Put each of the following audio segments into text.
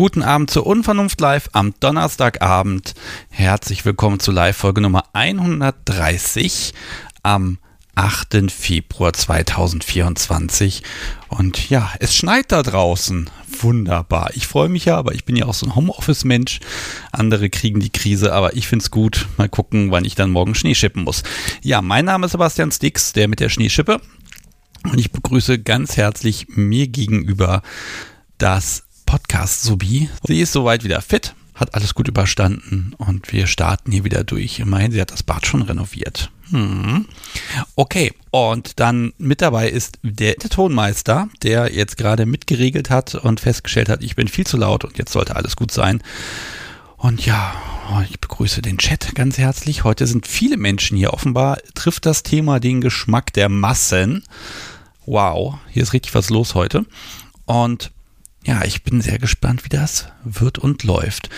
Guten Abend zur Unvernunft Live am Donnerstagabend. Herzlich willkommen zu Live-Folge Nummer 130 am 8. Februar 2024. Und ja, es schneit da draußen. Wunderbar. Ich freue mich ja, aber ich bin ja auch so ein Homeoffice-Mensch. Andere kriegen die Krise, aber ich finde es gut. Mal gucken, wann ich dann morgen Schnee schippen muss. Ja, mein Name ist Sebastian Stix, der mit der Schneeschippe. Und ich begrüße ganz herzlich mir gegenüber das Podcast Subi. Sie ist soweit wieder fit, hat alles gut überstanden und wir starten hier wieder durch. Immerhin, sie hat das Bad schon renoviert. Hm. Okay, und dann mit dabei ist der Tonmeister, der jetzt gerade mitgeregelt hat und festgestellt hat, ich bin viel zu laut und jetzt sollte alles gut sein. Und ja, ich begrüße den Chat ganz herzlich. Heute sind viele Menschen hier. Offenbar trifft das Thema den Geschmack der Massen. Wow, hier ist richtig was los heute. Und ja, ich bin sehr gespannt, wie das wird und läuft.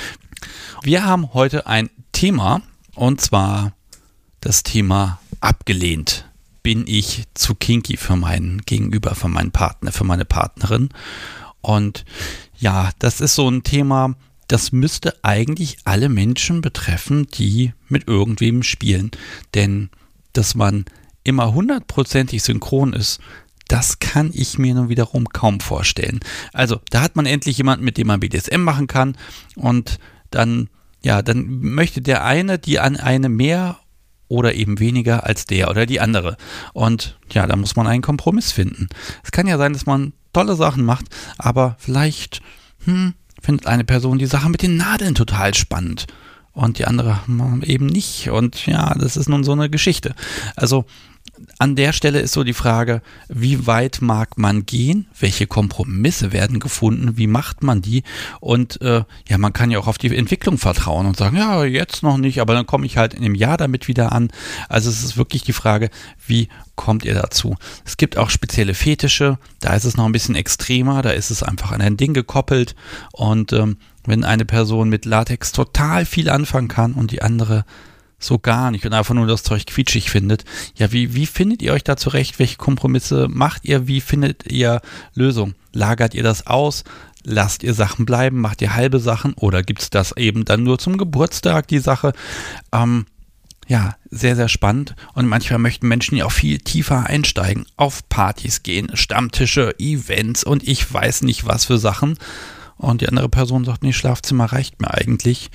Wir haben heute ein Thema und zwar das Thema abgelehnt. Bin ich zu kinky für meinen Gegenüber, für meinen Partner, für meine Partnerin? Und ja, das ist so ein Thema, das müsste eigentlich alle Menschen betreffen, die mit irgendwem spielen. Denn dass man immer hundertprozentig synchron ist, das kann ich mir nun wiederum kaum vorstellen. Also, da hat man endlich jemanden, mit dem man BDSM machen kann und dann, ja, dann möchte der eine die an eine mehr oder eben weniger als der oder die andere. Und ja, da muss man einen Kompromiss finden. Es kann ja sein, dass man tolle Sachen macht, aber vielleicht hm, findet eine Person die Sache mit den Nadeln total spannend und die andere eben nicht. Und ja, das ist nun so eine Geschichte. Also an der Stelle ist so die Frage, wie weit mag man gehen? Welche Kompromisse werden gefunden? Wie macht man die? Und äh, ja, man kann ja auch auf die Entwicklung vertrauen und sagen, ja, jetzt noch nicht, aber dann komme ich halt in einem Jahr damit wieder an. Also es ist wirklich die Frage, wie kommt ihr dazu? Es gibt auch spezielle Fetische, da ist es noch ein bisschen extremer, da ist es einfach an ein Ding gekoppelt und ähm, wenn eine Person mit Latex total viel anfangen kann und die andere so gar nicht und einfach nur das Zeug quietschig findet. Ja, wie, wie findet ihr euch da zurecht? Welche Kompromisse macht ihr? Wie findet ihr Lösungen? Lagert ihr das aus? Lasst ihr Sachen bleiben? Macht ihr halbe Sachen? Oder gibt es das eben dann nur zum Geburtstag, die Sache? Ähm, ja, sehr, sehr spannend. Und manchmal möchten Menschen ja auch viel tiefer einsteigen, auf Partys gehen, Stammtische, Events und ich weiß nicht was für Sachen. Und die andere Person sagt, nee, Schlafzimmer reicht mir eigentlich.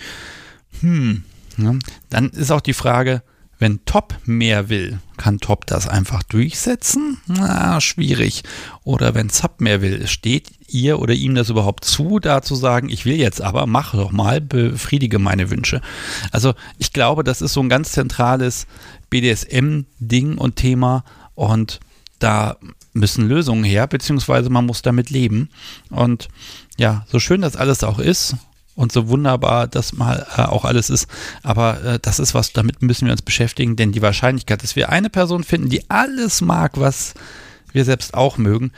Hm, Ne? Dann ist auch die Frage, wenn Top mehr will, kann Top das einfach durchsetzen? Na, schwierig. Oder wenn Sub mehr will, steht ihr oder ihm das überhaupt zu, da zu sagen, ich will jetzt aber, mach doch mal, befriedige meine Wünsche. Also ich glaube, das ist so ein ganz zentrales BDSM-Ding und Thema und da müssen Lösungen her, beziehungsweise man muss damit leben. Und ja, so schön das alles auch ist, und so wunderbar das mal äh, auch alles ist. Aber äh, das ist was, damit müssen wir uns beschäftigen, denn die Wahrscheinlichkeit, dass wir eine Person finden, die alles mag, was wir selbst auch mögen,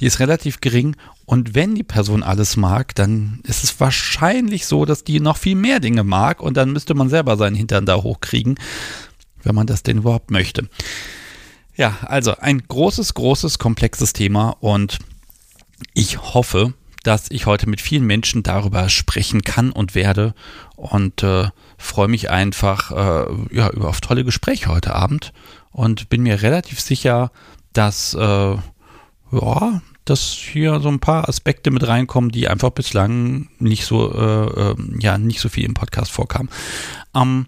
die ist relativ gering. Und wenn die Person alles mag, dann ist es wahrscheinlich so, dass die noch viel mehr Dinge mag und dann müsste man selber seinen Hintern da hochkriegen, wenn man das denn überhaupt möchte. Ja, also ein großes, großes, komplexes Thema und ich hoffe, dass ich heute mit vielen Menschen darüber sprechen kann und werde und äh, freue mich einfach äh, ja, über auf tolle Gespräche heute Abend und bin mir relativ sicher, dass äh, ja, dass hier so ein paar Aspekte mit reinkommen, die einfach bislang nicht so äh, ähm, ja nicht so viel im Podcast vorkamen. Ähm,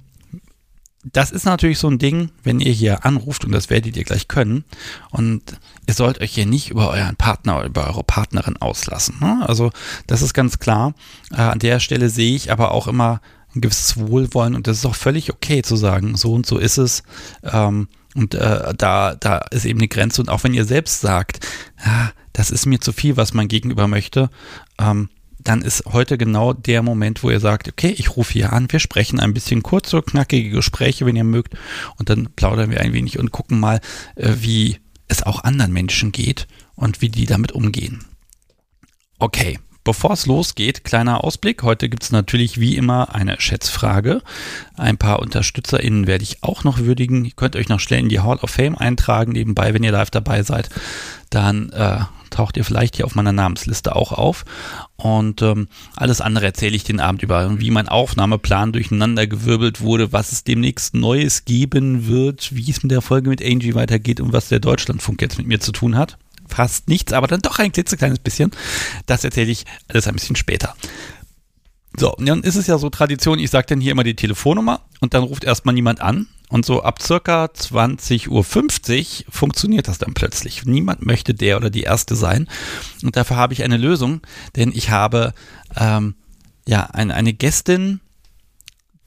das ist natürlich so ein Ding, wenn ihr hier anruft, und das werdet ihr gleich können, und ihr sollt euch hier nicht über euren Partner oder über eure Partnerin auslassen. Ne? Also das ist ganz klar. Äh, an der Stelle sehe ich aber auch immer ein gewisses Wohlwollen und das ist auch völlig okay zu sagen, so und so ist es. Ähm, und äh, da, da ist eben eine Grenze. Und auch wenn ihr selbst sagt, ah, das ist mir zu viel, was mein Gegenüber möchte, ähm, dann ist heute genau der Moment, wo ihr sagt, okay, ich rufe hier an, wir sprechen ein bisschen kurze, knackige Gespräche, wenn ihr mögt, und dann plaudern wir ein wenig und gucken mal, äh, wie es auch anderen Menschen geht und wie die damit umgehen. Okay, Bevor es losgeht, kleiner Ausblick. Heute gibt es natürlich wie immer eine Schätzfrage. Ein paar UnterstützerInnen werde ich auch noch würdigen. Ihr könnt euch noch schnell in die Hall of Fame eintragen, nebenbei, wenn ihr live dabei seid. Dann äh, taucht ihr vielleicht hier auf meiner Namensliste auch auf. Und ähm, alles andere erzähle ich den Abend über, wie mein Aufnahmeplan durcheinandergewirbelt wurde, was es demnächst Neues geben wird, wie es mit der Folge mit Angie weitergeht und was der Deutschlandfunk jetzt mit mir zu tun hat. Fast nichts, aber dann doch ein klitzekleines bisschen. Das erzähle ich alles ein bisschen später. So, und dann ist es ja so Tradition, ich sage dann hier immer die Telefonnummer und dann ruft erstmal niemand an. Und so ab circa 20.50 Uhr funktioniert das dann plötzlich. Niemand möchte der oder die Erste sein. Und dafür habe ich eine Lösung, denn ich habe ähm, ja eine, eine Gästin,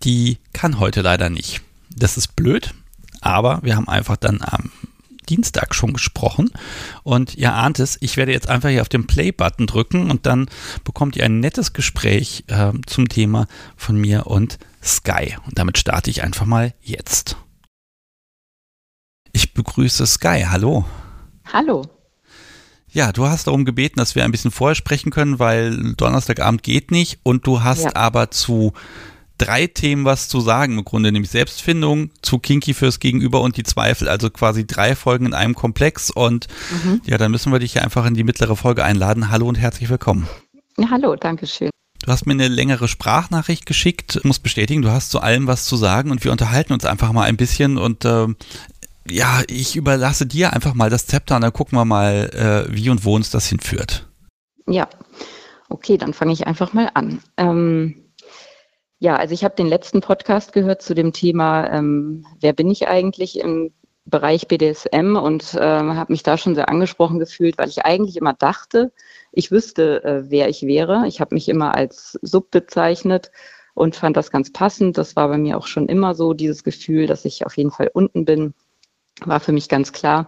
die kann heute leider nicht. Das ist blöd, aber wir haben einfach dann am Dienstag schon gesprochen. Und ihr ahnt es, ich werde jetzt einfach hier auf den Play-Button drücken und dann bekommt ihr ein nettes Gespräch äh, zum Thema von mir und Sky. Und damit starte ich einfach mal jetzt. Ich begrüße Sky. Hallo. Hallo. Ja, du hast darum gebeten, dass wir ein bisschen vorher sprechen können, weil Donnerstagabend geht nicht und du hast ja. aber zu drei Themen was zu sagen im Grunde, nämlich Selbstfindung, zu Kinky fürs Gegenüber und die Zweifel, also quasi drei Folgen in einem Komplex und mhm. ja, dann müssen wir dich hier einfach in die mittlere Folge einladen. Hallo und herzlich willkommen. Ja, hallo, danke schön. Du hast mir eine längere Sprachnachricht geschickt, ich muss bestätigen, du hast zu allem was zu sagen und wir unterhalten uns einfach mal ein bisschen und äh, ja, ich überlasse dir einfach mal das Zepter und dann gucken wir mal, äh, wie und wo uns das hinführt. Ja, okay, dann fange ich einfach mal an. Ähm ja, also ich habe den letzten Podcast gehört zu dem Thema, ähm, wer bin ich eigentlich im Bereich BDSM und äh, habe mich da schon sehr angesprochen gefühlt, weil ich eigentlich immer dachte, ich wüsste, äh, wer ich wäre. Ich habe mich immer als Sub bezeichnet und fand das ganz passend. Das war bei mir auch schon immer so, dieses Gefühl, dass ich auf jeden Fall unten bin, war für mich ganz klar.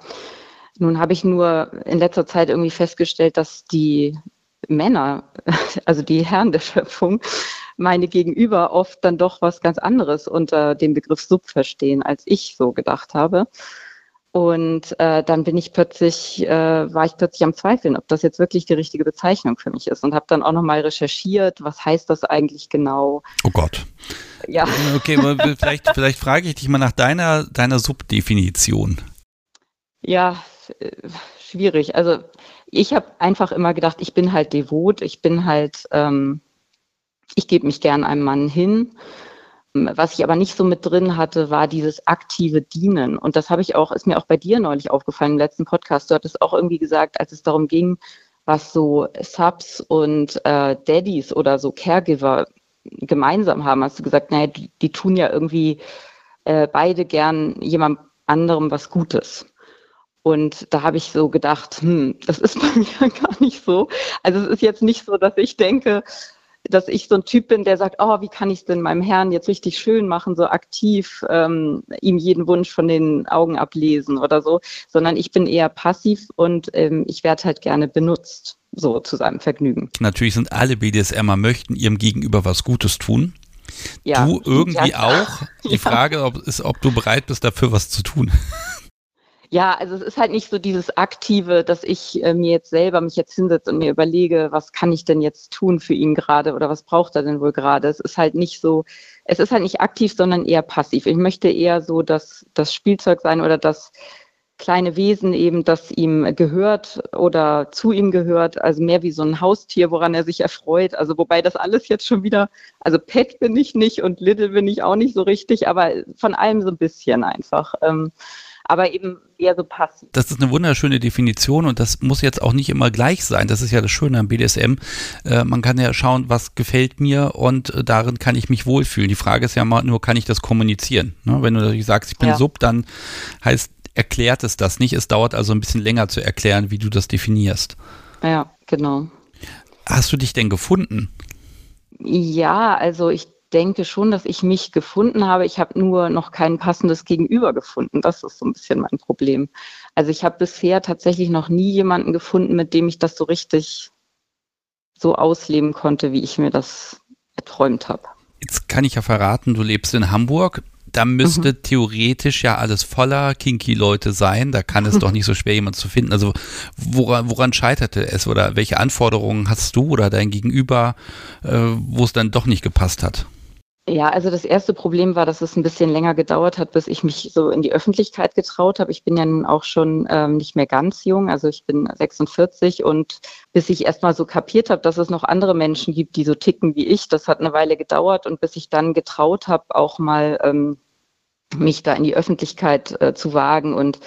Nun habe ich nur in letzter Zeit irgendwie festgestellt, dass die Männer, also die Herren der Schöpfung, meine Gegenüber oft dann doch was ganz anderes unter dem Begriff Sub verstehen, als ich so gedacht habe. Und äh, dann bin ich plötzlich, äh, war ich plötzlich am Zweifeln, ob das jetzt wirklich die richtige Bezeichnung für mich ist und habe dann auch nochmal recherchiert, was heißt das eigentlich genau. Oh Gott. Ja. Okay, vielleicht, vielleicht frage ich dich mal nach deiner, deiner Subdefinition. Ja, äh, schwierig. Also ich habe einfach immer gedacht, ich bin halt devot, ich bin halt ähm, ich gebe mich gern einem Mann hin. Was ich aber nicht so mit drin hatte, war dieses aktive Dienen. Und das habe ich auch, ist mir auch bei dir neulich aufgefallen im letzten Podcast. Du hattest auch irgendwie gesagt, als es darum ging, was so Subs und äh, Daddies oder so Caregiver gemeinsam haben, hast du gesagt, naja, die, die tun ja irgendwie äh, beide gern jemand anderem was Gutes. Und da habe ich so gedacht, hm, das ist bei mir gar nicht so. Also es ist jetzt nicht so, dass ich denke, dass ich so ein Typ bin, der sagt, oh, wie kann ich es denn meinem Herrn jetzt richtig schön machen, so aktiv ähm, ihm jeden Wunsch von den Augen ablesen oder so, sondern ich bin eher passiv und ähm, ich werde halt gerne benutzt, so zu seinem Vergnügen. Natürlich sind alle BDSMer möchten ihrem Gegenüber was Gutes tun. Ja, du irgendwie ja, auch. Die. Frage ob, ist, ob du bereit bist, dafür was zu tun. Ja, also es ist halt nicht so dieses aktive, dass ich äh, mir jetzt selber mich jetzt hinsetze und mir überlege, was kann ich denn jetzt tun für ihn gerade oder was braucht er denn wohl gerade? Es ist halt nicht so, es ist halt nicht aktiv, sondern eher passiv. Ich möchte eher so dass das Spielzeug sein oder das kleine Wesen eben, das ihm gehört oder zu ihm gehört, also mehr wie so ein Haustier, woran er sich erfreut. Also wobei das alles jetzt schon wieder, also Pet bin ich nicht und Little bin ich auch nicht so richtig, aber von allem so ein bisschen einfach. Ähm, aber eben eher so passiv. Das ist eine wunderschöne Definition und das muss jetzt auch nicht immer gleich sein. Das ist ja das Schöne am BDSM. Äh, man kann ja schauen, was gefällt mir und äh, darin kann ich mich wohlfühlen. Die Frage ist ja mal nur, kann ich das kommunizieren? Ne? Wenn du sagst, ich bin ja. Sub, dann heißt, erklärt es das nicht. Es dauert also ein bisschen länger zu erklären, wie du das definierst. Ja, genau. Hast du dich denn gefunden? Ja, also ich denke schon, dass ich mich gefunden habe. Ich habe nur noch kein passendes Gegenüber gefunden. Das ist so ein bisschen mein Problem. Also ich habe bisher tatsächlich noch nie jemanden gefunden, mit dem ich das so richtig so ausleben konnte, wie ich mir das erträumt habe. Jetzt kann ich ja verraten, du lebst in Hamburg. Da müsste mhm. theoretisch ja alles voller Kinky-Leute sein. Da kann es doch nicht so schwer, jemanden zu finden. Also woran, woran scheiterte es oder welche Anforderungen hast du oder dein Gegenüber, äh, wo es dann doch nicht gepasst hat? Ja, also das erste Problem war, dass es ein bisschen länger gedauert hat, bis ich mich so in die Öffentlichkeit getraut habe. Ich bin ja nun auch schon ähm, nicht mehr ganz jung, also ich bin 46 und bis ich erstmal so kapiert habe, dass es noch andere Menschen gibt, die so ticken wie ich, das hat eine Weile gedauert und bis ich dann getraut habe, auch mal ähm, mich da in die Öffentlichkeit äh, zu wagen und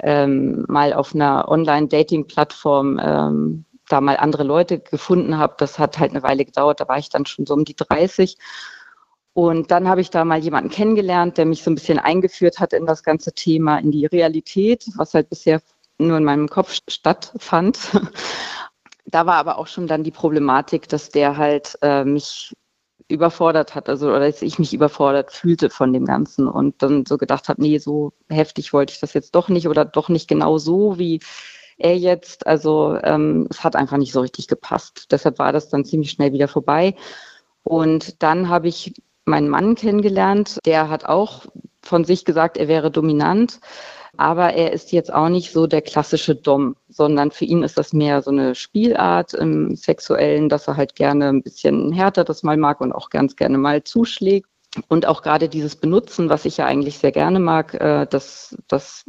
ähm, mal auf einer Online-Dating-Plattform ähm, da mal andere Leute gefunden habe. Das hat halt eine Weile gedauert. Da war ich dann schon so um die 30 und dann habe ich da mal jemanden kennengelernt, der mich so ein bisschen eingeführt hat in das ganze Thema, in die Realität, was halt bisher nur in meinem Kopf stattfand. da war aber auch schon dann die Problematik, dass der halt äh, mich überfordert hat, also oder dass ich mich überfordert fühlte von dem Ganzen und dann so gedacht habe, nee, so heftig wollte ich das jetzt doch nicht oder doch nicht genau so wie er jetzt. Also ähm, es hat einfach nicht so richtig gepasst. Deshalb war das dann ziemlich schnell wieder vorbei. Und dann habe ich meinen Mann kennengelernt. Der hat auch von sich gesagt, er wäre dominant. Aber er ist jetzt auch nicht so der klassische Dom, sondern für ihn ist das mehr so eine Spielart im Sexuellen, dass er halt gerne ein bisschen härter das mal mag und auch ganz gerne mal zuschlägt. Und auch gerade dieses Benutzen, was ich ja eigentlich sehr gerne mag, äh, das, das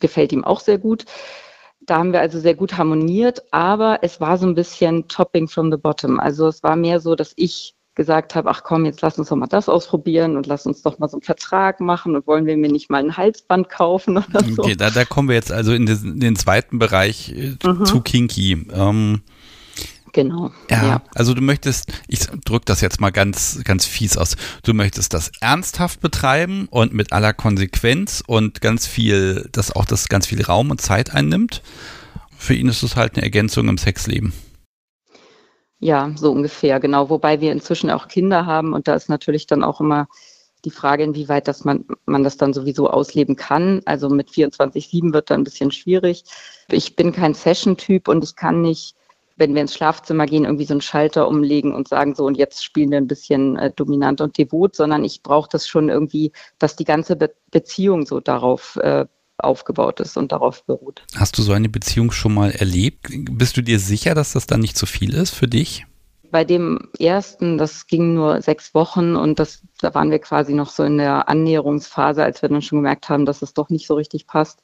gefällt ihm auch sehr gut. Da haben wir also sehr gut harmoniert, aber es war so ein bisschen Topping from the bottom. Also es war mehr so, dass ich gesagt habe, ach komm, jetzt lass uns doch mal das ausprobieren und lass uns doch mal so einen Vertrag machen und wollen wir mir nicht mal ein Halsband kaufen oder so. Okay, da, da kommen wir jetzt also in den, in den zweiten Bereich äh, mhm. zu Kinky. Ähm, Genau. Ja, ja, also du möchtest, ich drücke das jetzt mal ganz, ganz fies aus. Du möchtest das ernsthaft betreiben und mit aller Konsequenz und ganz viel, dass auch das ganz viel Raum und Zeit einnimmt. Für ihn ist es halt eine Ergänzung im Sexleben. Ja, so ungefähr, genau. Wobei wir inzwischen auch Kinder haben und da ist natürlich dann auch immer die Frage, inwieweit dass man, man das dann sowieso ausleben kann. Also mit 24-7 wird dann ein bisschen schwierig. Ich bin kein Session-Typ und ich kann nicht, wenn wir ins Schlafzimmer gehen, irgendwie so einen Schalter umlegen und sagen, so und jetzt spielen wir ein bisschen äh, dominant und devot, sondern ich brauche das schon irgendwie, dass die ganze Be Beziehung so darauf äh, aufgebaut ist und darauf beruht. Hast du so eine Beziehung schon mal erlebt? Bist du dir sicher, dass das dann nicht zu viel ist für dich? Bei dem ersten, das ging nur sechs Wochen und das, da waren wir quasi noch so in der Annäherungsphase, als wir dann schon gemerkt haben, dass es doch nicht so richtig passt.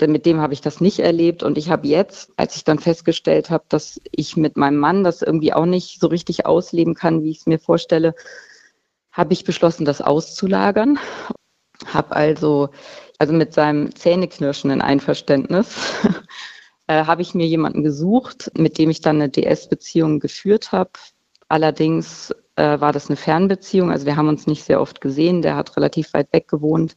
Denn mit dem habe ich das nicht erlebt und ich habe jetzt, als ich dann festgestellt habe, dass ich mit meinem Mann das irgendwie auch nicht so richtig ausleben kann, wie ich es mir vorstelle, habe ich beschlossen, das auszulagern. Habe also also mit seinem zähneknirschenden Einverständnis, äh, habe ich mir jemanden gesucht, mit dem ich dann eine DS-Beziehung geführt habe. Allerdings äh, war das eine Fernbeziehung, also wir haben uns nicht sehr oft gesehen, der hat relativ weit weg gewohnt.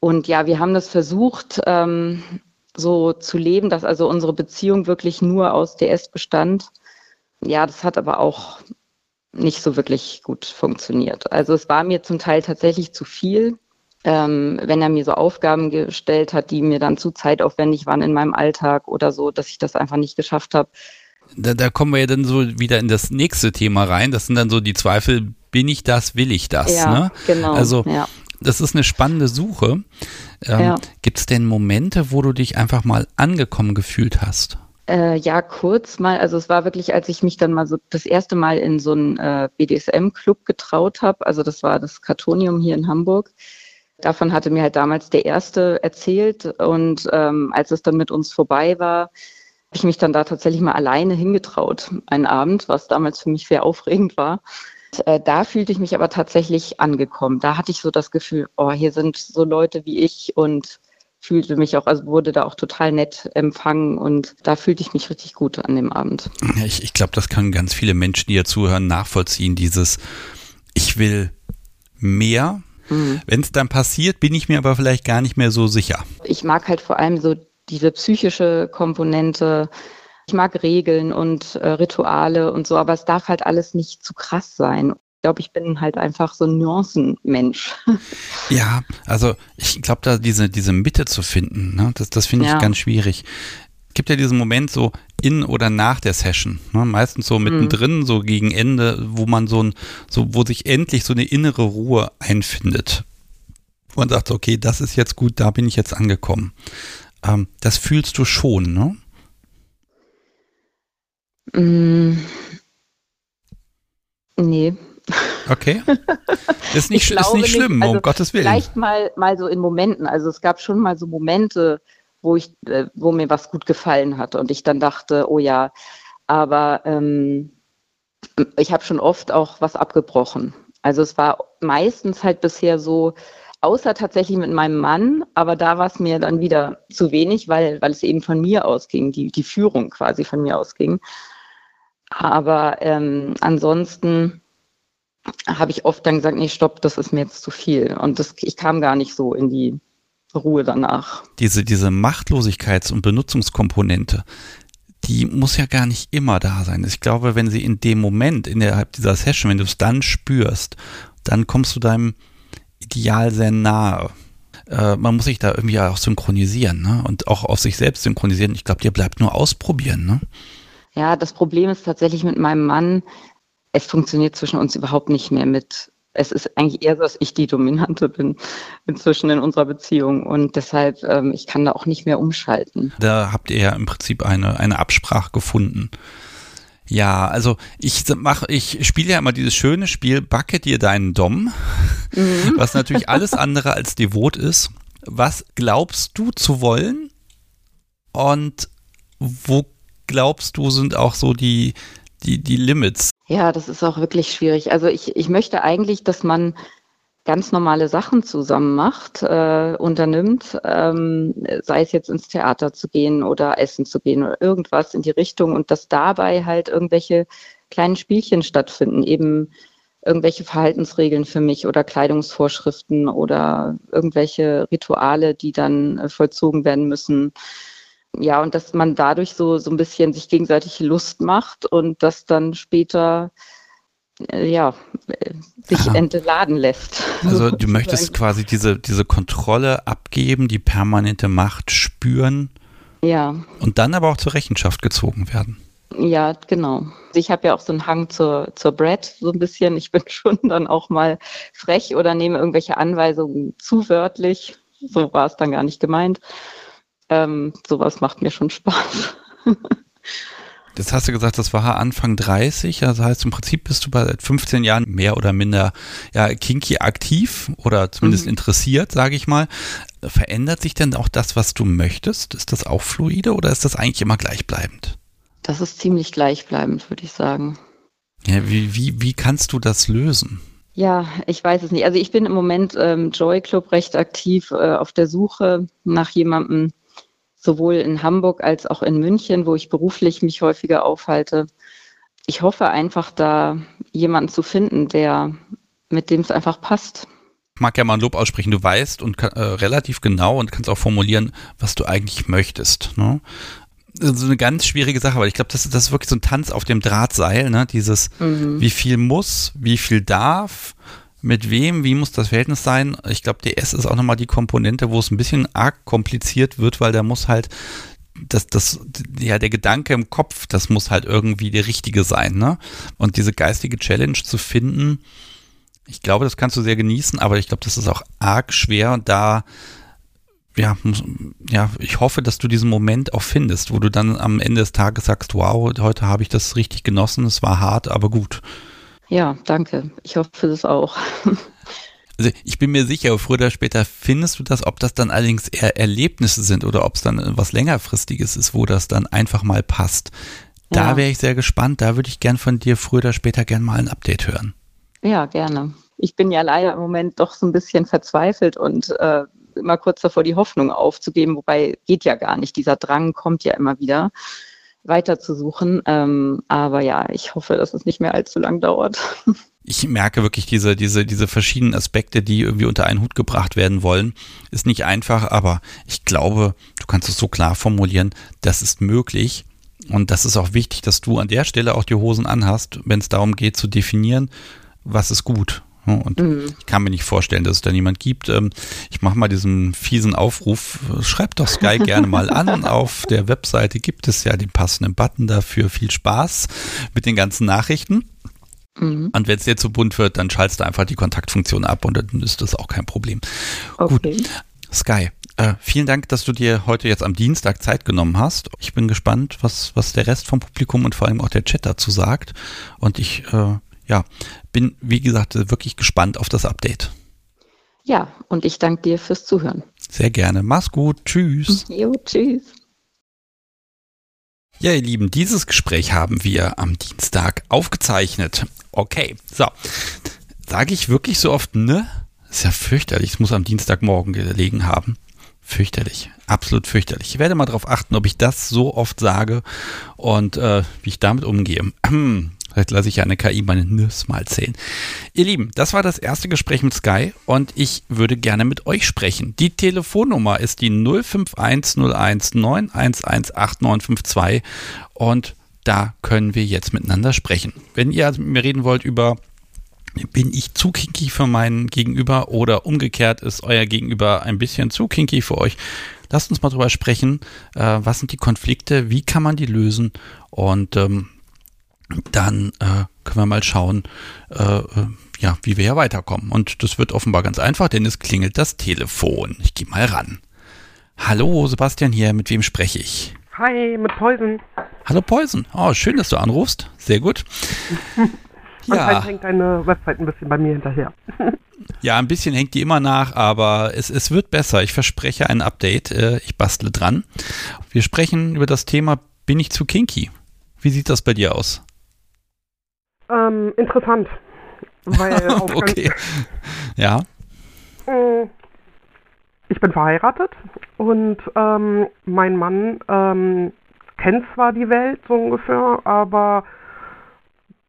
Und ja, wir haben das versucht, ähm, so zu leben, dass also unsere Beziehung wirklich nur aus DS bestand. Ja, das hat aber auch nicht so wirklich gut funktioniert. Also es war mir zum Teil tatsächlich zu viel ähm, wenn er mir so Aufgaben gestellt hat, die mir dann zu zeitaufwendig waren in meinem Alltag oder so, dass ich das einfach nicht geschafft habe. Da, da kommen wir ja dann so wieder in das nächste Thema rein. Das sind dann so die Zweifel, bin ich das, will ich das? Ja, ne? genau. Also ja. das ist eine spannende Suche. Ähm, ja. Gibt es denn Momente, wo du dich einfach mal angekommen gefühlt hast? Äh, ja, kurz mal. Also es war wirklich, als ich mich dann mal so das erste Mal in so einen äh, BDSM-Club getraut habe. Also das war das Kartonium hier in Hamburg. Davon hatte mir halt damals der Erste erzählt. Und ähm, als es dann mit uns vorbei war, habe ich mich dann da tatsächlich mal alleine hingetraut, einen Abend, was damals für mich sehr aufregend war. Und, äh, da fühlte ich mich aber tatsächlich angekommen. Da hatte ich so das Gefühl, oh, hier sind so Leute wie ich und fühlte mich auch, also wurde da auch total nett empfangen und da fühlte ich mich richtig gut an dem Abend. Ich, ich glaube, das können ganz viele Menschen, die hier zuhören, nachvollziehen, dieses Ich will mehr Mhm. Wenn es dann passiert, bin ich mir aber vielleicht gar nicht mehr so sicher. Ich mag halt vor allem so diese psychische Komponente. Ich mag Regeln und äh, Rituale und so, aber es darf halt alles nicht zu krass sein. Ich glaube, ich bin halt einfach so ein Nuancenmensch. Ja, also ich glaube, da diese, diese Mitte zu finden, ne, das, das finde ich ja. ganz schwierig gibt ja diesen Moment so in oder nach der Session, ne? meistens so mittendrin, mhm. so gegen Ende, wo man so ein, so, wo sich endlich so eine innere Ruhe einfindet. Und sagt, okay, das ist jetzt gut, da bin ich jetzt angekommen. Ähm, das fühlst du schon, ne? Mm. Nee. Okay. Ist nicht, ist nicht schlimm, nicht. Also um Gottes Willen. Vielleicht mal, mal so in Momenten. Also es gab schon mal so Momente, wo ich, äh, wo mir was gut gefallen hat und ich dann dachte, oh ja, aber ähm, ich habe schon oft auch was abgebrochen. Also es war meistens halt bisher so, außer tatsächlich mit meinem Mann, aber da war es mir dann wieder zu wenig, weil, weil es eben von mir ausging, die, die Führung quasi von mir ausging. Aber ähm, ansonsten habe ich oft dann gesagt, nee, stopp, das ist mir jetzt zu viel. Und das, ich kam gar nicht so in die Ruhe danach. Diese, diese Machtlosigkeits- und Benutzungskomponente, die muss ja gar nicht immer da sein. Ich glaube, wenn sie in dem Moment, innerhalb dieser Session, wenn du es dann spürst, dann kommst du deinem Ideal sehr nahe. Äh, man muss sich da irgendwie auch synchronisieren ne? und auch auf sich selbst synchronisieren. Ich glaube, dir bleibt nur ausprobieren. Ne? Ja, das Problem ist tatsächlich mit meinem Mann, es funktioniert zwischen uns überhaupt nicht mehr mit. Es ist eigentlich eher so, dass ich die Dominante bin inzwischen in unserer Beziehung und deshalb, ähm, ich kann da auch nicht mehr umschalten. Da habt ihr ja im Prinzip eine, eine Absprache gefunden. Ja, also ich mache, ich spiele ja immer dieses schöne Spiel, backe dir deinen Dom, mhm. was natürlich alles andere als devot ist. Was glaubst du zu wollen? Und wo glaubst du, sind auch so die, die, die Limits? Ja, das ist auch wirklich schwierig. Also ich, ich möchte eigentlich, dass man ganz normale Sachen zusammen macht, äh, unternimmt, ähm, sei es jetzt ins Theater zu gehen oder essen zu gehen oder irgendwas in die Richtung und dass dabei halt irgendwelche kleinen Spielchen stattfinden, eben irgendwelche Verhaltensregeln für mich oder Kleidungsvorschriften oder irgendwelche Rituale, die dann äh, vollzogen werden müssen ja, und dass man dadurch so, so ein bisschen sich gegenseitig Lust macht und das dann später äh, ja, äh, sich Aha. entladen lässt. Also du möchtest quasi diese, diese Kontrolle abgeben, die permanente Macht spüren. Ja. Und dann aber auch zur Rechenschaft gezogen werden. Ja, genau. Ich habe ja auch so einen Hang zur, zur Brett, so ein bisschen. Ich bin schon dann auch mal frech oder nehme irgendwelche Anweisungen zu wörtlich. So war es dann gar nicht gemeint. Ähm, sowas macht mir schon Spaß. Das hast du gesagt, das war Anfang 30, also das heißt im Prinzip bist du bei 15 Jahren mehr oder minder ja, kinky aktiv oder zumindest mhm. interessiert, sage ich mal. Verändert sich denn auch das, was du möchtest? Ist das auch fluide oder ist das eigentlich immer gleichbleibend? Das ist ziemlich gleichbleibend, würde ich sagen. Ja, wie, wie, wie kannst du das lösen? Ja, ich weiß es nicht. Also ich bin im Moment ähm, Joy Club recht aktiv äh, auf der Suche nach jemandem, sowohl in Hamburg als auch in München, wo ich beruflich mich häufiger aufhalte. Ich hoffe einfach, da jemanden zu finden, der mit dem es einfach passt. Ich mag ja mal ein Lob aussprechen. Du weißt und äh, relativ genau und kannst auch formulieren, was du eigentlich möchtest. Ne? Das ist eine ganz schwierige Sache, weil ich glaube, das, das ist wirklich so ein Tanz auf dem Drahtseil, ne? Dieses, mhm. wie viel muss, wie viel darf, mit wem, wie muss das Verhältnis sein? Ich glaube, DS ist auch nochmal die Komponente, wo es ein bisschen arg kompliziert wird, weil da muss halt das, das, ja, der Gedanke im Kopf, das muss halt irgendwie der richtige sein, ne? Und diese geistige Challenge zu finden, ich glaube, das kannst du sehr genießen, aber ich glaube, das ist auch arg schwer und da, ja, ja, ich hoffe, dass du diesen Moment auch findest, wo du dann am Ende des Tages sagst, wow, heute habe ich das richtig genossen, es war hart, aber gut. Ja, danke. Ich hoffe das auch. Also ich bin mir sicher, früher oder später findest du das, ob das dann allerdings eher Erlebnisse sind oder ob es dann was längerfristiges ist, wo das dann einfach mal passt. Da ja. wäre ich sehr gespannt. Da würde ich gern von dir früher oder später gern mal ein Update hören. Ja, gerne. Ich bin ja leider im Moment doch so ein bisschen verzweifelt und äh, immer kurz davor, die Hoffnung aufzugeben, wobei geht ja gar nicht. Dieser Drang kommt ja immer wieder weiterzusuchen. Ähm, aber ja, ich hoffe, dass es nicht mehr allzu lang dauert. Ich merke wirklich diese, diese, diese verschiedenen Aspekte, die irgendwie unter einen Hut gebracht werden wollen. Ist nicht einfach, aber ich glaube, du kannst es so klar formulieren, das ist möglich. Und das ist auch wichtig, dass du an der Stelle auch die Hosen anhast, wenn es darum geht zu definieren, was ist gut und mhm. ich kann mir nicht vorstellen, dass es da niemand gibt. Ähm, ich mache mal diesen fiesen Aufruf. Schreibt doch Sky gerne mal an. Auf der Webseite gibt es ja den passenden Button dafür. Viel Spaß mit den ganzen Nachrichten. Mhm. Und wenn es dir zu bunt wird, dann schaltest du einfach die Kontaktfunktion ab und dann ist das auch kein Problem. Okay. Gut. Sky, äh, vielen Dank, dass du dir heute jetzt am Dienstag Zeit genommen hast. Ich bin gespannt, was, was der Rest vom Publikum und vor allem auch der Chat dazu sagt. Und ich äh, ja, bin, wie gesagt, wirklich gespannt auf das Update. Ja, und ich danke dir fürs Zuhören. Sehr gerne. Mach's gut. Tschüss. Jo, tschüss. Ja, ihr Lieben, dieses Gespräch haben wir am Dienstag aufgezeichnet. Okay, so. Sage ich wirklich so oft, ne? ist ja fürchterlich. Es muss am Dienstagmorgen gelegen haben. Fürchterlich. Absolut fürchterlich. Ich werde mal darauf achten, ob ich das so oft sage und äh, wie ich damit umgehe. Vielleicht lasse ich ja eine KI meine Nüsse mal zählen. Ihr Lieben, das war das erste Gespräch mit Sky und ich würde gerne mit euch sprechen. Die Telefonnummer ist die 051019118952 und da können wir jetzt miteinander sprechen. Wenn ihr also mit mir reden wollt über bin ich zu kinky für meinen Gegenüber oder umgekehrt ist euer Gegenüber ein bisschen zu kinky für euch? Lasst uns mal drüber sprechen. Äh, was sind die Konflikte? Wie kann man die lösen? Und ähm, dann äh, können wir mal schauen, äh, äh, ja, wie wir hier weiterkommen. Und das wird offenbar ganz einfach, denn es klingelt das Telefon. Ich gehe mal ran. Hallo, Sebastian hier, mit wem spreche ich? Hi, mit Poison. Hallo Poison. Oh, schön, dass du anrufst. Sehr gut. ja. Hängt deine Website ein bisschen bei mir hinterher. ja, ein bisschen hängt die immer nach, aber es, es wird besser. Ich verspreche ein Update. Äh, ich bastle dran. Wir sprechen über das Thema, bin ich zu kinky? Wie sieht das bei dir aus? Ähm, interessant. Weil okay. ja. Äh, ich bin verheiratet und ähm, mein Mann ähm, kennt zwar die Welt so ungefähr, aber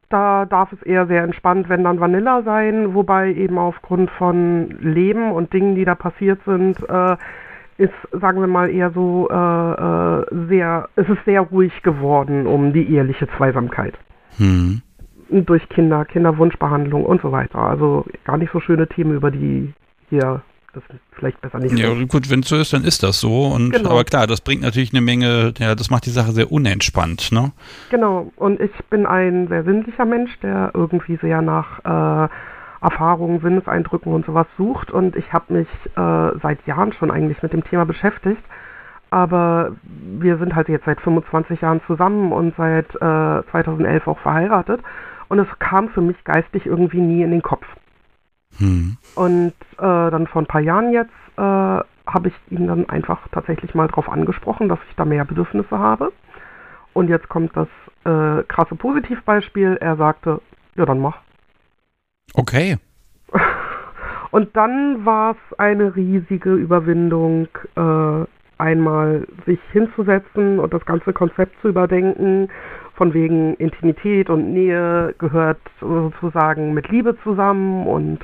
da darf es eher sehr entspannt, wenn dann Vanilla sein, wobei eben aufgrund von Leben und Dingen, die da passiert sind, äh, ist, sagen wir mal, eher so äh, äh, sehr, es ist sehr ruhig geworden um die eheliche Zweisamkeit. Hm durch Kinder, Kinderwunschbehandlung und so weiter. Also gar nicht so schöne Themen, über die hier das vielleicht besser nicht. Ja, gut, wenn es so ist, dann ist das so. Und genau. aber klar, das bringt natürlich eine Menge, ja, das macht die Sache sehr unentspannt, ne? Genau. Und ich bin ein sehr sinnlicher Mensch, der irgendwie sehr nach äh, Erfahrungen, Sinneseindrücken und sowas sucht. Und ich habe mich äh, seit Jahren schon eigentlich mit dem Thema beschäftigt. Aber wir sind halt jetzt seit 25 Jahren zusammen und seit äh, 2011 auch verheiratet. Und es kam für mich geistig irgendwie nie in den Kopf. Hm. Und äh, dann vor ein paar Jahren jetzt äh, habe ich ihn dann einfach tatsächlich mal darauf angesprochen, dass ich da mehr Bedürfnisse habe. Und jetzt kommt das äh, krasse Positivbeispiel. Er sagte, ja, dann mach. Okay. Und dann war es eine riesige Überwindung, äh, einmal sich hinzusetzen und das ganze Konzept zu überdenken von wegen Intimität und Nähe gehört sozusagen mit Liebe zusammen und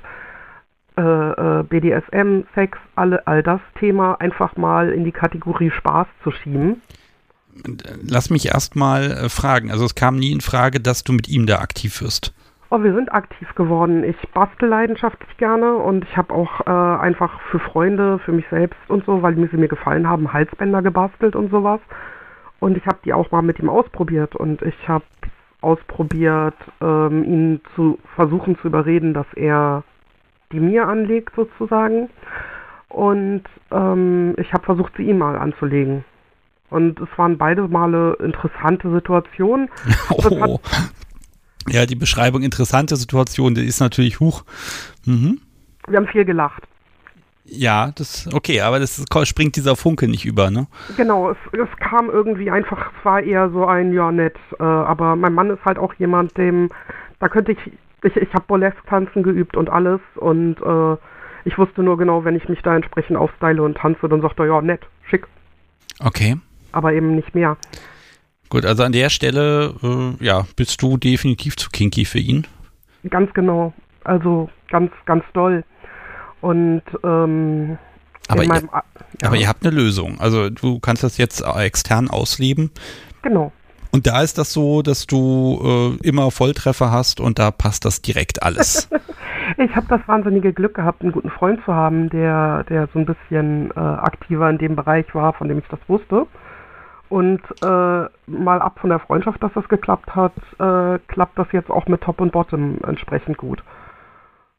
äh, äh BDSM, Sex, alle, all das Thema einfach mal in die Kategorie Spaß zu schieben. Lass mich erst mal äh, fragen. Also es kam nie in Frage, dass du mit ihm da aktiv wirst. Oh, wir sind aktiv geworden. Ich bastel leidenschaftlich gerne und ich habe auch äh, einfach für Freunde, für mich selbst und so, weil mir sie mir gefallen haben, Halsbänder gebastelt und sowas. Und ich habe die auch mal mit ihm ausprobiert und ich habe ausprobiert, ähm, ihn zu versuchen zu überreden, dass er die mir anlegt sozusagen. Und ähm, ich habe versucht, sie ihm mal anzulegen. Und es waren beide Male interessante Situationen. Oh. Ja, die Beschreibung interessante Situation, die ist natürlich hoch. Mhm. Wir haben viel gelacht. Ja, das okay, aber das springt dieser Funke nicht über, ne? Genau, es, es kam irgendwie einfach, es war eher so ein ja nett, äh, aber mein Mann ist halt auch jemand, dem da könnte ich ich, ich habe Burlesque-Tanzen geübt und alles und äh, ich wusste nur genau, wenn ich mich da entsprechend aufstyle und tanze, dann sagt er ja nett, schick. Okay. Aber eben nicht mehr. Gut, also an der Stelle, äh, ja, bist du definitiv zu kinky für ihn. Ganz genau. Also ganz, ganz doll. Und ähm, aber, ihr, ja. aber ihr habt eine Lösung. Also du kannst das jetzt extern ausleben. Genau. Und da ist das so, dass du äh, immer Volltreffer hast und da passt das direkt alles. ich habe das wahnsinnige Glück gehabt, einen guten Freund zu haben, der, der so ein bisschen äh, aktiver in dem Bereich war, von dem ich das wusste. Und äh, mal ab von der Freundschaft, dass das geklappt hat, äh, klappt das jetzt auch mit Top und Bottom entsprechend gut.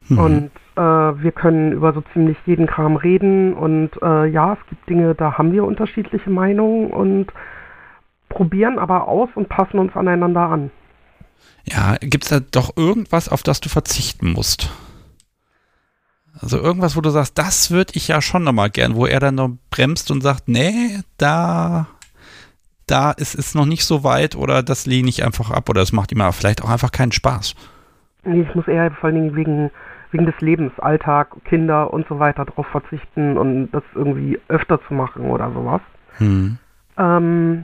Mhm. Und äh, wir können über so ziemlich jeden Kram reden und äh, ja, es gibt Dinge, da haben wir unterschiedliche Meinungen und probieren aber aus und passen uns aneinander an. Ja, gibt es da doch irgendwas, auf das du verzichten musst? Also irgendwas, wo du sagst, das würde ich ja schon nochmal gern, wo er dann noch bremst und sagt, nee, da, da ist es noch nicht so weit oder das lehne ich einfach ab oder es macht ihm vielleicht auch einfach keinen Spaß. Nee, ich muss eher vor allen Dingen wegen, wegen des Lebens, Alltag, Kinder und so weiter darauf verzichten und das irgendwie öfter zu machen oder sowas. Hm. Ähm,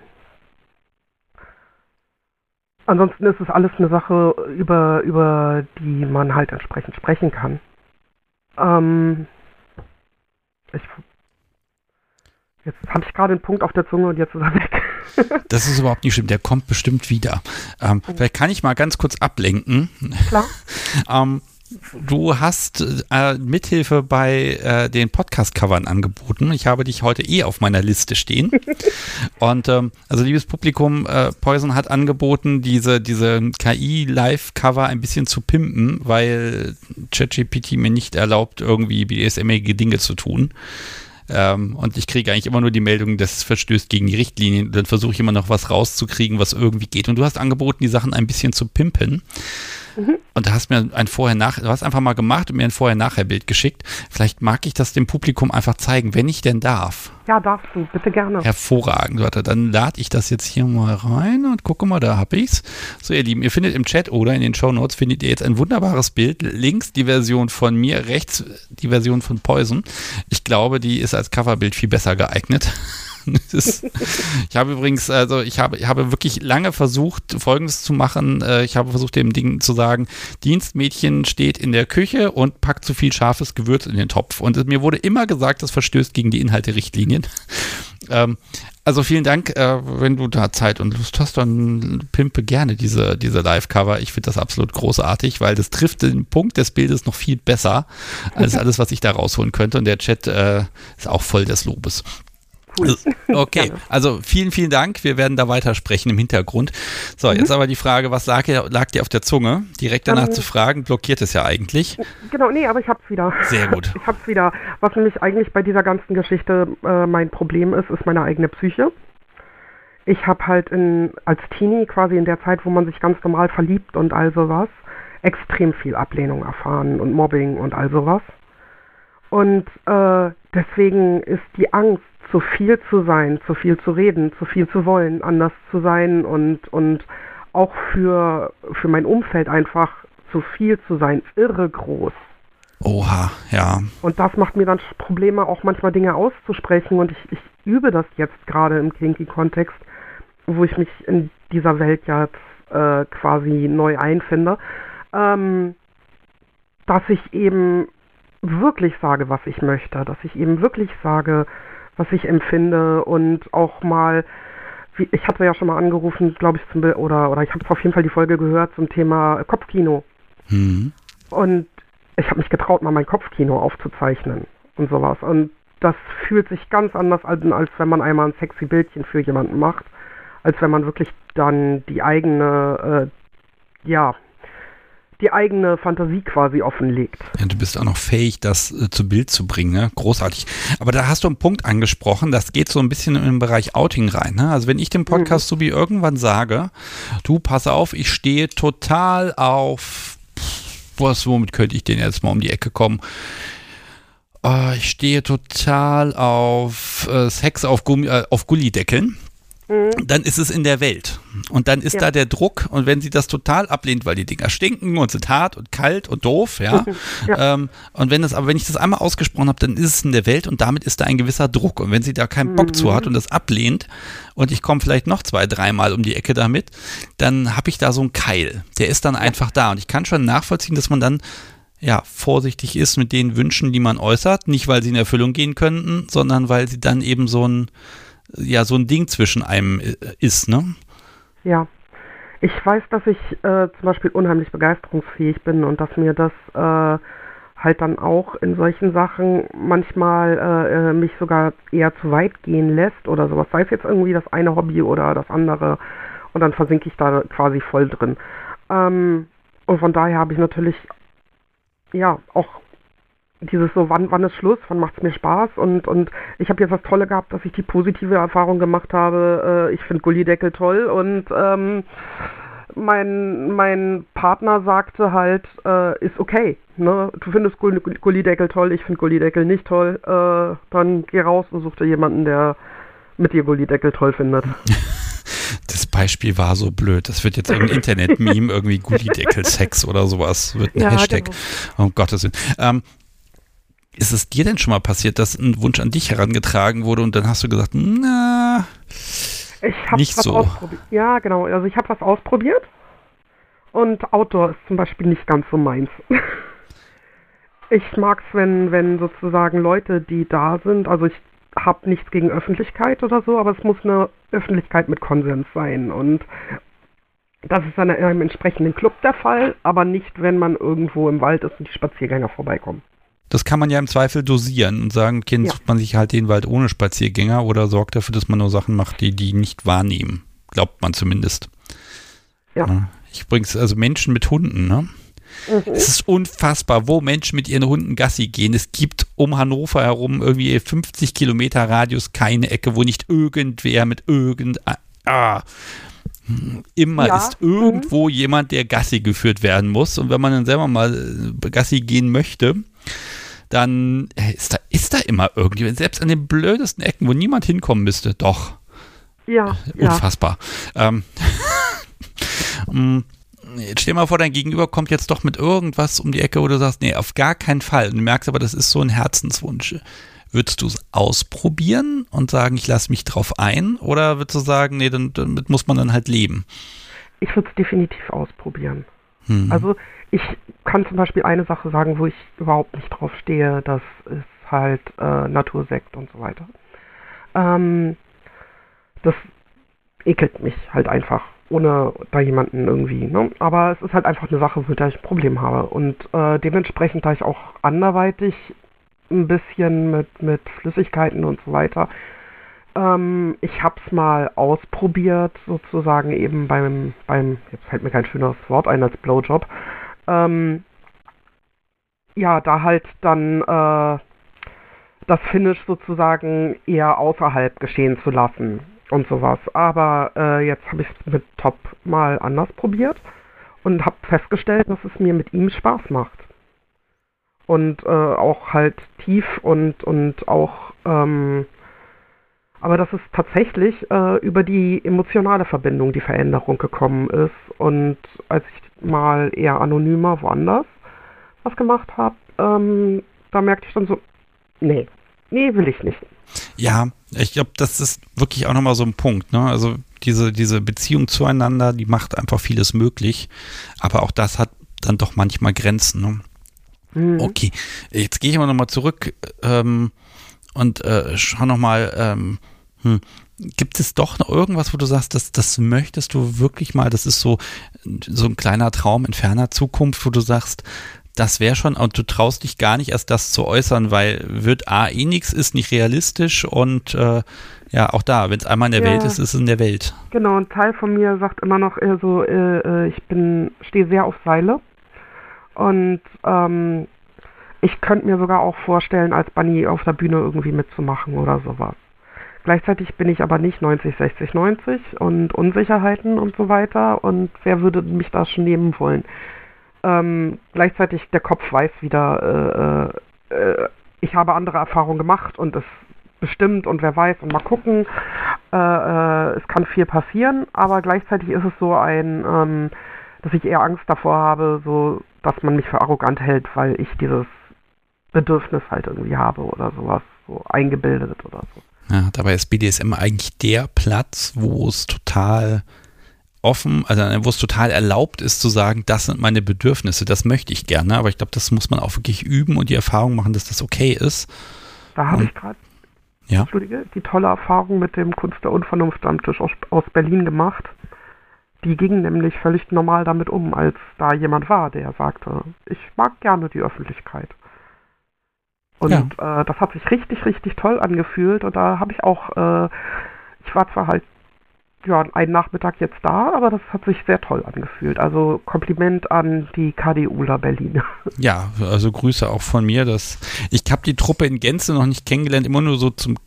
ansonsten ist es alles eine Sache, über, über die man halt entsprechend sprechen kann. Ähm, ich, jetzt habe ich gerade einen Punkt auf der Zunge und jetzt ist er weg. das ist überhaupt nicht schlimm, der kommt bestimmt wieder. Ähm, oh. Vielleicht kann ich mal ganz kurz ablenken. Klar. ähm, Du hast äh, Mithilfe bei äh, den Podcast-Covern angeboten. Ich habe dich heute eh auf meiner Liste stehen. Und ähm, also liebes Publikum, äh, Poison hat angeboten, diese, diese KI-Live-Cover ein bisschen zu pimpen, weil ChatGPT mir nicht erlaubt, irgendwie BDSM-ige Dinge zu tun. Ähm, und ich kriege eigentlich immer nur die Meldung, das verstößt gegen die Richtlinien. Dann versuche ich immer noch was rauszukriegen, was irgendwie geht. Und du hast angeboten, die Sachen ein bisschen zu pimpen. Mhm. Und da hast mir ein Vorher-Nach, du hast einfach mal gemacht und mir ein Vorher-Nachher-Bild geschickt. Vielleicht mag ich das dem Publikum einfach zeigen, wenn ich denn darf. Ja, darfst du, bitte gerne. Hervorragend. Warte, dann lade ich das jetzt hier mal rein und gucke mal, da habe ich's. So, ihr Lieben, ihr findet im Chat oder in den Show Notes findet ihr jetzt ein wunderbares Bild. Links die Version von mir, rechts die Version von Poison. Ich glaube, die ist als Coverbild viel besser geeignet. ich habe übrigens, also ich habe, ich habe wirklich lange versucht, Folgendes zu machen. Äh, ich habe versucht, dem Ding zu sagen, Dienstmädchen steht in der Küche und packt zu viel scharfes Gewürz in den Topf. Und mir wurde immer gesagt, das verstößt gegen die Inhalterichtlinien. Ähm, also vielen Dank, äh, wenn du da Zeit und Lust hast, dann pimpe gerne diese, diese Live-Cover. Ich finde das absolut großartig, weil das trifft den Punkt des Bildes noch viel besser als alles, was ich da rausholen könnte. Und der Chat äh, ist auch voll des Lobes cool. Also, okay, also vielen, vielen Dank. Wir werden da weitersprechen im Hintergrund. So, mhm. jetzt aber die Frage, was lag, lag dir auf der Zunge? Direkt danach um, zu fragen, blockiert es ja eigentlich. Genau, nee, aber ich hab's wieder. Sehr gut. Ich hab's wieder. Was nämlich eigentlich bei dieser ganzen Geschichte äh, mein Problem ist, ist meine eigene Psyche. Ich habe halt in, als Teenie quasi in der Zeit, wo man sich ganz normal verliebt und all sowas, extrem viel Ablehnung erfahren und Mobbing und all sowas. Und äh, deswegen ist die Angst zu viel zu sein, zu viel zu reden, zu viel zu wollen, anders zu sein und, und auch für, für mein Umfeld einfach zu viel zu sein, irre groß. Oha, ja. Und das macht mir dann Probleme, auch manchmal Dinge auszusprechen und ich, ich übe das jetzt gerade im Kinky-Kontext, wo ich mich in dieser Welt jetzt äh, quasi neu einfinde, ähm, dass ich eben wirklich sage, was ich möchte, dass ich eben wirklich sage, was ich empfinde und auch mal, wie, ich hatte ja schon mal angerufen, glaube ich, zum, oder, oder ich habe auf jeden Fall die Folge gehört zum Thema Kopfkino. Mhm. Und ich habe mich getraut, mal mein Kopfkino aufzuzeichnen und sowas. Und das fühlt sich ganz anders an, als wenn man einmal ein sexy Bildchen für jemanden macht, als wenn man wirklich dann die eigene, äh, ja, die eigene Fantasie quasi offenlegt. Ja, du bist auch noch fähig, das äh, zu Bild zu bringen, ne? Großartig. Aber da hast du einen Punkt angesprochen, das geht so ein bisschen in den Bereich Outing rein. Ne? Also wenn ich dem Podcast mhm. so wie irgendwann sage, du pass auf, ich stehe total auf, was, womit könnte ich denn jetzt mal um die Ecke kommen? Oh, ich stehe total auf äh, Sex auf, Gummi, äh, auf Gullideckeln. Mhm. dann ist es in der Welt. Und dann ist ja. da der Druck. Und wenn sie das total ablehnt, weil die Dinger stinken und sind hart und kalt und doof, ja. ja. Ähm, und wenn das, aber wenn ich das einmal ausgesprochen habe, dann ist es in der Welt und damit ist da ein gewisser Druck. Und wenn sie da keinen Bock mhm. zu hat und das ablehnt und ich komme vielleicht noch zwei, dreimal um die Ecke damit, dann habe ich da so einen Keil. Der ist dann einfach da. Und ich kann schon nachvollziehen, dass man dann ja, vorsichtig ist mit den Wünschen, die man äußert. Nicht, weil sie in Erfüllung gehen könnten, sondern weil sie dann eben so ein, ja so ein Ding zwischen einem äh, ist, ne? Ja. Ich weiß, dass ich äh, zum Beispiel unheimlich begeisterungsfähig bin und dass mir das äh, halt dann auch in solchen Sachen manchmal äh, äh, mich sogar eher zu weit gehen lässt oder sowas. Sei es jetzt irgendwie das eine Hobby oder das andere und dann versinke ich da quasi voll drin. Ähm, und von daher habe ich natürlich ja auch dieses so, wann, wann ist Schluss, wann macht es mir Spaß und, und ich habe jetzt das Tolle gehabt, dass ich die positive Erfahrung gemacht habe, äh, ich finde Gullideckel toll und ähm, mein, mein Partner sagte halt, äh, ist okay. Ne? Du findest Gullideckel toll, ich finde Gullideckel nicht toll. Äh, dann geh raus und such dir jemanden, der mit dir Gullideckel toll findet. Das Beispiel war so blöd. Das wird jetzt irgendein Internet-Meme, irgendwie Gullideckel-Sex oder sowas. Wird ein ja, Hashtag. Genau. Um Gottes Willen. Ähm, ist es dir denn schon mal passiert, dass ein Wunsch an dich herangetragen wurde und dann hast du gesagt, na, ich habe was so. ausprobiert. Ja, genau. Also ich habe was ausprobiert und Outdoor ist zum Beispiel nicht ganz so meins. ich mag es, wenn, wenn sozusagen Leute, die da sind, also ich habe nichts gegen Öffentlichkeit oder so, aber es muss eine Öffentlichkeit mit Konsens sein und das ist dann in einem entsprechenden Club der Fall, aber nicht, wenn man irgendwo im Wald ist und die Spaziergänger vorbeikommen. Das kann man ja im Zweifel dosieren und sagen, Kind, ja. sucht man sich halt den Wald ohne Spaziergänger oder sorgt dafür, dass man nur Sachen macht, die die nicht wahrnehmen. Glaubt man zumindest. Ja. Ich bring's, also Menschen mit Hunden, ne? Mhm. Es ist unfassbar, wo Menschen mit ihren Hunden Gassi gehen. Es gibt um Hannover herum irgendwie 50 Kilometer Radius keine Ecke, wo nicht irgendwer mit irgend ah, immer ja. ist irgendwo mhm. jemand, der Gassi geführt werden muss. Und wenn man dann selber mal äh, Gassi gehen möchte, dann äh, ist da, ist da immer irgendjemand, selbst an den blödesten Ecken, wo niemand hinkommen müsste. Doch. Ja. Unfassbar. Ja. Ähm, mm, jetzt stell mal vor, dein Gegenüber kommt jetzt doch mit irgendwas um die Ecke, wo du sagst, nee, auf gar keinen Fall. Und du merkst aber, das ist so ein Herzenswunsch. Würdest du es ausprobieren und sagen, ich lasse mich drauf ein? Oder würdest du sagen, nee, dann, damit muss man dann halt leben? Ich würde es definitiv ausprobieren. Hm. Also ich kann zum Beispiel eine Sache sagen, wo ich überhaupt nicht drauf stehe, das ist halt äh, Natursekt und so weiter. Ähm, das ekelt mich halt einfach, ohne da jemanden irgendwie. Ne? Aber es ist halt einfach eine Sache, mit der ich ein Problem habe. Und äh, dementsprechend, da ich auch anderweitig ein bisschen mit, mit Flüssigkeiten und so weiter, ähm, ich habe es mal ausprobiert, sozusagen eben beim, beim, jetzt fällt mir kein schöneres Wort ein als Blowjob, ähm, ja, da halt dann äh, das Finish sozusagen eher außerhalb geschehen zu lassen und sowas. Aber äh, jetzt habe ich es mit Top mal anders probiert und habe festgestellt, dass es mir mit ihm Spaß macht. Und äh, auch halt tief und, und auch, ähm, aber dass es tatsächlich äh, über die emotionale Verbindung die Veränderung gekommen ist. Und als ich mal eher anonymer woanders was gemacht habe, ähm, da merkte ich dann so, nee, nee, will ich nicht. Ja, ich glaube, das ist wirklich auch nochmal so ein Punkt. Ne? Also diese, diese Beziehung zueinander, die macht einfach vieles möglich. Aber auch das hat dann doch manchmal Grenzen. Ne? Mhm. Okay, jetzt gehe ich mal nochmal zurück ähm, und äh, schau nochmal, ähm, hm, gibt es doch noch irgendwas, wo du sagst, das, das möchtest du wirklich mal, das ist so, so ein kleiner Traum in ferner Zukunft, wo du sagst, das wäre schon, und du traust dich gar nicht erst das zu äußern, weil wird A eh nichts, ist nicht realistisch und äh, ja, auch da, wenn es einmal in der ja, Welt ist, ist es in der Welt. Genau, ein Teil von mir sagt immer noch eher so, äh, äh ich bin, stehe sehr auf Seile und ähm, ich könnte mir sogar auch vorstellen, als Bunny auf der Bühne irgendwie mitzumachen oder sowas. Gleichzeitig bin ich aber nicht 90, 60, 90 und Unsicherheiten und so weiter. Und wer würde mich da schon nehmen wollen? Ähm, gleichzeitig der Kopf weiß wieder, äh, äh, ich habe andere Erfahrungen gemacht und es bestimmt und wer weiß und mal gucken. Äh, äh, es kann viel passieren, aber gleichzeitig ist es so ein, ähm, dass ich eher Angst davor habe, so, dass man mich für arrogant hält, weil ich dieses Bedürfnis halt irgendwie habe oder sowas, so eingebildet oder so. Ja, dabei ist BDSM eigentlich der Platz, wo es total offen, also wo es total erlaubt ist zu sagen, das sind meine Bedürfnisse, das möchte ich gerne, aber ich glaube, das muss man auch wirklich üben und die Erfahrung machen, dass das okay ist. Da habe ich gerade ja? Entschuldige, die tolle Erfahrung mit dem Kunst der Unvernunft Stammtisch aus, aus Berlin gemacht. Die ging nämlich völlig normal damit um, als da jemand war, der sagte, ich mag gerne die Öffentlichkeit. Und ja. äh, das hat sich richtig, richtig toll angefühlt. Und da habe ich auch, äh, ich war zwar halt ja, einen Nachmittag jetzt da, aber das hat sich sehr toll angefühlt. Also Kompliment an die KDUler Berlin. Ja, also Grüße auch von mir. Dass ich habe die Truppe in Gänze noch nicht kennengelernt, immer nur so zum,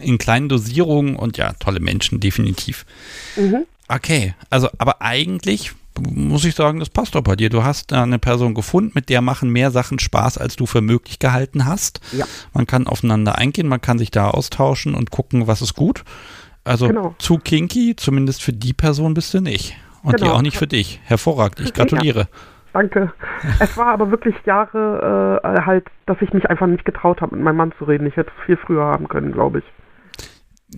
in kleinen Dosierungen und ja, tolle Menschen, definitiv. Mhm. Okay, also aber eigentlich muss ich sagen, das passt doch bei dir. Du hast da eine Person gefunden, mit der machen mehr Sachen Spaß, als du für möglich gehalten hast. Ja. Man kann aufeinander eingehen, man kann sich da austauschen und gucken, was ist gut. Also Genau. zu kinky, zumindest für die Person bist du nicht. Und die Genau. auch nicht für dich. Hervorragend. Ich gratuliere. Danke. Es war aber wirklich Jahre äh, halt, dass ich mich einfach nicht getraut habe, mit meinem Mann zu reden. Ich hätte es viel früher haben können, glaube ich.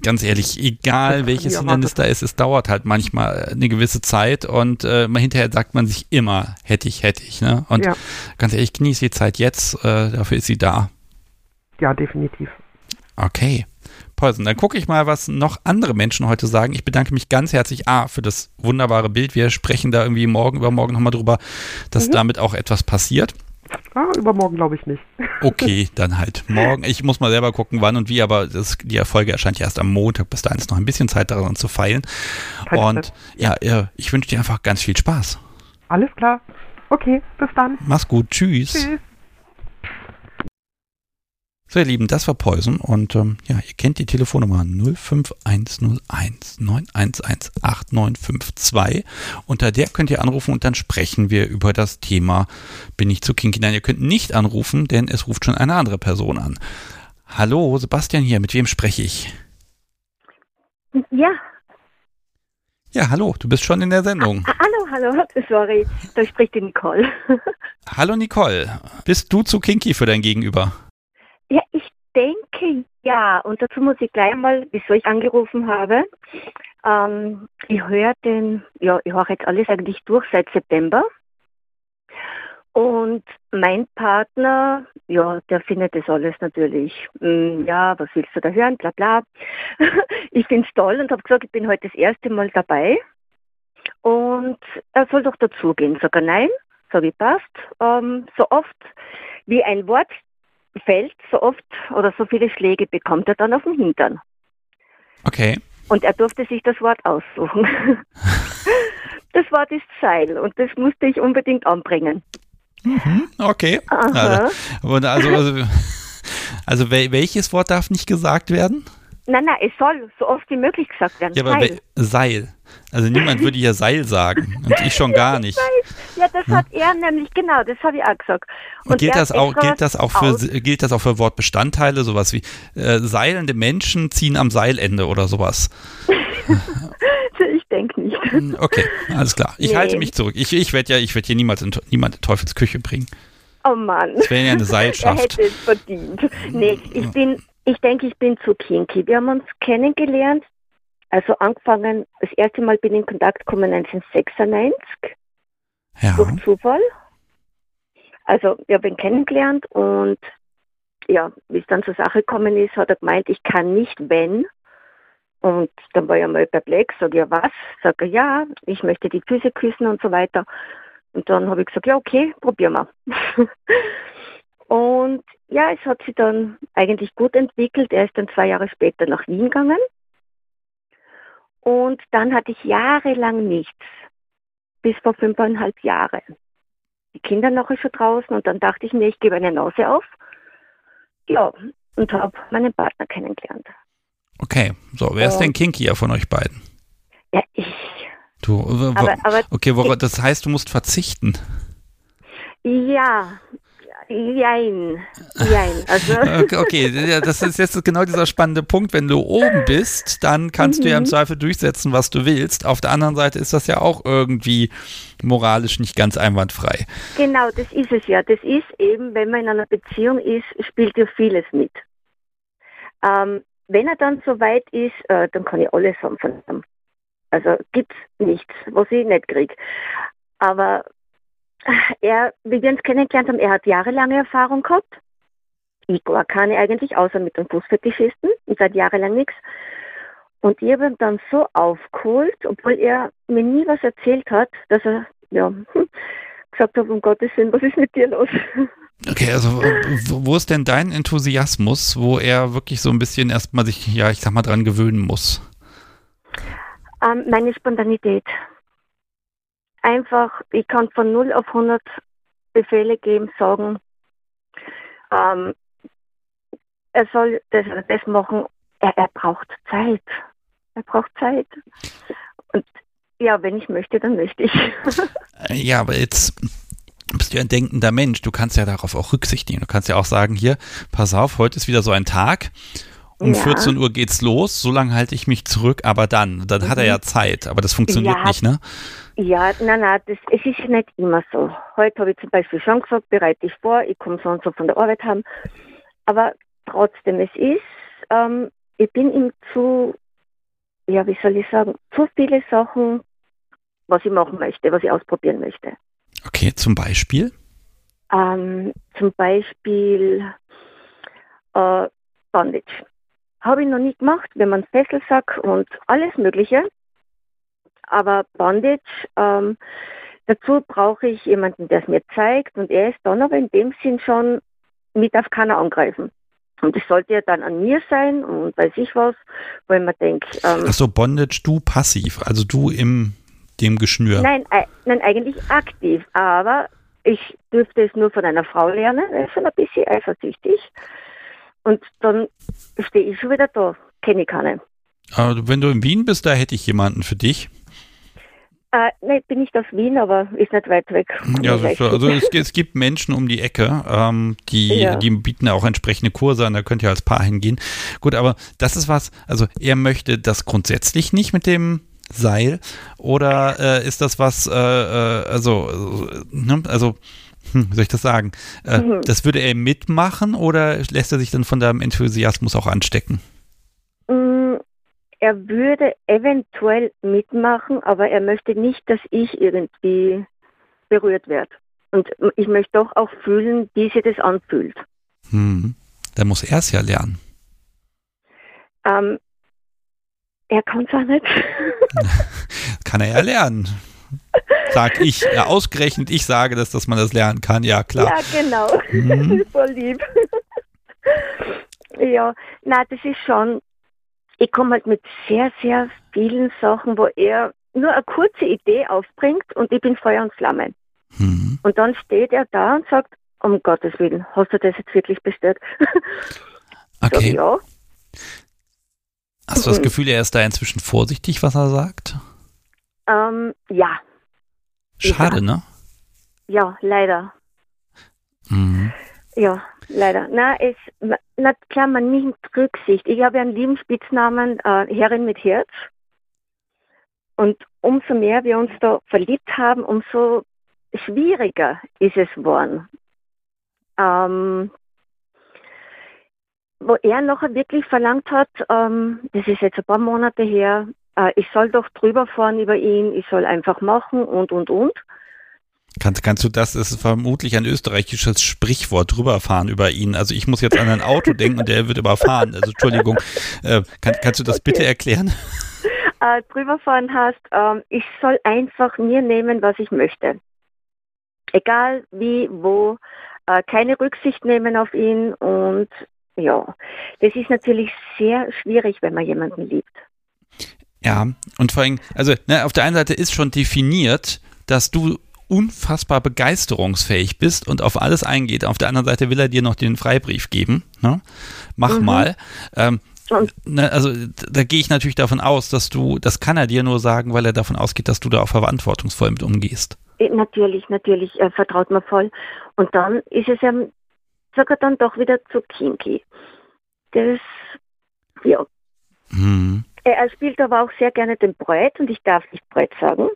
Ganz ehrlich, egal welches Hindernis da ist, es dauert halt manchmal eine gewisse Zeit und äh, hinterher sagt man sich immer, hätte ich, hätte ich. Ne? Und Ja. ganz ehrlich, genieße die Zeit jetzt, äh, dafür ist sie da. Ja, definitiv. Okay. Poison, dann gucke ich mal, was noch andere Menschen heute sagen. Ich bedanke mich ganz herzlich A für das wunderbare Bild. Wir sprechen da irgendwie morgen, übermorgen nochmal drüber, dass Mhm. damit auch etwas passiert. Ah, übermorgen glaube ich nicht. Okay, dann halt morgen. Ich muss mal selber gucken, wann und wie, aber das, die Folge erscheint ja erst am Montag. Bis dahin ist noch ein bisschen Zeit daran zu feilen. Kein und ja, ich wünsche dir einfach ganz viel Spaß. Alles klar. Okay, bis dann. Mach's gut. Tschüss. Tschüss. So, ihr Lieben, das war Poison und ähm, ja, ihr kennt die Telefonnummer 05101 911 8952. Unter der könnt ihr anrufen und dann sprechen wir über das Thema Bin ich zu kinky? Nein, ihr könnt nicht anrufen, denn es ruft schon eine andere Person an. Hallo, Sebastian hier, mit wem spreche ich? Ja, Ja, hallo, du bist schon in der Sendung. ah, hallo, hallo, sorry, da spricht die Nicole. Hallo Nicole, bist du zu kinky für dein Gegenüber? Ja, ich denke ja, und dazu muss ich gleich mal, wieso ich angerufen habe. Ähm, ich höre den, ja, ich höre jetzt alles eigentlich durch seit September. Und mein Partner, ja, der findet das alles natürlich, mm, ja, was willst du da hören, bla bla. Ich finde es toll und habe gesagt, ich bin heute das erste Mal dabei. Und er soll doch dazugehen. Sag er nein, sag ich passt. Ähm, so oft wie ein Wort fällt, so oft oder so viele Schläge bekommt er dann auf den Hintern. Okay. Und er durfte sich das Wort aussuchen. das Wort ist Seil und das musste ich unbedingt anbringen. Mhm, okay. Aha. Also, also, also, also wel- welches Wort darf nicht gesagt werden? Nein, nein, es soll so oft wie möglich gesagt werden. Ja, aber Seil. Seil. Also niemand würde ja Seil sagen. Und ich schon gar nicht. Ja, das hat er nämlich, genau, das habe ich auch gesagt. Und gilt er das auch, gilt das auch für, aus- gilt das auch für Wortbestandteile, sowas wie äh, seilende Menschen ziehen am Seilende oder sowas? Ich denke nicht. Hm, Okay, alles klar. Ich Nee. halte mich zurück. Ich, ich werde ja, ich werde hier niemals in, niemand in Teufels Küche bringen. Oh Mann. Das wäre ja eine Er Seilschaft. hätte es verdient. Nee, ich bin, ich denke, ich bin zu kinky. Wir haben uns kennengelernt, also angefangen, das erste Mal bin ich in Kontakt gekommen 1996 Ja. durch Zufall. Also ich habe ihn kennengelernt und ja, wie es dann zur Sache gekommen ist, hat er gemeint, ich kann nicht, wenn. Und dann war ich einmal perplex, sage ja was? Sage ja, ich möchte die Füße küssen und so weiter. Und dann habe ich gesagt, ja okay, probieren wir. und ja, es hat sich dann eigentlich gut entwickelt. Er ist dann zwei Jahre später nach Wien gegangen. Und dann hatte ich jahrelang nichts. Bis vor fünfeinhalb Jahren. Die Kinder nachher schon draußen und dann dachte ich mir, ich gebe eine Nase auf. Ja, und habe meinen Partner kennengelernt. Okay, so, wer ist Und- denn kinkier von euch beiden? Ja, ich. Du, w- Aber, aber okay, das heißt, du musst verzichten. ja, jein, jein. Also, Okay, das ist jetzt genau dieser spannende Punkt. Wenn du oben bist, dann kannst du ja im Mhm. Zweifel durchsetzen, was du willst. Auf der anderen Seite ist das ja auch irgendwie moralisch nicht ganz einwandfrei. genau, das ist es ja. Das ist eben, wenn man in einer Beziehung ist, spielt ja vieles mit. Ähm, wenn er dann so weit ist, äh, dann kann ich alles haben von ihm. Also gibt's nichts, was ich nicht krieg. Aber er, wie wir uns kennengelernt haben, er hat jahrelange Erfahrung gehabt. Ich gar keine eigentlich, außer mit dem Fußfetischisten und seit jahrelang nichts. Und ich habe ihn dann so aufgeholt, obwohl er mir nie was erzählt hat, dass er ja, hm, gesagt hat, um Gottes Willen, was ist mit dir los? Okay, also wo wo ist denn dein Enthusiasmus, wo er wirklich so ein bisschen erstmal sich, ja, ich sag mal, dran gewöhnen muss? Ähm, meine Spontanität. Einfach, ich kann von 0 auf 100 Befehle geben, sagen, ähm, er soll das, das machen. Er, er braucht Zeit. Er braucht Zeit. Und ja, wenn ich möchte, dann möchte ich. ja, aber jetzt bist du ein denkender Mensch. Du kannst ja darauf auch Rücksicht nehmen. Du kannst ja auch sagen, hier, pass auf, heute ist wieder so ein Tag. Um ja. 14 Uhr geht's los, so lange halte ich mich zurück, aber dann, dann mhm. hat er ja mhm. Zeit, aber das funktioniert ja, nicht, ne? Ja, nein, nein, das, es ist nicht immer so. Heute habe ich zum Beispiel schon gesagt, bereite dich vor, ich komme so und so von der Arbeit haben. Aber trotzdem, es ist, ähm, ich bin ihm zu, ja, wie soll ich sagen, zu viele Sachen, was ich machen möchte, was ich ausprobieren möchte. Okay, zum Beispiel? Ähm, zum Beispiel äh, Bondage. Habe ich noch nie gemacht, wenn man Fesselsack und alles Mögliche. Aber Bondage, ähm, dazu brauche ich jemanden, der es mir zeigt und er ist dann aber in dem Sinn schon mit auf keiner angreifen. Und das sollte ja dann an mir sein und weiß ich was, wo ich mir denke. Ähm, Achso, Bondage, du passiv, also du im dem Geschnür. Nein, äh, nein, eigentlich aktiv, aber ich dürfte es nur von einer Frau lernen, er schon ein bisschen eifersüchtig. Und dann stehe ich schon wieder da, kenne ich keine. Aber wenn du in Wien bist, da hätte ich jemanden für dich. Äh, ne, bin nicht aus Wien, aber ist nicht weit weg. Ja, also, also es, es, gibt Menschen um die Ecke, ähm, die, ja. die bieten auch entsprechende Kurse an, da könnt ihr als Paar hingehen. Gut, aber das ist was, also er möchte das grundsätzlich nicht mit dem Seil oder äh, ist das was, äh, äh also, ne, also hm, wie soll ich das sagen? Äh, mhm. Das würde er mitmachen oder lässt er sich dann von deinem Enthusiasmus auch anstecken? Er würde eventuell mitmachen, aber er möchte nicht, dass ich irgendwie berührt werde. Und ich möchte doch auch fühlen, wie sich das anfühlt. Hm. Dann muss er es ja lernen. Ähm, er kann es auch nicht. kann er ja lernen sag ich. Ja, ausgerechnet ich sage das, dass man das lernen kann. Ja, klar. Ja, genau. Mhm. Voll lieb. ja, na, das ist schon. Ich komme halt mit sehr, sehr vielen Sachen, wo er nur eine kurze Idee aufbringt und ich bin Feuer und Flamme. Mhm. Und dann steht er da und sagt, um Gottes Willen, hast du das jetzt wirklich bestellt? Okay. So, ja. Hast du das mhm. Gefühl, er ist da inzwischen vorsichtig, was er sagt? Ähm, ja, Schade, ja. ne? Ja, leider. Mhm. Ja, leider. Na, es, na klar, man nimmt Rücksicht. Ich habe einen lieben Spitznamen, äh, Herrin mit Herz. Und umso mehr wir uns da verliebt haben, umso schwieriger ist es geworden. Ähm, wo er nachher wirklich verlangt hat, ähm, das ist jetzt ein paar Monate her, äh, ich soll doch drüber fahren über ihn, ich soll einfach machen und, und, und. Kannst, kannst du das, das ist vermutlich ein österreichisches Sprichwort, drüberfahren über ihn. Also ich muss jetzt an ein Auto denken und der wird überfahren. Also Entschuldigung, äh, kann, kannst du das okay. bitte erklären? Äh, drüberfahren heißt, äh, ich soll einfach mir nehmen, was ich möchte. Egal wie, wo, äh, keine Rücksicht nehmen auf ihn und ja, das ist natürlich sehr schwierig, wenn man jemanden liebt. Ja, und vor allem, also ne, auf der einen Seite ist schon definiert, dass du unfassbar begeisterungsfähig bist und auf alles eingeht. Auf der anderen Seite will er dir noch den Freibrief geben. Ne? Mach mhm. mal. Ähm, ne, also da gehe ich natürlich davon aus, dass du, das kann er dir nur sagen, weil er davon ausgeht, dass du da auch verantwortungsvoll mit umgehst. Äh, natürlich, natürlich, er vertraut mir voll. Und dann ist es ja sogar dann doch wieder zu kinky. Das, ja. Hm. Er spielt aber auch sehr gerne den Brett und ich darf nicht Brett sagen.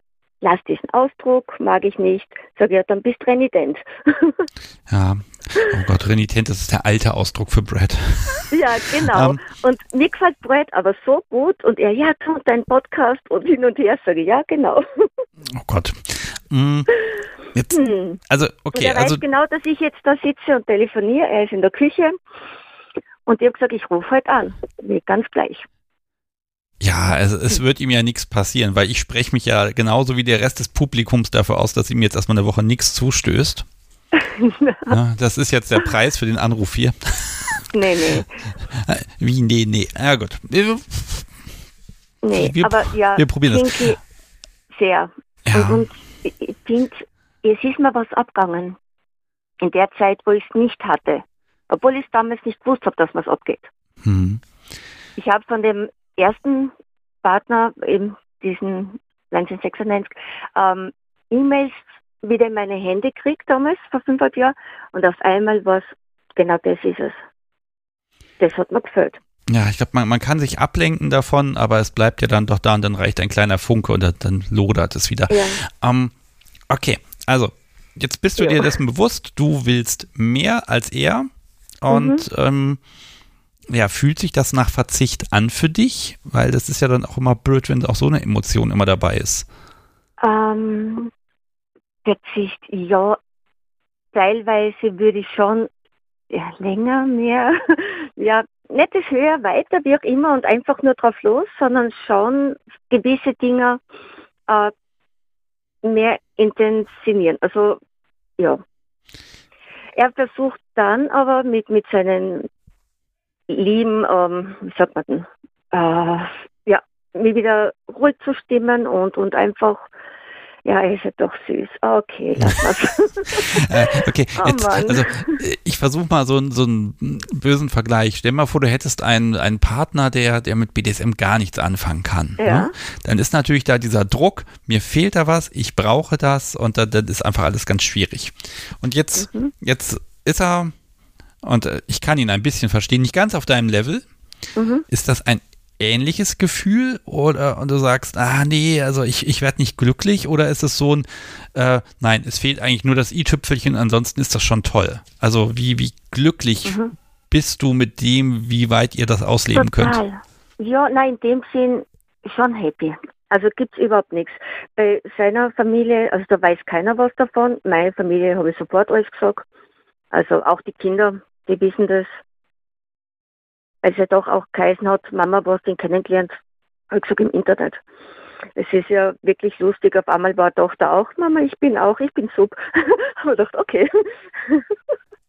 Lass diesen Ausdruck, mag ich nicht. Sag ja, dann bist renitent. ja, oh Gott, renitent, das ist der alte Ausdruck für Brett. Ja, genau. Ähm. und mir gefällt Brett aber so gut und er, ja, tu dein Podcast und hin und her sage, ja, genau. Oh Gott. Mm, jetzt, hm. Also, okay. Und er also, weiß genau, dass ich jetzt da sitze und telefoniere. Er ist in der Küche und ich habe gesagt, ich rufe heute an. Ganz gleich. Ja, es, es wird ihm ja nichts passieren, weil ich spreche mich ja genauso wie der Rest des Publikums dafür aus, dass ihm jetzt erstmal eine Woche nichts zustößt. Ja, das ist jetzt der Preis für den Anruf hier. Nee, nee. Wie, nee, nee. Ja, gut. Wir, nee, wir, aber ja, wir probieren das. Sehr. Ja. Und, und ich finde, es ist mir was abgegangen. In der Zeit, wo ich es nicht hatte. Obwohl ich es damals nicht gewusst habe, dass mir es abgeht. Hm. Ich habe von dem ersten Partner, eben diesen 1996, ähm, E-Mails wieder in meine Hände kriegt damals, vor 500 Jahren. Und auf einmal war es, genau das ist es. Das hat mir gefällt. Ja, ich glaube, man, man kann sich ablenken davon, aber es bleibt ja dann doch da und dann reicht ein kleiner Funke und dann lodert es wieder. Ja. Ähm, okay, also jetzt bist du ja. dir dessen bewusst, du willst mehr als er und mhm. ähm, ja, fühlt sich das nach Verzicht an für dich? Weil das ist ja dann auch immer blöd, wenn auch so eine Emotion immer dabei ist. Ähm, Verzicht, ja. Teilweise würde ich schon ja, länger, mehr, ja, nicht das höher, weiter, wie auch immer und einfach nur drauf los, sondern schon gewisse Dinge äh, mehr intensivieren. Also, ja. Er versucht dann aber mit, mit seinen lieben, ähm, wie sagt man denn, äh, ja, mir wieder ruhig zu stimmen und, und einfach ja, ist ja doch süß. Okay, lass mal. äh, okay, oh, jetzt, also ich versuche mal so, so einen bösen Vergleich. Stell dir mal vor, du hättest einen, einen Partner, der, der mit BDSM gar nichts anfangen kann. Ja. Ne? Dann ist natürlich da dieser Druck, mir fehlt da was, ich brauche das und dann, dann ist einfach alles ganz schwierig. Und jetzt, mhm. jetzt ist er, und äh, ich kann ihn ein bisschen verstehen, nicht ganz auf deinem Level. Mhm. Ist das ein ähnliches Gefühl oder und du sagst, ah nee, also ich, ich werde nicht glücklich oder ist es so ein, äh, nein, es fehlt eigentlich nur das i-Tüpfelchen, ansonsten ist das schon toll. Also wie, wie glücklich mhm. bist du mit dem, wie weit ihr das ausleben Total. könnt? Ja, nein, in dem Sinn schon happy. Also gibt es überhaupt nichts. Bei seiner Familie, also da weiß keiner was davon. Meine Familie habe ich sofort alles gesagt. Also auch die Kinder, die wissen das weil es ja doch auch geheißen hat, Mama, was den kennengelernt? Habe gesagt, im Internet. Es ist ja wirklich lustig, auf einmal war Tochter auch, Mama, ich bin auch, ich bin sub. Habe ich gedacht, okay.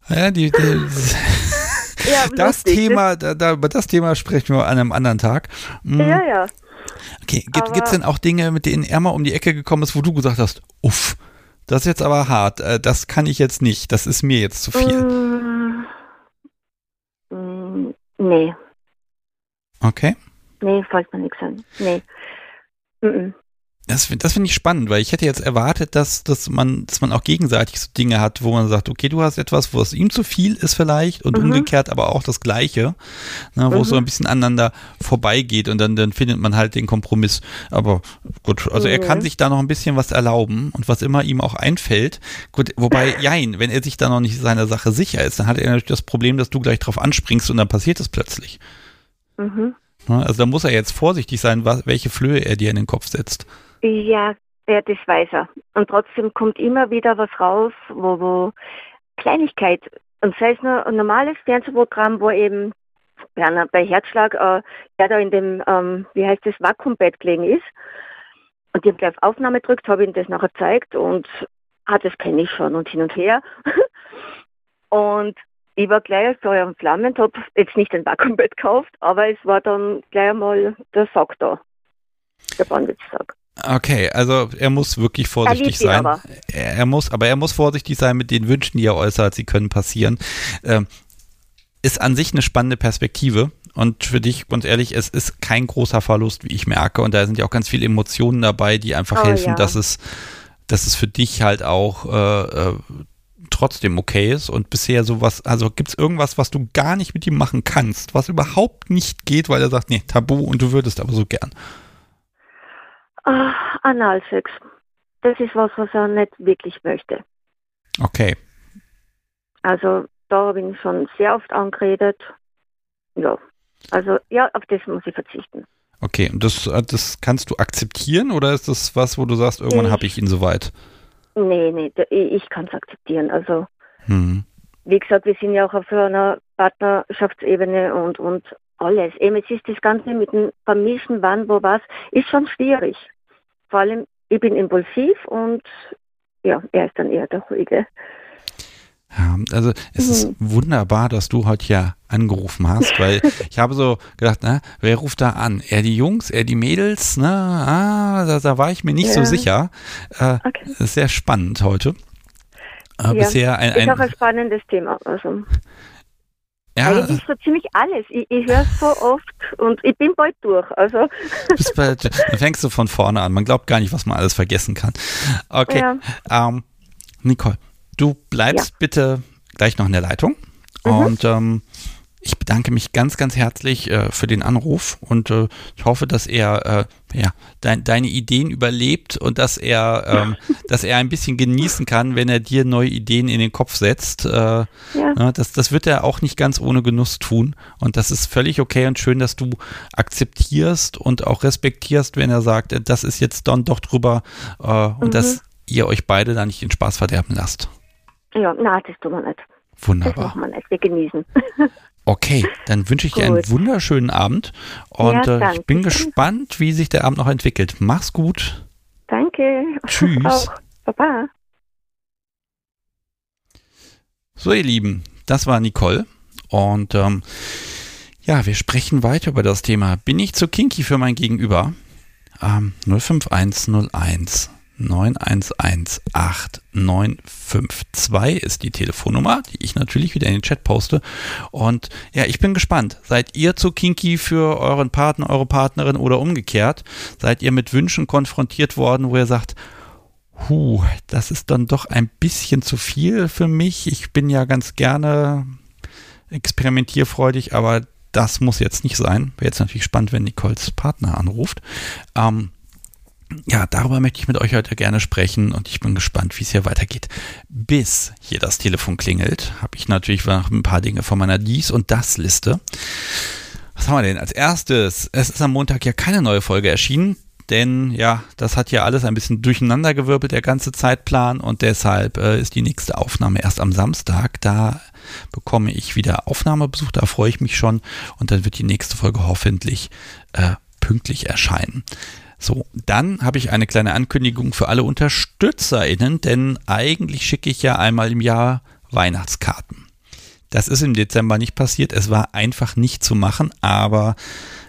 Ja, die, die ja, das lustig, Thema, da, da, über das Thema sprechen wir an einem anderen Tag. Mhm. Ja, ja. Okay, gibt es denn auch Dinge, mit denen er mal um die Ecke gekommen ist, wo du gesagt hast, uff, das ist jetzt aber hart, äh, das kann ich jetzt nicht, das ist mir jetzt zu viel? Nee. Okay. Nee, fällt mir nichts an. Nee. Mm -mm. Das, das finde ich spannend, weil ich hätte jetzt erwartet, dass, dass, man, dass man auch gegenseitig so Dinge hat, wo man sagt, okay, du hast etwas, wo es ihm zu viel ist vielleicht und mhm. umgekehrt aber auch das Gleiche, ne, wo mhm. es so ein bisschen aneinander vorbeigeht und dann, dann findet man halt den Kompromiss. Aber gut, also mhm. er kann mhm. sich da noch ein bisschen was erlauben und was immer ihm auch einfällt. Gut, wobei, jein, wenn er sich da noch nicht seiner Sache sicher ist, dann hat er natürlich das Problem, dass du gleich drauf anspringst und dann passiert es plötzlich. Mhm. Ne, also da muss er jetzt vorsichtig sein, was, welche Flöhe er dir in den Kopf setzt. Ja, ja, das weiß er. Und trotzdem kommt immer wieder was raus, wo, wo Kleinigkeit, und sei es nur ein normales Fernsehprogramm, wo eben ja, bei Herzschlag äh, der da in dem, ähm, wie heißt das, Vakuumbett gelegen ist. Und ich habe gleich auf Aufnahme gedrückt, habe ihm das nachher gezeigt und ah, das kenne ich schon und hin und her. und ich war gleich Feuer und Flammen, habe jetzt nicht ein Vakuumbett gekauft, aber es war dann gleich einmal der Sack da, der Bandwitzsack. Okay, also er muss wirklich vorsichtig sein. Er, er, muss, aber er muss vorsichtig sein mit den Wünschen, die er äußert. Sie können passieren. Ähm, ist an sich eine spannende Perspektive. Und für dich, ganz ehrlich, es ist kein großer Verlust, wie ich merke. Und da sind ja auch ganz viele Emotionen dabei, die einfach oh, helfen, ja. dass es, dass es für dich halt auch äh, äh, trotzdem okay ist. Und bisher sowas, also gibt es irgendwas, was du gar nicht mit ihm machen kannst, was überhaupt nicht geht, weil er sagt, nee, Tabu und du würdest aber so gern. Uh, Analsex. Das ist was, was er nicht wirklich möchte. Okay. Also da bin ich schon sehr oft angeredet. Ja. Also ja, auf das muss ich verzichten. Okay, und das, das kannst du akzeptieren oder ist das was, wo du sagst, irgendwann habe ich ihn soweit? Nee, nee, ich kann es akzeptieren. Also hm. wie gesagt, wir sind ja auch auf einer Partnerschaftsebene und, und alles. Eben, es ist das Ganze mit dem Vermischen, wann, wo was, ist schon schwierig vor allem, ich bin impulsiv und ja, er ist dann eher der Ruhige. Ja, also es mhm. ist wunderbar, dass du heute ja angerufen hast, weil ich habe so gedacht, na, wer ruft da an? Er die Jungs, er die Mädels? Ne? Ah, da, da war ich mir nicht ja. so sicher. Äh, okay. Sehr spannend heute. Äh, ja, bisher ein, ein, ist auch ein spannendes Thema. Also. Ja. Eigentlich so ziemlich alles. Ich, ich höre es so oft und ich bin bald durch. Also. Bald, dann fängst du von vorne an. Man glaubt gar nicht, was man alles vergessen kann. Okay. Ja. Ähm, Nicole, du bleibst ja. bitte gleich noch in der Leitung. Mhm. Und ähm, ich bedanke mich ganz, ganz herzlich äh, für den Anruf und äh, ich hoffe, dass er äh, ja, dein, deine Ideen überlebt und dass er, ähm, dass er ein bisschen genießen kann, wenn er dir neue Ideen in den Kopf setzt. Äh, ja. Ne, das, das wird er auch nicht ganz ohne Genuss tun. Und das ist völlig okay und schön, dass du akzeptierst und auch respektierst, wenn er sagt, äh, das ist jetzt dann doch drüber äh, und mhm. dass ihr euch beide da nicht den Spaß verderben lasst. Ja, na, das tun wir nicht. Wunderbar. Das machen wir nicht, wir genießen. Okay, dann wünsche ich dir einen wunderschönen Abend und ja, äh, ich bin gespannt, wie sich der Abend noch entwickelt. Mach's gut. Danke. Tschüss. Auch. Baba. So, ihr Lieben, das war Nicole und ähm, ja, wir sprechen weiter über das Thema. Bin ich zu kinky für mein Gegenüber? Ähm, 05101 9118952 ist die Telefonnummer, die ich natürlich wieder in den Chat poste. Und ja, ich bin gespannt. Seid ihr zu kinky für euren Partner, eure Partnerin oder umgekehrt? Seid ihr mit Wünschen konfrontiert worden, wo ihr sagt, Huh, das ist dann doch ein bisschen zu viel für mich. Ich bin ja ganz gerne experimentierfreudig, aber das muss jetzt nicht sein. Wäre jetzt natürlich spannend, wenn Nicoles Partner anruft. Ähm, ja, darüber möchte ich mit euch heute gerne sprechen und ich bin gespannt, wie es hier weitergeht. Bis hier das Telefon klingelt, habe ich natürlich noch ein paar Dinge von meiner Dies- und Das-Liste. Was haben wir denn? Als erstes, es ist am Montag ja keine neue Folge erschienen, denn ja, das hat ja alles ein bisschen durcheinandergewirbelt, der ganze Zeitplan und deshalb äh, ist die nächste Aufnahme erst am Samstag. Da bekomme ich wieder Aufnahmebesuch, da freue ich mich schon und dann wird die nächste Folge hoffentlich äh, pünktlich erscheinen. So, dann habe ich eine kleine Ankündigung für alle UnterstützerInnen, denn eigentlich schicke ich ja einmal im Jahr Weihnachtskarten. Das ist im Dezember nicht passiert. Es war einfach nicht zu machen, aber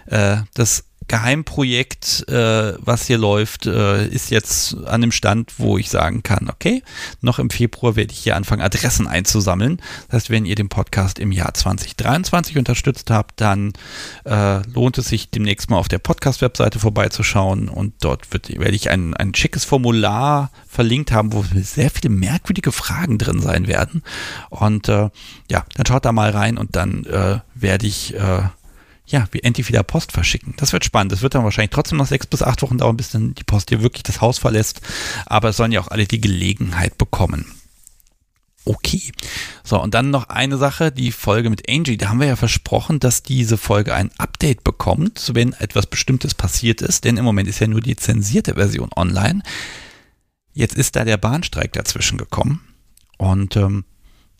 äh, das Geheimprojekt, äh, was hier läuft, äh, ist jetzt an dem Stand, wo ich sagen kann, okay, noch im Februar werde ich hier anfangen, Adressen einzusammeln. Das heißt, wenn ihr den Podcast im Jahr 2023 unterstützt habt, dann äh, lohnt es sich demnächst mal auf der Podcast-Webseite vorbeizuschauen und dort wird, werde ich ein, ein schickes Formular verlinkt haben, wo sehr viele merkwürdige Fragen drin sein werden. Und äh, ja, dann schaut da mal rein und dann äh, werde ich äh, ja, wie endlich wieder Post verschicken. Das wird spannend. Das wird dann wahrscheinlich trotzdem noch sechs bis acht Wochen dauern, bis dann die Post hier wirklich das Haus verlässt. Aber es sollen ja auch alle die Gelegenheit bekommen. Okay. So, und dann noch eine Sache, die Folge mit Angie. Da haben wir ja versprochen, dass diese Folge ein Update bekommt, wenn etwas Bestimmtes passiert ist. Denn im Moment ist ja nur die zensierte Version online. Jetzt ist da der Bahnstreik dazwischen gekommen. Und ähm,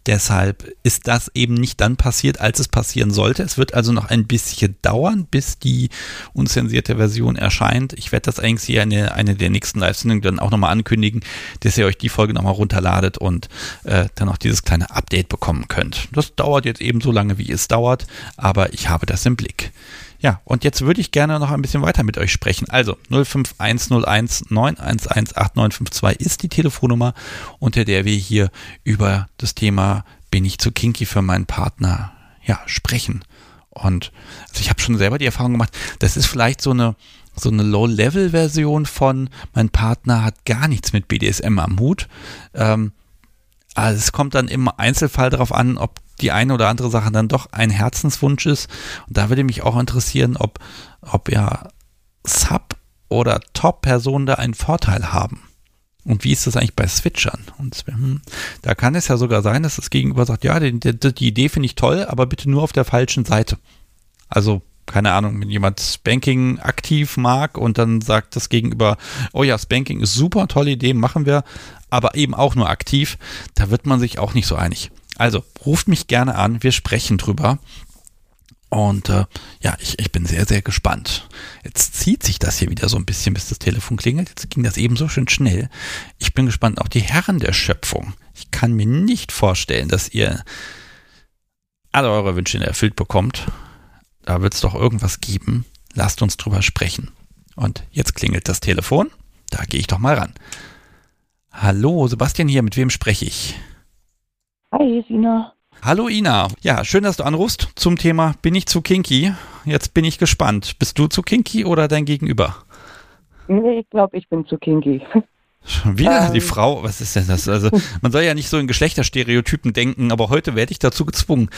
Deshalb ist das eben nicht dann passiert, als es passieren sollte. Es wird also noch ein bisschen dauern, bis die unzensierte Version erscheint. Ich werde das eigentlich hier eine, eine der nächsten Live-Sendungen dann auch nochmal ankündigen, dass ihr euch die Folge nochmal runterladet und äh, dann auch dieses kleine Update bekommen könnt. Das dauert jetzt eben so lange, wie es dauert, aber ich habe das im Blick. Ja, und jetzt würde ich gerne noch ein bisschen weiter mit euch sprechen. Also 05101 911 8952 ist die Telefonnummer, unter der wir hier über das Thema bin ich zu kinky für meinen Partner ja, sprechen. Und also ich habe schon selber die Erfahrung gemacht, das ist vielleicht so eine so eine Low-Level-Version von mein Partner hat gar nichts mit BDSM am Hut. Ähm, also es kommt dann im Einzelfall darauf an, ob die eine oder andere Sache dann doch ein Herzenswunsch ist. Und da würde mich auch interessieren, ob, ob ja Sub- oder Top-Personen da einen Vorteil haben. Und wie ist das eigentlich bei Switchern? Und hm, da kann es ja sogar sein, dass das Gegenüber sagt, ja, die, die, die Idee finde ich toll, aber bitte nur auf der falschen Seite. Also, keine Ahnung, wenn jemand Spanking aktiv mag und dann sagt das Gegenüber, oh ja, Spanking ist super, tolle Idee, machen wir, aber eben auch nur aktiv, da wird man sich auch nicht so einig. Also ruft mich gerne an, wir sprechen drüber. Und äh, ja, ich, ich bin sehr, sehr gespannt. Jetzt zieht sich das hier wieder so ein bisschen, bis das Telefon klingelt. Jetzt ging das eben so schön schnell. Ich bin gespannt, auch die Herren der Schöpfung. Ich kann mir nicht vorstellen, dass ihr alle eure Wünsche erfüllt bekommt. Da wird es doch irgendwas geben. Lasst uns drüber sprechen. Und jetzt klingelt das Telefon. Da gehe ich doch mal ran. Hallo, Sebastian hier, mit wem spreche ich? Hi, Sina. Hallo Ina. Ja, schön, dass du anrufst zum Thema Bin ich zu kinky? Jetzt bin ich gespannt. Bist du zu kinky oder dein Gegenüber? Nee, ich glaube, ich bin zu kinky. Schon wieder ähm. die Frau, was ist denn das? Also, man soll ja nicht so in Geschlechterstereotypen denken, aber heute werde ich dazu gezwungen.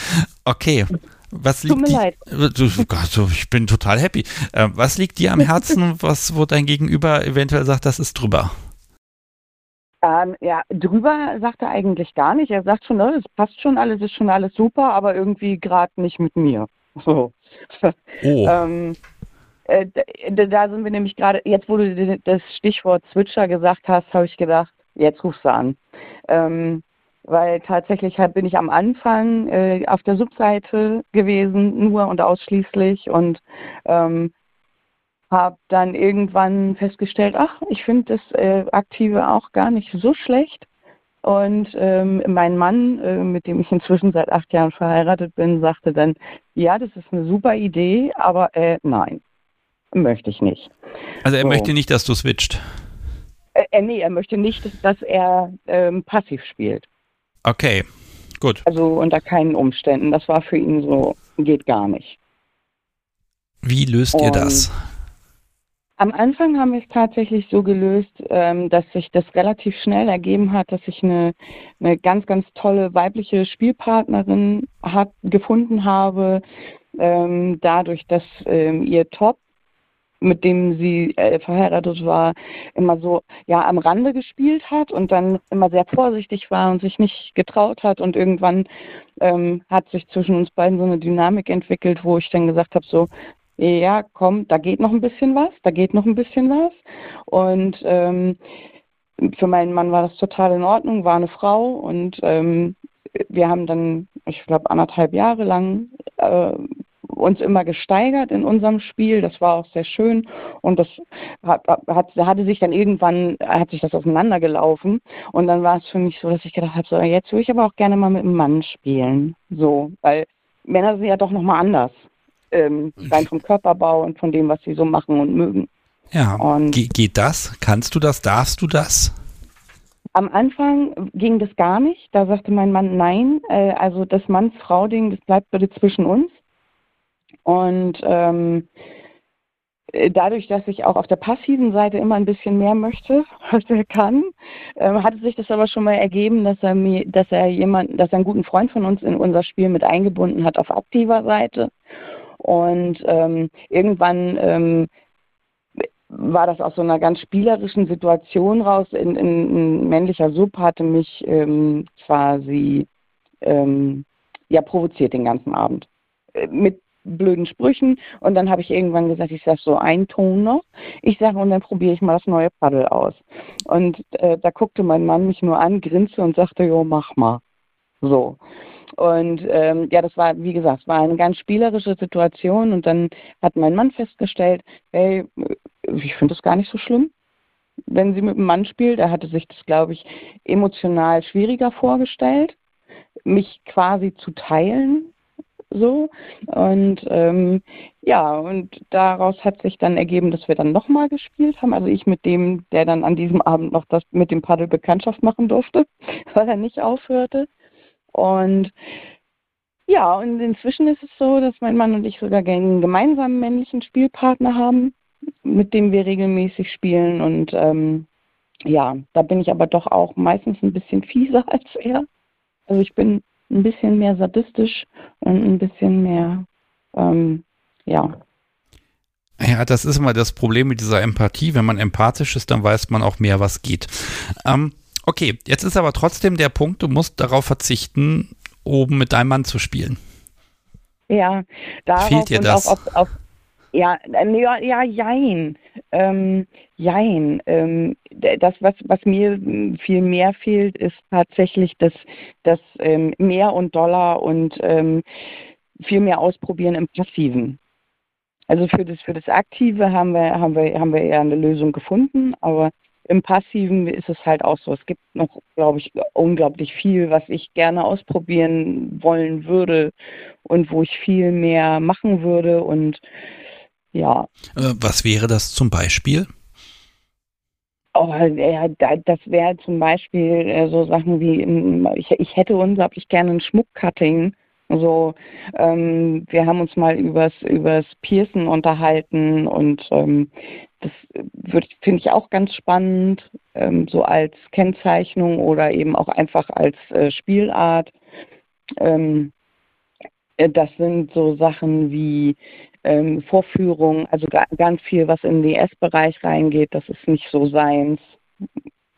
Okay. Was liegt Tut mir leid. Du, Gott, ich bin total happy. Äh, was liegt dir am Herzen, was, wo dein Gegenüber eventuell sagt, das ist drüber? Ähm, ja, drüber sagt er eigentlich gar nicht. Er sagt schon, es passt schon alles, ist schon alles super, aber irgendwie gerade nicht mit mir. So. Oh. ähm, äh, da sind wir nämlich gerade, jetzt wo du das Stichwort Switcher gesagt hast, habe ich gedacht, jetzt rufst du an. Ähm, weil tatsächlich halt bin ich am Anfang äh, auf der Subseite gewesen, nur und ausschließlich und ähm, habe dann irgendwann festgestellt, ach, ich finde das äh, Aktive auch gar nicht so schlecht. Und ähm, mein Mann, äh, mit dem ich inzwischen seit acht Jahren verheiratet bin, sagte dann, ja, das ist eine super Idee, aber äh, nein, möchte ich nicht. Also er so. möchte nicht, dass du switcht. Äh, äh, nee, er möchte nicht, dass er ähm, passiv spielt. Okay, gut. Also unter keinen Umständen. Das war für ihn so, geht gar nicht. Wie löst Und ihr das? Am Anfang haben wir es tatsächlich so gelöst, ähm, dass sich das relativ schnell ergeben hat, dass ich eine, eine ganz, ganz tolle weibliche Spielpartnerin hat, gefunden habe, ähm, dadurch, dass ähm, ihr Top mit dem sie äh, verheiratet war, immer so ja am Rande gespielt hat und dann immer sehr vorsichtig war und sich nicht getraut hat. Und irgendwann ähm, hat sich zwischen uns beiden so eine Dynamik entwickelt, wo ich dann gesagt habe so ja komm, da geht noch ein bisschen was, da geht noch ein bisschen was und ähm, für meinen Mann war das total in Ordnung, war eine Frau und ähm, wir haben dann, ich glaube, anderthalb Jahre lang äh, uns immer gesteigert in unserem Spiel. Das war auch sehr schön und das hat, hat, hatte sich dann irgendwann, hat sich das auseinandergelaufen und dann war es für mich so, dass ich gedacht habe, so jetzt würde ich aber auch gerne mal mit einem Mann spielen. So, weil Männer sind ja doch nochmal anders. Ähm, rein vom Körperbau und von dem, was sie so machen und mögen. Ja, und Ge geht das? Kannst du das? Darfst du das? Am Anfang ging das gar nicht. Da sagte mein Mann nein. Äh, also das Manns-Frau-Ding, das bleibt bitte zwischen uns. Und ähm, dadurch, dass ich auch auf der passiven Seite immer ein bisschen mehr möchte, als er kann, ähm, hatte sich das aber schon mal ergeben, dass er mir, dass er jemanden, dass er einen guten Freund von uns in unser Spiel mit eingebunden hat auf aktiver Seite. Und ähm, irgendwann ähm, war das aus so einer ganz spielerischen Situation raus. In, in, ein männlicher Sub hatte mich ähm, quasi ähm, ja provoziert den ganzen Abend. Äh, mit blöden Sprüchen und dann habe ich irgendwann gesagt, ich sage so ein Ton noch. Ich sage und dann probiere ich mal das neue Paddel aus. Und äh, da guckte mein Mann mich nur an, grinste und sagte, jo, mach mal. So. Und ähm, ja, das war, wie gesagt, war eine ganz spielerische Situation und dann hat mein Mann festgestellt, hey, ich finde das gar nicht so schlimm, wenn sie mit einem Mann spielt. Er hatte sich das, glaube ich, emotional schwieriger vorgestellt, mich quasi zu teilen so. Und ähm, ja, und daraus hat sich dann ergeben, dass wir dann nochmal gespielt haben. Also ich mit dem, der dann an diesem Abend noch das mit dem Paddel Bekanntschaft machen durfte, weil er nicht aufhörte. Und ja, und inzwischen ist es so, dass mein Mann und ich sogar einen gemeinsamen männlichen Spielpartner haben, mit dem wir regelmäßig spielen. Und ähm, ja, da bin ich aber doch auch meistens ein bisschen fieser als er. Also ich bin ein bisschen mehr sadistisch und ein bisschen mehr, ähm, ja. Ja, das ist immer das Problem mit dieser Empathie. Wenn man empathisch ist, dann weiß man auch mehr, was geht. Ähm, okay, jetzt ist aber trotzdem der Punkt, du musst darauf verzichten, oben mit deinem Mann zu spielen. Ja, darauf Fehlt dir das? Auf, auf, ja, äh, ja, ja, jein. Ähm, jein. Ähm, das, was, was mir viel mehr fehlt, ist tatsächlich das, das ähm, mehr und Dollar und ähm, viel mehr ausprobieren im Passiven. Also für das, für das Aktive haben wir, haben wir, haben wir eher eine Lösung gefunden, aber im Passiven ist es halt auch so. Es gibt noch, glaube ich, unglaublich viel, was ich gerne ausprobieren wollen würde und wo ich viel mehr machen würde und ja. Äh, was wäre das zum Beispiel? Oh, ja, das wäre zum Beispiel äh, so Sachen wie, ich, ich hätte unglaublich gerne ein Schmuckcutting. So, ähm, wir haben uns mal übers, übers Piercen unterhalten und ähm, das finde ich auch ganz spannend, ähm, so als Kennzeichnung oder eben auch einfach als äh, Spielart. Ähm, äh, das sind so Sachen wie ähm, Vorführungen, also ganz viel, was in den DS-Bereich reingeht, das ist nicht so seins.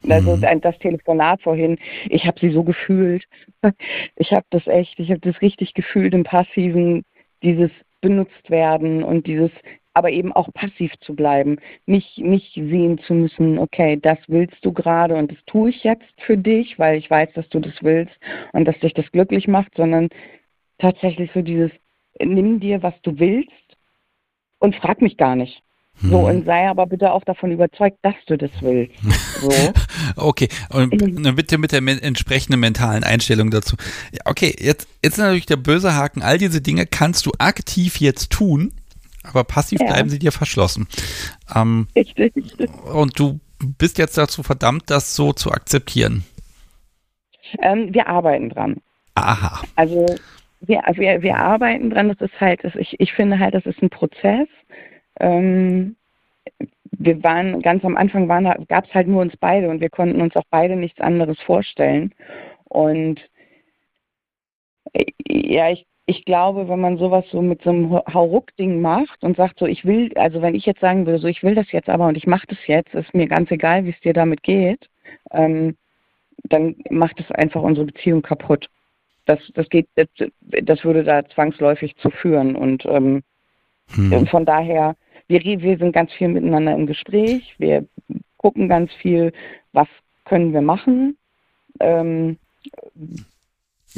Also mhm. das Telefonat vorhin, ich habe sie so gefühlt. Ich habe das echt, ich habe das richtig gefühlt im Passiven, dieses benutzt werden und dieses, aber eben auch passiv zu bleiben, nicht nicht sehen zu müssen, okay, das willst du gerade und das tue ich jetzt für dich, weil ich weiß, dass du das willst und dass dich das glücklich macht, sondern tatsächlich so dieses, nimm dir, was du willst und frag mich gar nicht. So, hm. und sei aber bitte auch davon überzeugt, dass du das willst. So. okay, und bitte mit der entsprechenden mentalen Einstellung dazu. Okay, jetzt, jetzt ist natürlich der böse Haken, all diese Dinge kannst du aktiv jetzt tun, aber passiv ja. bleiben sie dir verschlossen. Ähm, Richtig. Und du bist jetzt dazu verdammt, das so zu akzeptieren. Ähm, wir arbeiten dran. Aha. Also wir, wir, wir arbeiten dran, das ist halt, das, ich, ich finde halt, das ist ein Prozess. Ähm, wir waren ganz am Anfang gab es halt nur uns beide und wir konnten uns auch beide nichts anderes vorstellen. Und äh, ja, ich, ich glaube, wenn man sowas so mit so einem Hauruck-Ding macht und sagt so, ich will, also wenn ich jetzt sagen würde, so ich will das jetzt aber und ich mache das jetzt, ist mir ganz egal, wie es dir damit geht, ähm, dann macht es einfach unsere Beziehung kaputt. Das, das geht, das, das würde da zwangsläufig zu führen und ähm, hm. von daher wir, wir sind ganz viel miteinander im Gespräch, wir gucken ganz viel, was können wir machen. Ähm,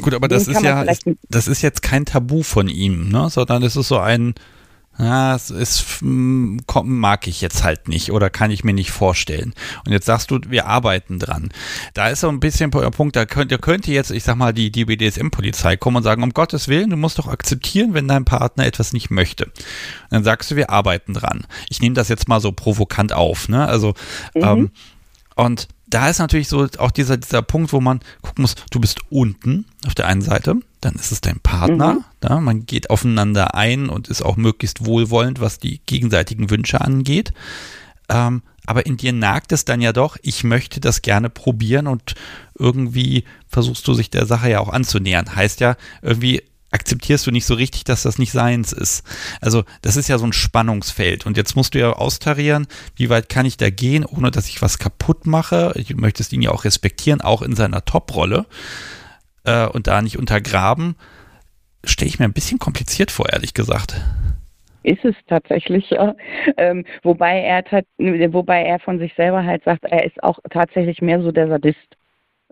Gut, aber das ist ja, das ist jetzt kein Tabu von ihm, ne? sondern es ist so ein, ja, es ist, hm, mag ich jetzt halt nicht oder kann ich mir nicht vorstellen. Und jetzt sagst du, wir arbeiten dran. Da ist so ein bisschen der Punkt, da könnte, könnte jetzt, ich sag mal, die, die BDSM-Polizei kommen und sagen, um Gottes Willen, du musst doch akzeptieren, wenn dein Partner etwas nicht möchte. Und dann sagst du, wir arbeiten dran. Ich nehme das jetzt mal so provokant auf, ne? Also, mhm. ähm, und da ist natürlich so auch dieser, dieser Punkt, wo man gucken muss, du bist unten auf der einen Seite, dann ist es dein Partner, mhm. Ja, man geht aufeinander ein und ist auch möglichst wohlwollend, was die gegenseitigen Wünsche angeht. Ähm, aber in dir nagt es dann ja doch, ich möchte das gerne probieren und irgendwie versuchst du sich der Sache ja auch anzunähern. Heißt ja, irgendwie akzeptierst du nicht so richtig, dass das nicht seins ist. Also das ist ja so ein Spannungsfeld und jetzt musst du ja austarieren, wie weit kann ich da gehen, ohne dass ich was kaputt mache. Ich möchtest ihn ja auch respektieren, auch in seiner Top-Rolle äh, und da nicht untergraben. Stelle ich mir ein bisschen kompliziert vor, ehrlich gesagt ist es tatsächlich ja. Ähm, wobei er wobei er von sich selber halt sagt, er ist auch tatsächlich mehr so der Sadist.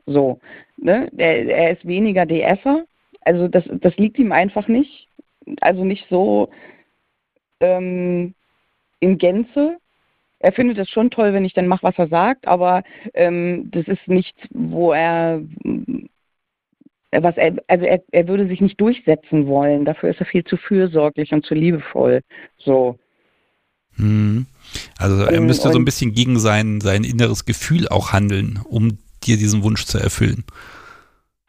So, ne? Er, er ist weniger DSer, also das, das liegt ihm einfach nicht. Also nicht so ähm, in Gänze. Er findet es schon toll, wenn ich dann mache, was er sagt, aber ähm, das ist nichts, wo er was er, also er, er würde sich nicht durchsetzen wollen. Dafür ist er viel zu fürsorglich und zu liebevoll. So. Hm. Also er müsste und, so ein bisschen gegen sein, sein inneres Gefühl auch handeln, um dir diesen Wunsch zu erfüllen.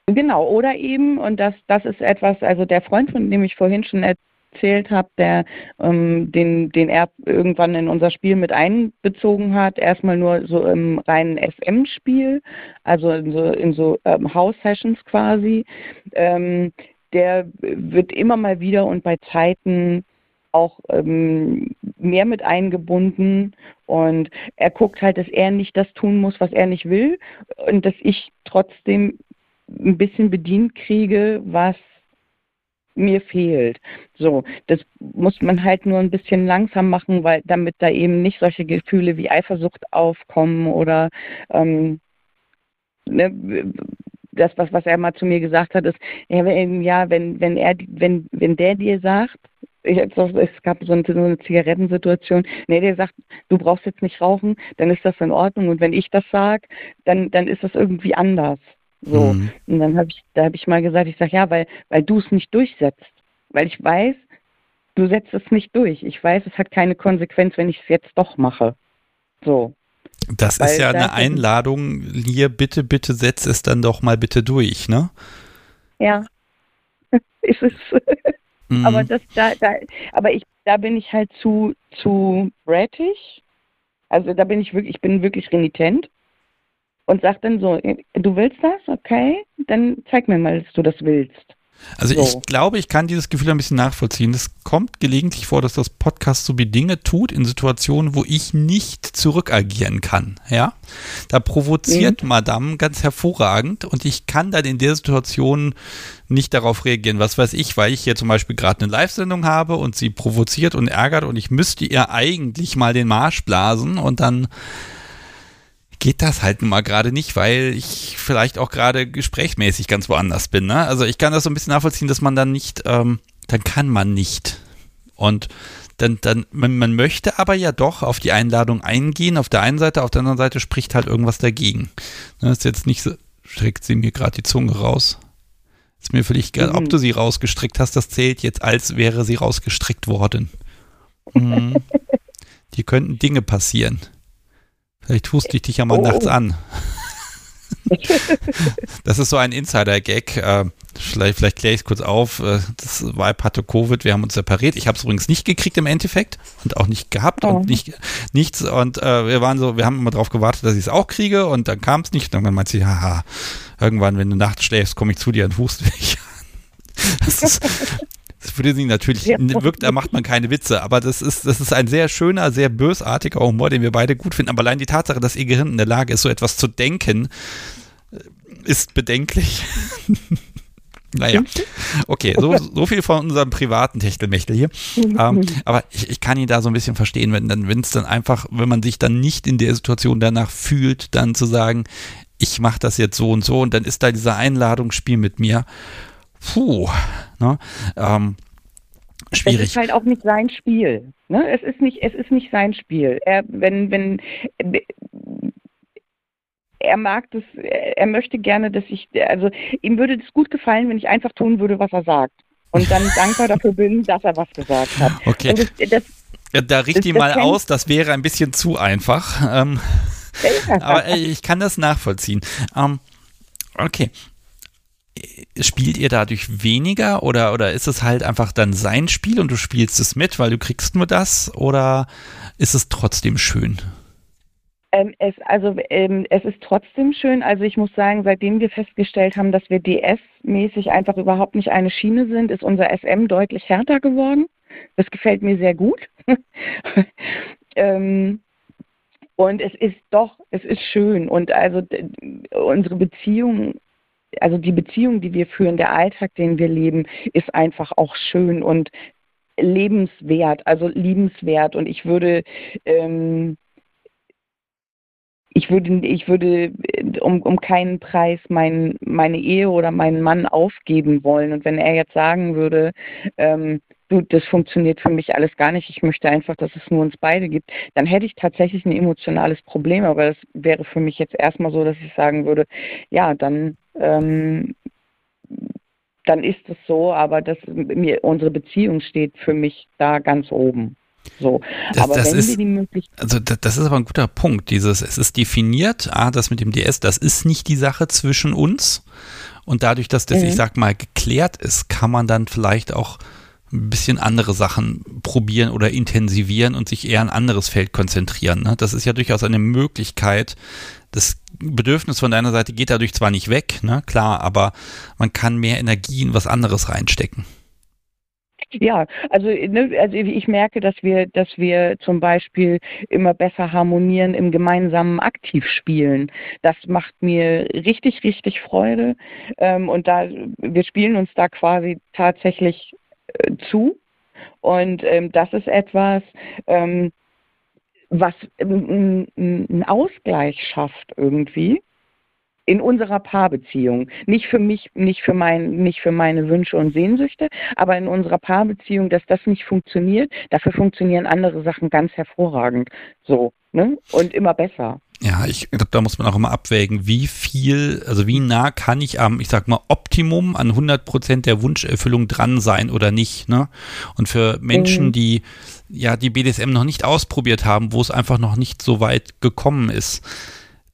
Genau, oder eben, und das, das ist etwas, also der Freund, von dem ich vorhin schon erzählt habe, der, ähm, den, den er irgendwann in unser Spiel mit einbezogen hat, erstmal nur so im reinen SM-Spiel, also in so, in so ähm, House-Sessions quasi, ähm, der wird immer mal wieder und bei Zeiten auch ähm, mehr mit eingebunden. Und er guckt halt, dass er nicht das tun muss, was er nicht will. Und dass ich trotzdem ein bisschen bedient kriege, was mir fehlt. So, das muss man halt nur ein bisschen langsam machen, weil damit da eben nicht solche Gefühle wie Eifersucht aufkommen oder ähm, ne, das, was, was er mal zu mir gesagt hat, ist, ja, wenn, ja, wenn, wenn er, wenn, wenn der dir sagt, ich, es gab so eine, so eine Zigarettensituation, nee, der sagt, du brauchst jetzt nicht rauchen, dann ist das in Ordnung. Und wenn ich das sage, dann, dann ist das irgendwie anders. So. Mhm. Und dann habe ich, da habe ich mal gesagt, ich sage, ja, weil, weil du es nicht durchsetzt. Weil ich weiß, du setzt es nicht durch. Ich weiß, es hat keine Konsequenz, wenn ich es jetzt doch mache. So. Das ist ja eine Einladung, hier bitte, bitte setz es dann doch mal bitte durch, ne? Ja, ist es. Mhm. Aber das da, da, aber ich, da bin ich halt zu, zu brattig. Also da bin ich wirklich, ich bin wirklich renitent und sag dann so, du willst das, okay, dann zeig mir mal, dass du das willst. Also so. ich glaube, ich kann dieses Gefühl ein bisschen nachvollziehen. Es kommt gelegentlich vor, dass das Podcast so wie Dinge tut in Situationen, wo ich nicht zurückagieren kann. Ja, da provoziert mhm. Madame ganz hervorragend und ich kann dann in der Situation nicht darauf reagieren. Was weiß ich, weil ich hier zum Beispiel gerade eine Live-Sendung habe und sie provoziert und ärgert und ich müsste ihr eigentlich mal den Marsch blasen und dann geht das halt nun mal gerade nicht, weil ich vielleicht auch gerade gesprächsmäßig ganz woanders bin. Ne? Also ich kann das so ein bisschen nachvollziehen, dass man dann nicht, ähm, dann kann man nicht. Und dann, dann, man, man möchte aber ja doch auf die Einladung eingehen, auf der einen Seite, auf der anderen Seite spricht halt irgendwas dagegen. Das ne, ist jetzt nicht so, streckt sie mir gerade die Zunge raus. Ist mir völlig egal, mhm. ob du sie rausgestrickt hast, das zählt jetzt, als wäre sie rausgestrickt worden. Mhm. Hier könnten Dinge passieren. Vielleicht huste ich dich ja mal oh. nachts an. das ist so ein Insider-Gag. Äh, vielleicht, vielleicht kläre ich es kurz auf. Äh, das Vibe hatte Covid, wir haben uns separiert. Ich habe es übrigens nicht gekriegt im Endeffekt und auch nicht gehabt oh. und nicht, nichts. Und äh, wir waren so, wir haben immer darauf gewartet, dass ich es auch kriege und dann kam es nicht. Und dann meinte sie, haha, irgendwann, wenn du nachts schläfst, komme ich zu dir und huste dich an. Das ist, das würde sie natürlich, ja. wirkt, da macht man keine Witze, aber das ist, das ist ein sehr schöner, sehr bösartiger Humor, den wir beide gut finden. Aber allein die Tatsache, dass ihr Gehirn in der Lage ist, so etwas zu denken, ist bedenklich. Naja, okay, so, so viel von unserem privaten Techtelmechtel hier. ähm, aber ich, ich kann ihn da so ein bisschen verstehen, wenn dann, wenn es dann einfach, wenn man sich dann nicht in der Situation danach fühlt, dann zu sagen, ich mache das jetzt so und so und dann ist da dieser Einladungsspiel mit mir puh, ne? Ähm, schwierig. Es ist halt auch nicht sein Spiel. Ne? Es ist nicht, es ist nicht sein Spiel. Er, wenn, wenn, er mag das, er möchte gerne, dass ich, also ihm würde es gut gefallen, wenn ich einfach tun würde, was er sagt. Und dann dankbar dafür bin, dass er was gesagt hat. Okay. Das, das, da richte ich mal aus, das wäre ein bisschen zu einfach. Ähm, aber ich kann das nachvollziehen. Ähm, okay spielt ihr dadurch weniger oder, oder ist es halt einfach dann sein Spiel und du spielst es mit, weil du kriegst nur das oder ist es trotzdem schön? Ähm, es, also ähm, es ist trotzdem schön. Also ich muss sagen, seitdem wir festgestellt haben, dass wir DS-mäßig einfach überhaupt nicht eine Schiene sind, ist unser SM deutlich härter geworden. Das gefällt mir sehr gut. ähm, und es ist doch, es ist schön. Und also unsere Beziehung also die Beziehung, die wir führen, der Alltag, den wir leben, ist einfach auch schön und lebenswert, also liebenswert. Und ich würde, ähm, ich würde, ich würde um, um keinen Preis mein, meine Ehe oder meinen Mann aufgeben wollen. Und wenn er jetzt sagen würde, ähm, du, das funktioniert für mich alles gar nicht, ich möchte einfach, dass es nur uns beide gibt, dann hätte ich tatsächlich ein emotionales Problem. Aber das wäre für mich jetzt erstmal so, dass ich sagen würde, ja, dann ähm, dann ist es so, aber das, mir, unsere Beziehung steht für mich da ganz oben. So. Das, aber das wenn ist, wir die Möglichkeit. Also das, das, ist aber ein guter Punkt. Dieses, es ist definiert, ah, das mit dem DS, das ist nicht die Sache zwischen uns. Und dadurch, dass das, mhm. ich sag mal, geklärt ist, kann man dann vielleicht auch ein bisschen andere Sachen probieren oder intensivieren und sich eher ein anderes Feld konzentrieren. Ne? Das ist ja durchaus eine Möglichkeit. Das Bedürfnis von deiner Seite geht dadurch zwar nicht weg, ne? klar, aber man kann mehr Energie in was anderes reinstecken. Ja, also, ne, also ich merke, dass wir, dass wir zum Beispiel immer besser harmonieren im gemeinsamen Aktivspielen. Das macht mir richtig, richtig Freude. Ähm, und da wir spielen uns da quasi tatsächlich äh, zu. Und ähm, das ist etwas, ähm, was einen Ausgleich schafft irgendwie in unserer Paarbeziehung. Nicht für mich, nicht für mein, nicht für meine Wünsche und Sehnsüchte, aber in unserer Paarbeziehung, dass das nicht funktioniert. Dafür funktionieren andere Sachen ganz hervorragend. So, ne? Und immer besser. Ja, ich glaube, da muss man auch immer abwägen, wie viel, also wie nah kann ich am, ich sag mal, Optimum an 100 Prozent der Wunscherfüllung dran sein oder nicht. Ne? Und für Menschen, mhm. die ja die BDSM noch nicht ausprobiert haben, wo es einfach noch nicht so weit gekommen ist,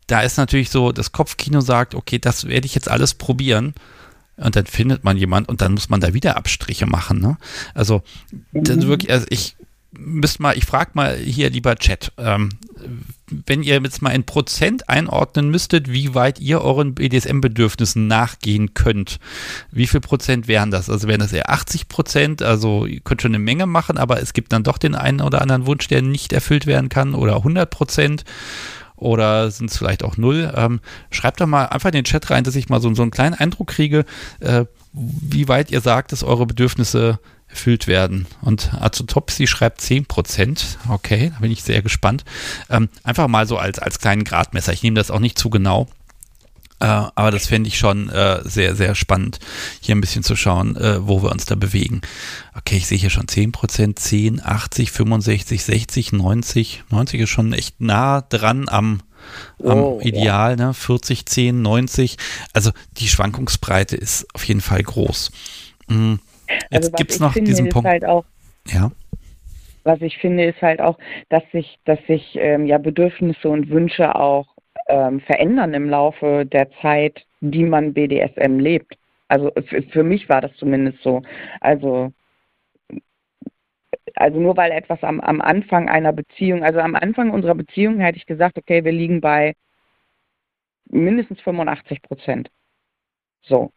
da ist natürlich so, das Kopfkino sagt, okay, das werde ich jetzt alles probieren. Und dann findet man jemand und dann muss man da wieder Abstriche machen. Ne? Also, mhm. wirklich, also ich müsst mal, ich frage mal hier lieber Chat, ähm, wenn ihr jetzt mal in Prozent einordnen müsstet, wie weit ihr euren BDSM-Bedürfnissen nachgehen könnt, wie viel Prozent wären das? Also wären das eher 80 Prozent? Also ihr könnt schon eine Menge machen, aber es gibt dann doch den einen oder anderen Wunsch, der nicht erfüllt werden kann oder 100 Prozent oder sind es vielleicht auch null? Ähm, schreibt doch mal einfach in den Chat rein, dass ich mal so, so einen kleinen Eindruck kriege, äh, wie weit ihr sagt, dass eure Bedürfnisse erfüllt werden. Und Azotopsy schreibt 10%. Okay, da bin ich sehr gespannt. Ähm, einfach mal so als, als kleinen Gradmesser. Ich nehme das auch nicht zu genau. Äh, aber das fände ich schon äh, sehr, sehr spannend, hier ein bisschen zu schauen, äh, wo wir uns da bewegen. Okay, ich sehe hier schon 10%, 10, 80, 65, 60, 90. 90 ist schon echt nah dran am, am oh, Ideal, ja. ne? 40, 10, 90. Also die Schwankungsbreite ist auf jeden Fall groß. Mhm. Jetzt also gibt es noch finde, diesen Punkt. Halt auch, ja. Was ich finde, ist halt auch, dass sich, dass sich ähm, ja Bedürfnisse und Wünsche auch ähm, verändern im Laufe der Zeit, die man BDSM lebt. Also für mich war das zumindest so. Also also nur weil etwas am, am Anfang einer Beziehung, also am Anfang unserer Beziehung hätte ich gesagt, okay, wir liegen bei mindestens 85 Prozent. So.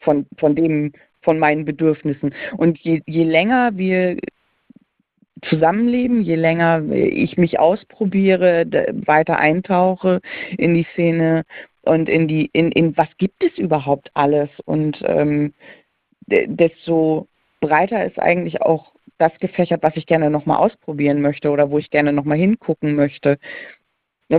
Von, von dem, von meinen Bedürfnissen. Und je, je länger wir zusammenleben, je länger ich mich ausprobiere, weiter eintauche in die Szene und in die, in, in was gibt es überhaupt alles und ähm, desto breiter ist eigentlich auch das gefächert, was ich gerne nochmal ausprobieren möchte oder wo ich gerne nochmal hingucken möchte.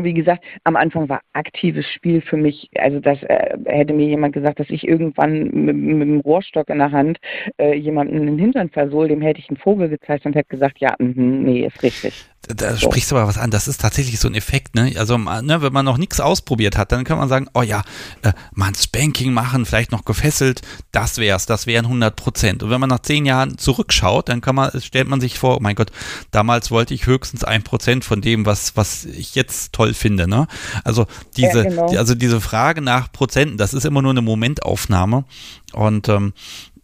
Wie gesagt, am Anfang war aktives Spiel für mich, also das äh, hätte mir jemand gesagt, dass ich irgendwann mit, mit einem Rohrstock in der Hand äh, jemanden in den Hintern versohl, dem hätte ich einen Vogel gezeigt und hätte gesagt, ja, mh, nee, ist richtig. Da sprichst du aber was an. Das ist tatsächlich so ein Effekt, ne? Also, ne, wenn man noch nichts ausprobiert hat, dann kann man sagen, oh ja, äh, mal ein Spanking machen, vielleicht noch gefesselt, das wär's, das wären 100 Prozent. Und wenn man nach zehn Jahren zurückschaut, dann kann man, stellt man sich vor, oh mein Gott, damals wollte ich höchstens ein Prozent von dem, was, was ich jetzt toll finde, ne? Also, diese, ja, genau. die, also diese Frage nach Prozenten, das ist immer nur eine Momentaufnahme. Und, ähm,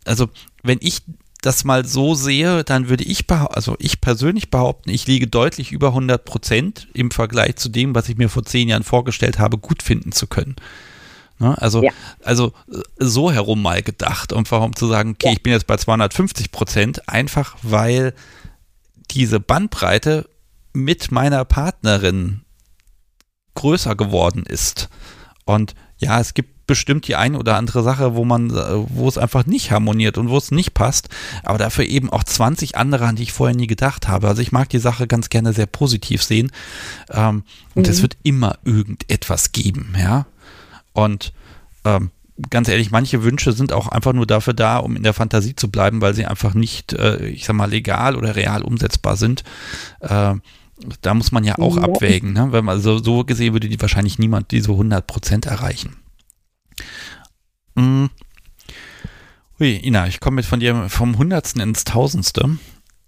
also, wenn ich das mal so sehe, dann würde ich, also ich persönlich behaupten, ich liege deutlich über 100 Prozent im Vergleich zu dem, was ich mir vor zehn Jahren vorgestellt habe, gut finden zu können. Ne? Also, ja. also so herum mal gedacht, um warum zu sagen, okay, ja. ich bin jetzt bei 250 Prozent, einfach weil diese Bandbreite mit meiner Partnerin größer geworden ist. Und ja, es gibt bestimmt die eine oder andere Sache, wo man, wo es einfach nicht harmoniert und wo es nicht passt, aber dafür eben auch 20 andere, an die ich vorher nie gedacht habe. Also ich mag die Sache ganz gerne sehr positiv sehen. Ähm, und mhm. es wird immer irgendetwas geben, ja. Und ähm, ganz ehrlich, manche Wünsche sind auch einfach nur dafür da, um in der Fantasie zu bleiben, weil sie einfach nicht, äh, ich sag mal, legal oder real umsetzbar sind. Äh, da muss man ja auch ja. abwägen, ne? Wenn man so, so gesehen würde die wahrscheinlich niemand diese 100 Prozent erreichen. Mm. Hui, Ina, ich komme mit von dir vom Hundertsten ins Tausendste.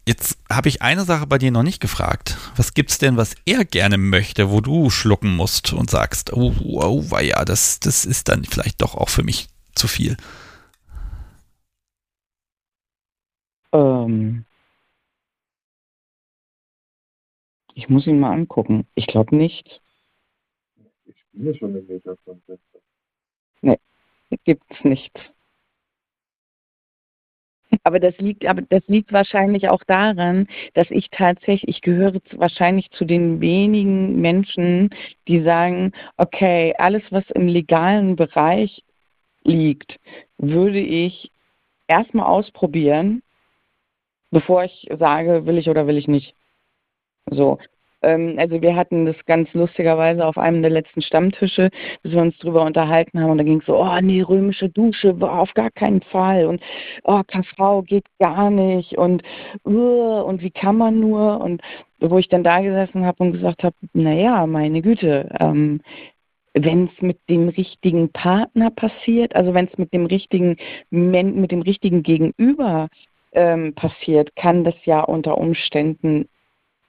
Jetzt habe ich eine Sache bei dir noch nicht gefragt. Was gibt's denn, was er gerne möchte, wo du schlucken musst und sagst, oh, oh, ja, das, das ist dann vielleicht doch auch für mich zu viel? Ähm, ich muss ihn mal angucken. Ich glaube nicht. Ich spiele schon eine Meter von Nee gibt es nichts. Aber das liegt, aber das liegt wahrscheinlich auch daran, dass ich tatsächlich, ich gehöre wahrscheinlich zu den wenigen Menschen, die sagen, okay, alles, was im legalen Bereich liegt, würde ich erstmal ausprobieren, bevor ich sage, will ich oder will ich nicht. So. Ähm, also wir hatten das ganz lustigerweise auf einem der letzten Stammtische, dass wir uns drüber unterhalten haben und da ging es so, oh nee, römische Dusche, auf gar keinen Fall und oh, Frau geht gar nicht und uh, und wie kann man nur? Und wo ich dann da gesessen habe und gesagt habe, naja, meine Güte, ähm, wenn es mit dem richtigen Partner passiert, also wenn es mit dem richtigen mit dem richtigen Gegenüber ähm, passiert, kann das ja unter Umständen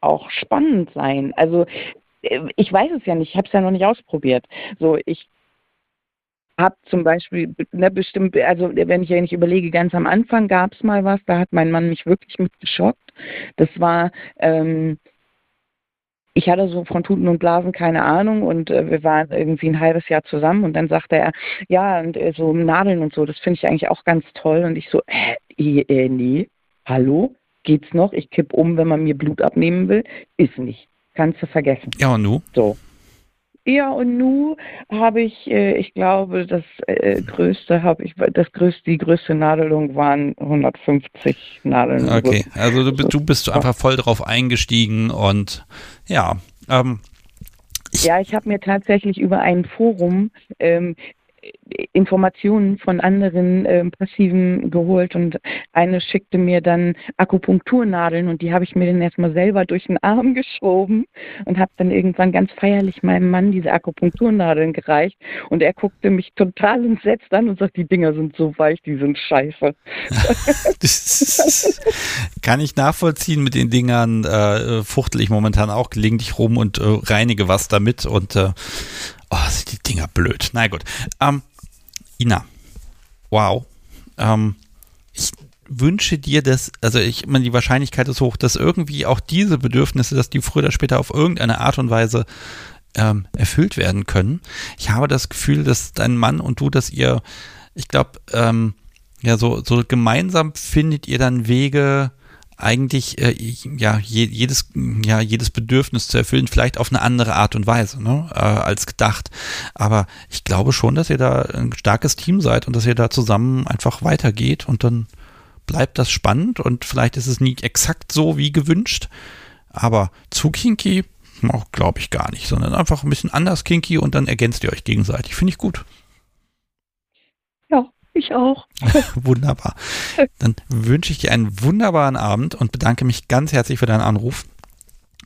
auch spannend sein. Also äh, ich weiß es ja nicht, ich habe es ja noch nicht ausprobiert. So, ich habe zum Beispiel, ne, bestimmt, also wenn ich ja nicht überlege, ganz am Anfang gab es mal was, da hat mein Mann mich wirklich mit geschockt. Das war, ähm, ich hatte so von Tuten und Blasen keine Ahnung und äh, wir waren irgendwie ein halbes Jahr zusammen und dann sagte er, ja, und äh, so Nadeln und so, das finde ich eigentlich auch ganz toll. Und ich so, äh, äh, nee, hallo, geht's noch? Ich kipp um, wenn man mir Blut abnehmen will. Ist nicht. Kannst du vergessen. Ja, und nu? So. Ja, und nu habe ich, äh, ich glaube, das äh, größte habe ich, das größte, die größte Nadelung waren 150 Nadeln. Okay, also du, du bist einfach voll drauf eingestiegen und ja. Ähm, ja, ich habe mir tatsächlich über ein Forum ähm, Informationen von anderen äh, Passiven geholt und eine schickte mir dann Akupunkturnadeln und die habe ich mir dann erstmal selber durch den Arm geschoben und habe dann irgendwann ganz feierlich meinem Mann diese Akupunkturnadeln gereicht und er guckte mich total entsetzt an und sagt, die Dinger sind so weich, die sind scheiße. kann ich nachvollziehen mit den Dingern, äh, fuchtel ich momentan auch gelegentlich rum und äh, reinige was damit und äh, Oh, sind die Dinger blöd. Na gut. Ähm, Ina, wow. Ähm, ich wünsche dir, dass, also ich meine, die Wahrscheinlichkeit ist hoch, dass irgendwie auch diese Bedürfnisse, dass die früher oder später auf irgendeine Art und Weise ähm, erfüllt werden können. Ich habe das Gefühl, dass dein Mann und du, dass ihr, ich glaube, ähm, ja, so, so gemeinsam findet ihr dann Wege, eigentlich äh, ja je, jedes ja jedes Bedürfnis zu erfüllen, vielleicht auf eine andere Art und Weise ne, äh, als gedacht. Aber ich glaube schon, dass ihr da ein starkes Team seid und dass ihr da zusammen einfach weitergeht und dann bleibt das spannend und vielleicht ist es nie exakt so wie gewünscht, aber zu kinky glaube ich gar nicht, sondern einfach ein bisschen anders kinky und dann ergänzt ihr euch gegenseitig. Finde ich gut. Ich auch. Wunderbar. Dann wünsche ich dir einen wunderbaren Abend und bedanke mich ganz herzlich für deinen Anruf.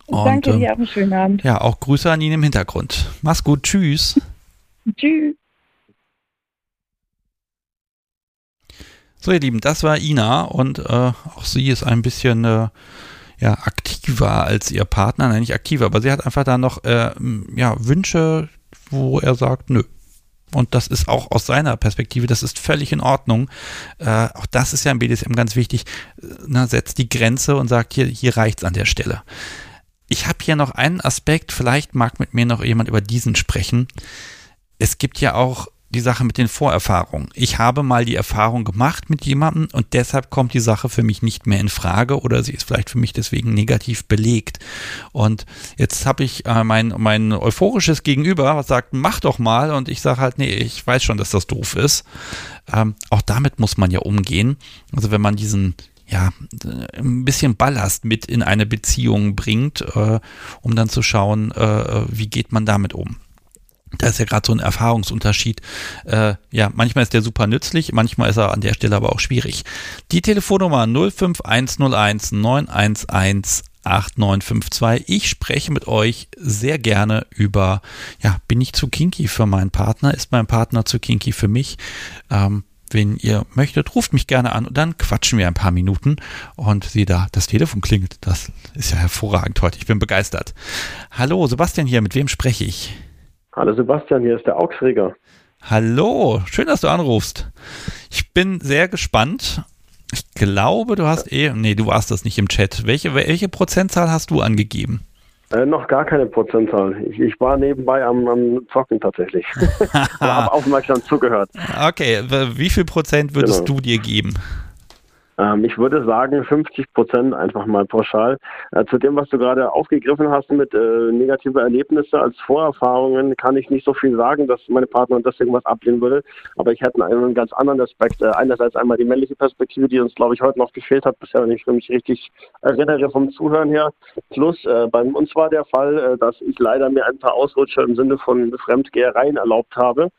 Und, Danke dir, auch einen schönen Abend. Ja, auch Grüße an ihn im Hintergrund. Mach's gut, tschüss. tschüss. So, ihr Lieben, das war Ina und äh, auch sie ist ein bisschen äh, ja, aktiver als ihr Partner. Nein, nicht aktiver, aber sie hat einfach da noch äh, ja, Wünsche, wo er sagt, nö, und das ist auch aus seiner Perspektive, das ist völlig in Ordnung. Äh, auch das ist ja im BDSM ganz wichtig. Na, setzt die Grenze und sagt, hier, hier reicht's an der Stelle. Ich habe hier noch einen Aspekt, vielleicht mag mit mir noch jemand über diesen sprechen. Es gibt ja auch die Sache mit den Vorerfahrungen. Ich habe mal die Erfahrung gemacht mit jemandem und deshalb kommt die Sache für mich nicht mehr in Frage oder sie ist vielleicht für mich deswegen negativ belegt. Und jetzt habe ich äh, mein, mein euphorisches Gegenüber, was sagt, mach doch mal und ich sage halt, nee, ich weiß schon, dass das doof ist. Ähm, auch damit muss man ja umgehen. Also wenn man diesen ja, ein bisschen Ballast mit in eine Beziehung bringt, äh, um dann zu schauen, äh, wie geht man damit um. Da ist ja gerade so ein Erfahrungsunterschied. Äh, ja, manchmal ist der super nützlich, manchmal ist er an der Stelle aber auch schwierig. Die Telefonnummer 05101 911 8952. Ich spreche mit euch sehr gerne über, ja, bin ich zu kinky für meinen Partner? Ist mein Partner zu kinky für mich? Ähm, wenn ihr möchtet, ruft mich gerne an und dann quatschen wir ein paar Minuten und sieh da, das Telefon klingelt. Das ist ja hervorragend heute. Ich bin begeistert. Hallo, Sebastian hier, mit wem spreche ich? Hallo Sebastian, hier ist der Augsreger. Hallo, schön, dass du anrufst. Ich bin sehr gespannt. Ich glaube, du hast eh, nee, du warst das nicht im Chat. Welche, welche Prozentzahl hast du angegeben? Äh, noch gar keine Prozentzahl. Ich, ich war nebenbei am, am Zocken tatsächlich. habe aufmerksam zugehört. Okay, wie viel Prozent würdest genau. du dir geben? Ähm, ich würde sagen 50 Prozent einfach mal pauschal. Äh, zu dem, was du gerade aufgegriffen hast mit äh, negative Erlebnisse als Vorerfahrungen, kann ich nicht so viel sagen, dass meine Partnerin deswegen was ablehnen würde. Aber ich hätte einen ganz anderen Aspekt. Äh, einerseits einmal die männliche Perspektive, die uns, glaube ich, heute noch gefehlt hat, bisher, wenn ich mich richtig erinnere vom Zuhören her. Plus, äh, bei uns war der Fall, äh, dass ich leider mir ein paar Ausrutscher im Sinne von Fremdgehereien erlaubt habe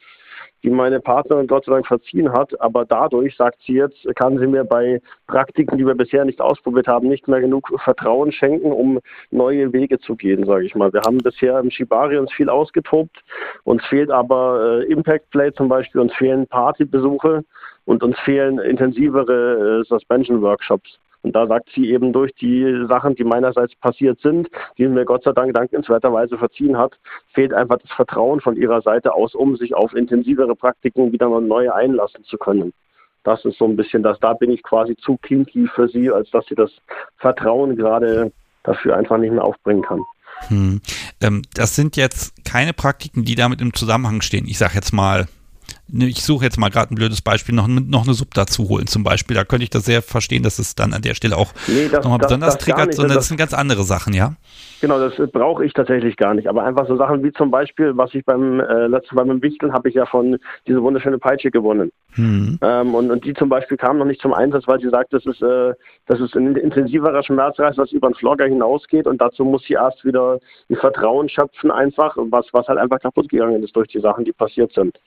die meine Partnerin Gott sei Dank verziehen hat. Aber dadurch, sagt sie jetzt, kann sie mir bei Praktiken, die wir bisher nicht ausprobiert haben, nicht mehr genug Vertrauen schenken, um neue Wege zu gehen, sage ich mal. Wir haben bisher im Shibari uns viel ausgetobt. Uns fehlt aber äh, Impact Play zum Beispiel, uns fehlen Partybesuche und uns fehlen intensivere äh, Suspension Workshops. Und da sagt sie eben durch die Sachen, die meinerseits passiert sind, die mir Gott sei Dank dankenswerterweise verziehen hat, fehlt einfach das Vertrauen von ihrer Seite aus, um sich auf intensivere Praktiken wieder mal neu einlassen zu können. Das ist so ein bisschen das, da bin ich quasi zu kinky für sie, als dass sie das Vertrauen gerade dafür einfach nicht mehr aufbringen kann. Hm. Ähm, das sind jetzt keine Praktiken, die damit im Zusammenhang stehen. Ich sage jetzt mal ich suche jetzt mal gerade ein blödes Beispiel, noch, noch eine Sub dazu holen zum Beispiel. Da könnte ich das sehr verstehen, dass es dann an der Stelle auch nee, das, nochmal besonders das, triggert, sondern das, das sind ganz andere Sachen, ja? Genau, das brauche ich tatsächlich gar nicht. Aber einfach so Sachen wie zum Beispiel, was ich beim äh, letzten Mal beim Wichteln habe ich ja von diese wunderschöne Peitsche gewonnen. Mhm. Ähm, und, und die zum Beispiel kam noch nicht zum Einsatz, weil sie sagt, das ist, äh, das ist ein intensiverer Schmerzreiz, was über den Flogger hinausgeht und dazu muss sie erst wieder ein Vertrauen schöpfen einfach, was, was halt einfach kaputt gegangen ist durch die Sachen, die passiert sind.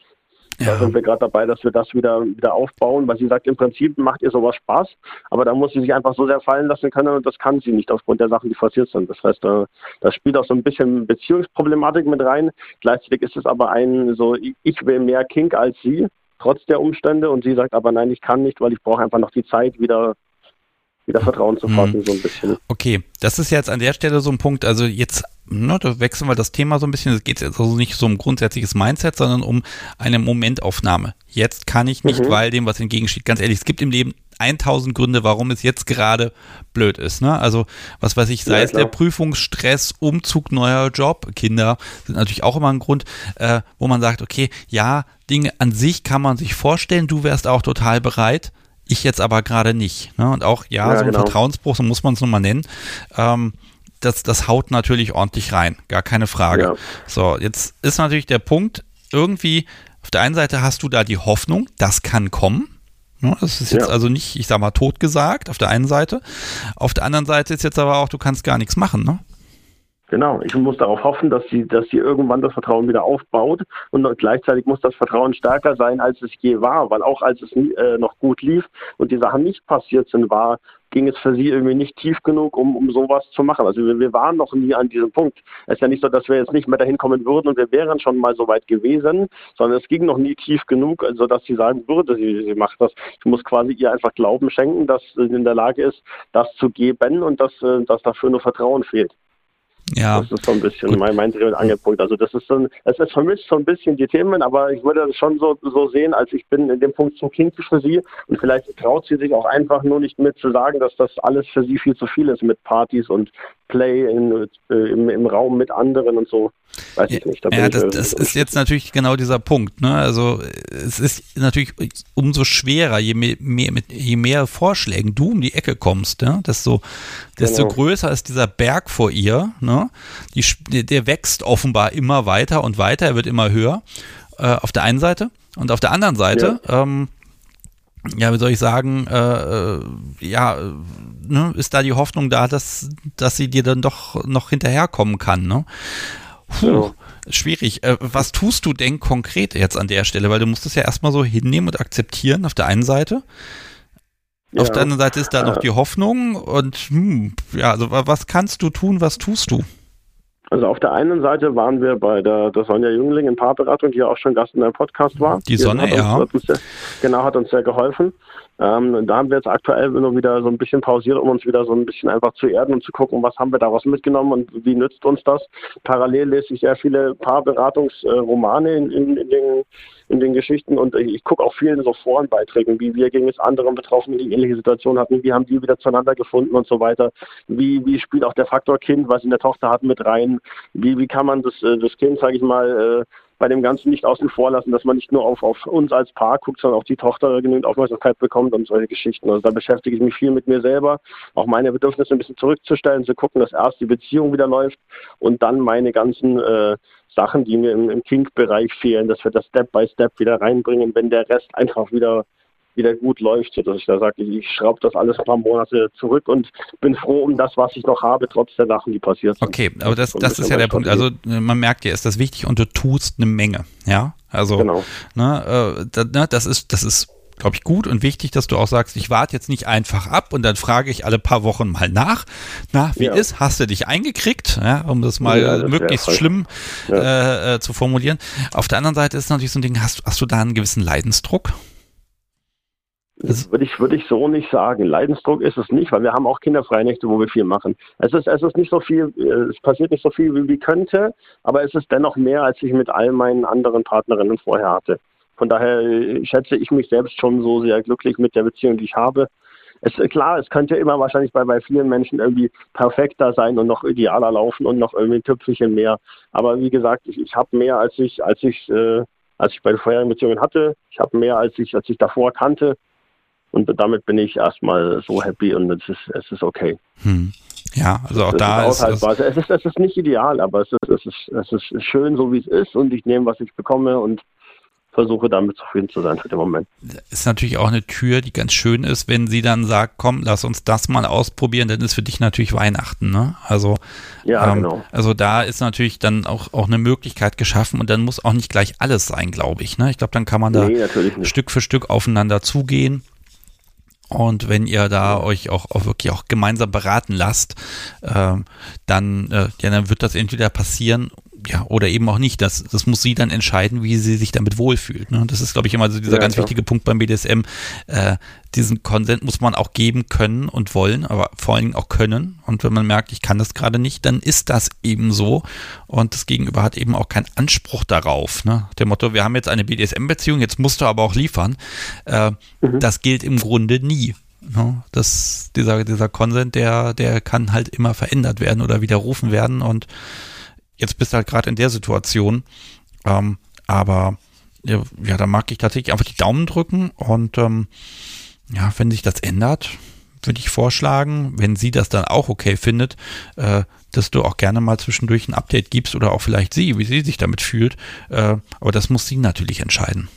Ja. Da sind wir gerade dabei, dass wir das wieder, wieder aufbauen, weil sie sagt, im Prinzip macht ihr sowas Spaß, aber da muss sie sich einfach so sehr fallen lassen können und das kann sie nicht aufgrund der Sachen, die passiert sind. Das heißt, da, da spielt auch so ein bisschen Beziehungsproblematik mit rein. Gleichzeitig ist es aber ein so, ich will mehr Kink als sie, trotz der Umstände und sie sagt aber nein, ich kann nicht, weil ich brauche einfach noch die Zeit wieder wieder Vertrauen zu fassen, mhm. so ein bisschen. Okay, das ist jetzt an der Stelle so ein Punkt, also jetzt, ne, da wechseln wir das Thema so ein bisschen, es geht jetzt also nicht so um grundsätzliches Mindset, sondern um eine Momentaufnahme. Jetzt kann ich nicht, mhm. weil dem was entgegensteht. Ganz ehrlich, es gibt im Leben 1000 Gründe, warum es jetzt gerade blöd ist. Ne? Also, was weiß ich, sei ja, es der Prüfungsstress, Umzug, neuer Job, Kinder sind natürlich auch immer ein Grund, äh, wo man sagt, okay, ja, Dinge an sich kann man sich vorstellen, du wärst auch total bereit, ich jetzt aber gerade nicht. Ne? Und auch, ja, ja so ein genau. Vertrauensbruch, so muss man es nochmal nennen. Ähm, das, das haut natürlich ordentlich rein, gar keine Frage. Ja. So, jetzt ist natürlich der Punkt, irgendwie, auf der einen Seite hast du da die Hoffnung, das kann kommen. Ne? Das ist jetzt ja. also nicht, ich sag mal, tot gesagt, auf der einen Seite. Auf der anderen Seite ist jetzt aber auch, du kannst gar nichts machen, ne? Genau, ich muss darauf hoffen, dass sie, dass sie irgendwann das Vertrauen wieder aufbaut und gleichzeitig muss das Vertrauen stärker sein, als es je war, weil auch als es äh, noch gut lief und die Sachen nicht passiert sind, war, ging es für sie irgendwie nicht tief genug, um, um sowas zu machen. Also wir, wir waren noch nie an diesem Punkt. Es ist ja nicht so, dass wir jetzt nicht mehr dahin kommen würden und wir wären schon mal so weit gewesen, sondern es ging noch nie tief genug, also dass sie sagen würde, sie, sie macht das. Ich muss quasi ihr einfach Glauben schenken, dass sie in der Lage ist, das zu geben und dass, äh, dass dafür nur Vertrauen fehlt. Ja. Das ist so ein bisschen mein, mein Dreh- und Angelpunkt. Also das ist so ein, es ist vermischt so ein bisschen die Themen, aber ich würde das schon so, so sehen, als ich bin in dem Punkt zu kinkisch für sie und vielleicht traut sie sich auch einfach nur nicht mit zu sagen, dass das alles für sie viel zu viel ist mit Partys und Play in, äh, im, im Raum mit anderen und so. Weiß ich nicht. Da ja, das, das ist jetzt natürlich genau dieser Punkt. Ne? Also es ist natürlich umso schwerer, je mehr, mehr, mit, je mehr Vorschlägen du um die Ecke kommst, ja? desto, desto genau. größer ist dieser Berg vor ihr. Ne? Die, der wächst offenbar immer weiter und weiter, er wird immer höher äh, auf der einen Seite. Und auf der anderen Seite, ja, ähm, ja wie soll ich sagen, äh, äh ja, ne, ist da die Hoffnung da, dass, dass sie dir dann doch noch hinterherkommen kann. Ne? Puh, schwierig. Äh, was tust du denn konkret jetzt an der Stelle? Weil du musst es ja erstmal so hinnehmen und akzeptieren auf der einen Seite. Ja. Auf der anderen Seite ist da noch die Hoffnung und hm, ja, also was kannst du tun, was tust du? Also auf der einen Seite waren wir bei der, der Sonja Jüngling in Paarberatung, die ja auch schon Gast in einem Podcast war. Die Sonne, uns, ja. Hat sehr, genau, hat uns sehr geholfen. Ähm, da haben wir jetzt aktuell nur wieder so ein bisschen pausiert, um uns wieder so ein bisschen einfach zu erden und zu gucken, was haben wir daraus mitgenommen und wie nützt uns das. Parallel lese ich sehr viele Paarberatungsromane in, in, in, den, in den Geschichten und ich gucke auch vielen so Forenbeiträgen, wie wir ging es anderen Betroffenen, die ähnliche Situation hatten, wie haben die wieder zueinander gefunden und so weiter. Wie, wie spielt auch der Faktor Kind, was in der Tochter hat, mit rein? Wie, wie kann man das, äh, das Kind, sage ich mal, äh, bei dem Ganzen nicht außen vor lassen, dass man nicht nur auf, auf uns als Paar guckt, sondern auch die Tochter genügend Aufmerksamkeit bekommt und solche Geschichten. Also da beschäftige ich mich viel mit mir selber, auch meine Bedürfnisse ein bisschen zurückzustellen, zu gucken, dass erst die Beziehung wieder läuft und dann meine ganzen äh, Sachen, die mir im, im Kink-Bereich fehlen, dass wir das Step by Step wieder reinbringen, wenn der Rest einfach wieder wieder gut läuft, sodass ich da sage, ich, ich schraube das alles ein paar Monate zurück und bin froh um das, was ich noch habe, trotz der Sachen, die passiert sind. Okay, aber das, das ist ja der Punkt. Also man merkt ja, ist das wichtig und du tust eine Menge, ja. Also genau. ne, äh, ne, das ist, das ist glaube ich, gut und wichtig, dass du auch sagst, ich warte jetzt nicht einfach ab und dann frage ich alle paar Wochen mal nach. Na, wie ja. ist? Hast du dich eingekriegt? Ja, um das mal ja, das möglichst schlimm äh, äh, zu formulieren. Auf der anderen Seite ist natürlich so ein Ding, hast, hast du da einen gewissen Leidensdruck? Das würde ich, würde ich so nicht sagen. Leidensdruck ist es nicht, weil wir haben auch kinderfreie Nächte, wo wir viel machen. Es ist, es ist nicht so viel, äh, es passiert nicht so viel, wie, wie könnte, aber es ist dennoch mehr, als ich mit all meinen anderen Partnerinnen vorher hatte. Von daher äh, schätze ich mich selbst schon so sehr glücklich mit der Beziehung, die ich habe. Es, klar, es könnte immer wahrscheinlich bei, bei vielen Menschen irgendwie perfekter sein und noch idealer laufen und noch irgendwie ein Tüpfelchen mehr. Aber wie gesagt, ich, ich habe mehr, als ich, als ich, äh, als ich bei den vorherigen Beziehungen hatte. Ich habe mehr, als ich, als ich davor kannte. Und damit bin ich erstmal so happy und es ist, es ist okay. Hm. Ja, also auch das da ist, ist es, es ist es ist nicht ideal, aber es ist, es ist, es ist schön, so wie es ist und ich nehme, was ich bekomme und versuche damit zufrieden zu sein für den Moment. Ist natürlich auch eine Tür, die ganz schön ist, wenn sie dann sagt, komm, lass uns das mal ausprobieren, dann ist für dich natürlich Weihnachten, ne? Also, ja, ähm, genau. also da ist natürlich dann auch, auch eine Möglichkeit geschaffen und dann muss auch nicht gleich alles sein, glaube ich, ne? Ich glaube, dann kann man da nee, Stück für Stück aufeinander zugehen und wenn ihr da euch auch, auch wirklich auch gemeinsam beraten lasst, äh, dann, äh, ja, dann wird das entweder passieren ja, oder eben auch nicht. Das, das muss sie dann entscheiden, wie sie sich damit wohlfühlt. Ne? Das ist, glaube ich, immer so dieser ja, ganz klar. wichtige Punkt beim BDSM. Äh, diesen Konsent muss man auch geben können und wollen, aber vor allen Dingen auch können. Und wenn man merkt, ich kann das gerade nicht, dann ist das eben so. Und das Gegenüber hat eben auch keinen Anspruch darauf. Ne? Der Motto, wir haben jetzt eine BDSM-Beziehung, jetzt musst du aber auch liefern. Äh, mhm. Das gilt im Grunde nie. Ne? Das, dieser, dieser Konsent, der, der kann halt immer verändert werden oder widerrufen werden und Jetzt bist du halt gerade in der Situation. Ähm, aber ja, ja, da mag ich tatsächlich einfach die Daumen drücken und ähm, ja, wenn sich das ändert, würde ich vorschlagen, wenn sie das dann auch okay findet, äh, dass du auch gerne mal zwischendurch ein Update gibst oder auch vielleicht sie, wie sie sich damit fühlt. Äh, aber das muss sie natürlich entscheiden.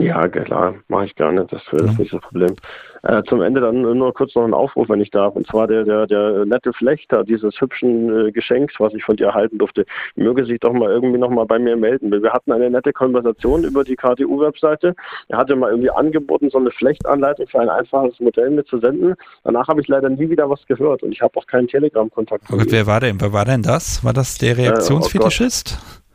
Ja, klar, mache ich gerne. Das ist ja. nicht das Problem. Äh, zum Ende dann nur kurz noch ein Aufruf, wenn ich darf. Und zwar der, der, der nette Flechter dieses hübschen äh, Geschenks, was ich von dir erhalten durfte, möge sich doch mal irgendwie noch mal bei mir melden. Wir hatten eine nette Konversation über die KTU-Webseite. Er hatte mal irgendwie angeboten, so eine Flechtanleitung für ein einfaches Modell mitzusenden. Danach habe ich leider nie wieder was gehört und ich habe auch keinen Telegram-Kontakt. Wer war denn? Wer war denn das? War das der Reaktionsfetischist? Äh, oh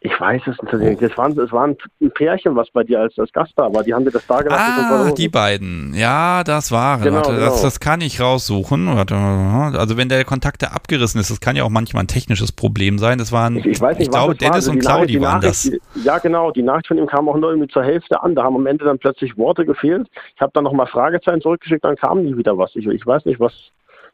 ich weiß es nicht. Das waren, es war ein Pärchen, was bei dir als, als Gast da war. Die haben dir das da gelassen. Ah, die beiden. Ja, das waren. Genau, Warte, genau. Das, das, kann ich raussuchen. Also wenn der Kontakt da abgerissen ist, das kann ja auch manchmal ein technisches Problem sein. Das waren, ich, ich weiß nicht, ich glaube, Dennis war. und Claudi waren das. Ja, genau. Die Nachricht von ihm kam auch nur irgendwie zur Hälfte an. Da haben am Ende dann plötzlich Worte gefehlt. Ich habe dann nochmal Fragezeichen zurückgeschickt, dann kam nie wieder was. Ich, ich weiß nicht, was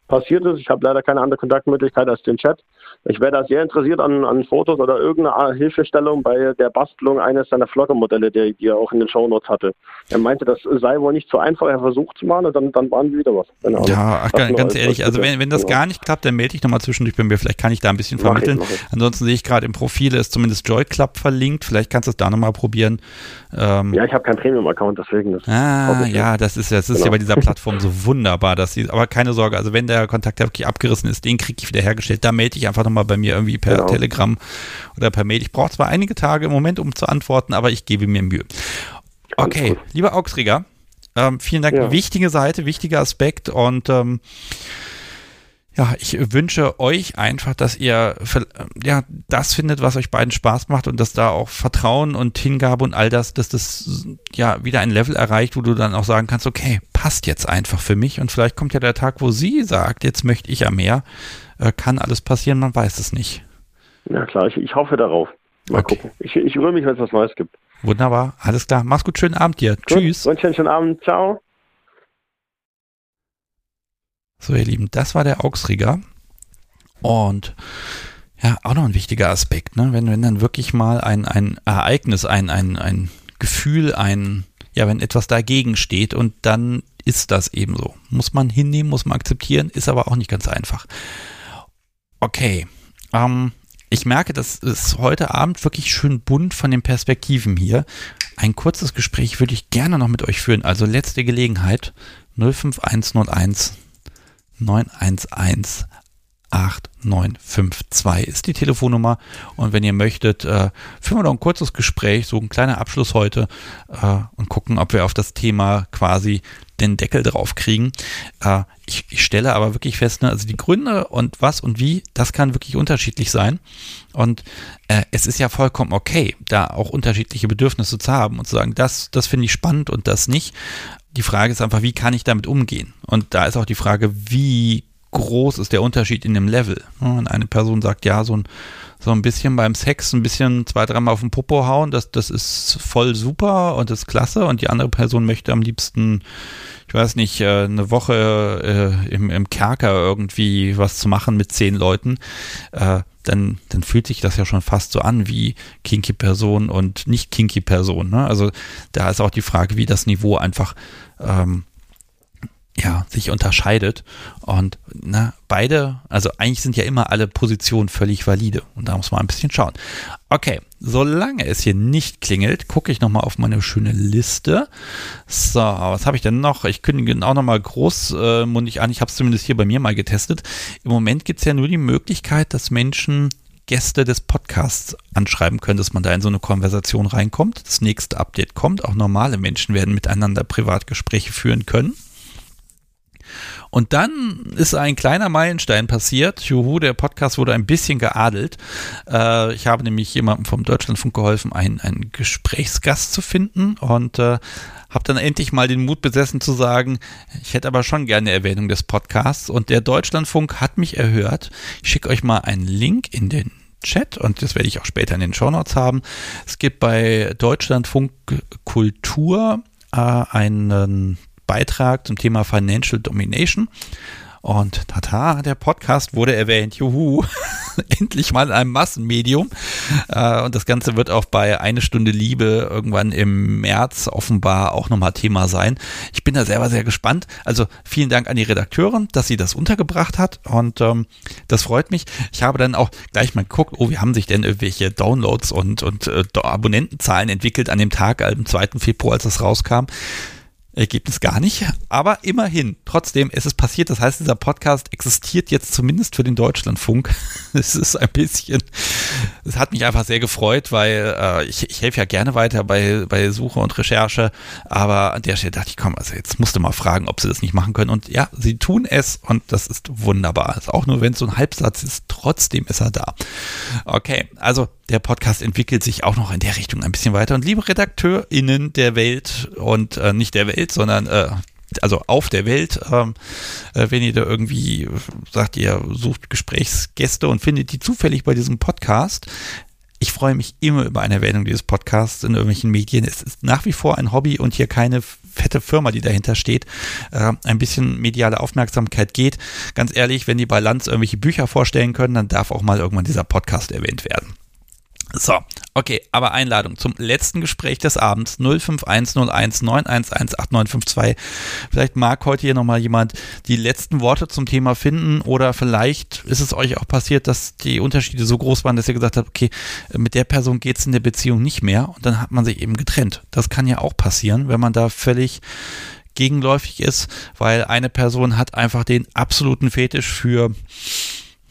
passiert ist. Ich habe leider keine andere Kontaktmöglichkeit als den Chat. Ich wäre da sehr interessiert an, an Fotos oder irgendeine Hilfestellung bei der Bastelung eines seiner Floggermodelle, die, die er auch in den Shownotes hatte. Er meinte, das sei wohl nicht so einfach, er versucht zu machen und dann, dann waren wieder was. Genau. Ja, ach, ganz, ganz ehrlich, also wenn, wenn das genau. gar nicht klappt, dann melde dich nochmal zwischendurch bei mir. Vielleicht kann ich da ein bisschen vermitteln. Mach ich, mach ich. Ansonsten sehe ich gerade im Profil ist zumindest Joy Club verlinkt. Vielleicht kannst du es da nochmal probieren. Ähm, ja, ich habe keinen Premium-Account, deswegen. Das ah, ja, das ist, das ist genau. ja bei dieser Plattform so wunderbar. Dass sie, aber keine Sorge, also wenn der Kontakt wirklich abgerissen ist, den kriege ich wieder hergestellt. Da melde ich einfach nochmal bei mir irgendwie per genau. Telegram oder per Mail. Ich brauche zwar einige Tage im Moment, um zu antworten, aber ich gebe mir Mühe. Okay, lieber Augsrieger, ähm, vielen Dank. Ja. Wichtige Seite, wichtiger Aspekt und ähm, ja, ich wünsche euch einfach, dass ihr ja das findet, was euch beiden Spaß macht und dass da auch Vertrauen und Hingabe und all das, dass das ja wieder ein Level erreicht, wo du dann auch sagen kannst, okay, passt jetzt einfach für mich und vielleicht kommt ja der Tag, wo sie sagt, jetzt möchte ich ja mehr. Äh, kann alles passieren, man weiß es nicht. Ja klar, ich, ich hoffe darauf. Mal okay. gucken. Ich, ich rühre mich, wenn es was Neues gibt. Wunderbar, alles klar. Mach's gut, schönen Abend dir. Gut, Tschüss. Und schönen Abend. Ciao. So, ihr Lieben, das war der Augsrieger. Und Ja, auch noch ein wichtiger Aspekt, ne? Wenn, wenn dann wirklich mal ein, ein Ereignis, ein, ein, ein Gefühl, ein, ja, wenn etwas dagegen steht und dann ist das eben so. Muss man hinnehmen, muss man akzeptieren, ist aber auch nicht ganz einfach. Okay. Ähm, ich merke, das ist heute Abend wirklich schön bunt von den Perspektiven hier. Ein kurzes Gespräch würde ich gerne noch mit euch führen. Also letzte Gelegenheit 05101 911 8952 ist die Telefonnummer. Und wenn ihr möchtet, äh, führen wir noch ein kurzes Gespräch, so ein kleiner Abschluss heute äh, und gucken, ob wir auf das Thema quasi den Deckel drauf kriegen. Äh, ich, ich, stelle aber wirklich fest, ne, also die Gründe und was und wie, das kann wirklich unterschiedlich sein. Und äh, es ist ja vollkommen okay, da auch unterschiedliche Bedürfnisse zu haben und zu sagen, das, das finde ich spannend und das nicht. Die Frage ist einfach, wie kann ich damit umgehen? Und da ist auch die Frage, wie groß ist der Unterschied in dem Level. Wenn eine Person sagt, ja, so ein, so ein bisschen beim Sex, ein bisschen zwei, dreimal auf den Popo hauen, das, das ist voll super und das ist klasse und die andere Person möchte am liebsten, ich weiß nicht, äh, eine Woche äh, im, im Kerker irgendwie was zu machen mit zehn Leuten, äh, dann, dann fühlt sich das ja schon fast so an wie kinky Person und nicht kinky Person. Ne? Also da ist auch die Frage, wie das Niveau einfach ähm, ja, sich unterscheidet. Und na, beide, also eigentlich sind ja immer alle Positionen völlig valide. Und da muss man ein bisschen schauen. Okay, solange es hier nicht klingelt, gucke ich nochmal auf meine schöne Liste. So, was habe ich denn noch? Ich kündige auch nochmal großmundig an. Ich habe es zumindest hier bei mir mal getestet. Im Moment gibt es ja nur die Möglichkeit, dass Menschen Gäste des Podcasts anschreiben können, dass man da in so eine Konversation reinkommt. Das nächste Update kommt. Auch normale Menschen werden miteinander Privatgespräche führen können. Und dann ist ein kleiner Meilenstein passiert. Juhu, der Podcast wurde ein bisschen geadelt. Äh, ich habe nämlich jemandem vom Deutschlandfunk geholfen, einen, einen Gesprächsgast zu finden und äh, habe dann endlich mal den Mut besessen zu sagen, ich hätte aber schon gerne Erwähnung des Podcasts. Und der Deutschlandfunk hat mich erhört. Ich schicke euch mal einen Link in den Chat und das werde ich auch später in den Shownotes haben. Es gibt bei Deutschlandfunk Kultur äh, einen Beitrag zum Thema Financial Domination. Und tata, der Podcast wurde erwähnt. Juhu, endlich mal in einem Massenmedium. Äh, und das Ganze wird auch bei Eine Stunde Liebe irgendwann im März offenbar auch nochmal Thema sein. Ich bin da selber sehr gespannt. Also vielen Dank an die Redakteurin, dass sie das untergebracht hat. Und ähm, das freut mich. Ich habe dann auch gleich mal geguckt, oh, wie haben sich denn irgendwelche Downloads und, und äh, Abonnentenzahlen entwickelt an dem Tag, am 2. Februar, als das rauskam. Ergebnis gar nicht. Aber immerhin, trotzdem, es ist passiert. Das heißt, dieser Podcast existiert jetzt zumindest für den Deutschlandfunk. Es ist ein bisschen, es hat mich einfach sehr gefreut, weil äh, ich, ich helfe ja gerne weiter bei, bei Suche und Recherche. Aber an der Stelle dachte ich, komm, also jetzt musst du mal fragen, ob sie das nicht machen können. Und ja, sie tun es und das ist wunderbar. Also auch nur wenn es so ein Halbsatz ist, trotzdem ist er da. Okay, also der Podcast entwickelt sich auch noch in der Richtung ein bisschen weiter. Und liebe RedakteurInnen der Welt und äh, nicht der Welt, sondern äh, also auf der Welt, ähm, äh, wenn ihr da irgendwie sagt, ihr sucht Gesprächsgäste und findet die zufällig bei diesem Podcast. Ich freue mich immer über eine Erwähnung dieses Podcasts in irgendwelchen Medien. Es ist nach wie vor ein Hobby und hier keine fette Firma, die dahinter steht, äh, ein bisschen mediale Aufmerksamkeit geht. Ganz ehrlich, wenn die bei Lanz irgendwelche Bücher vorstellen können, dann darf auch mal irgendwann dieser Podcast erwähnt werden. So, okay, aber Einladung zum letzten Gespräch des Abends 051019118952. Vielleicht mag heute hier nochmal jemand die letzten Worte zum Thema finden oder vielleicht ist es euch auch passiert, dass die Unterschiede so groß waren, dass ihr gesagt habt, okay, mit der Person geht es in der Beziehung nicht mehr und dann hat man sich eben getrennt. Das kann ja auch passieren, wenn man da völlig gegenläufig ist, weil eine Person hat einfach den absoluten Fetisch für,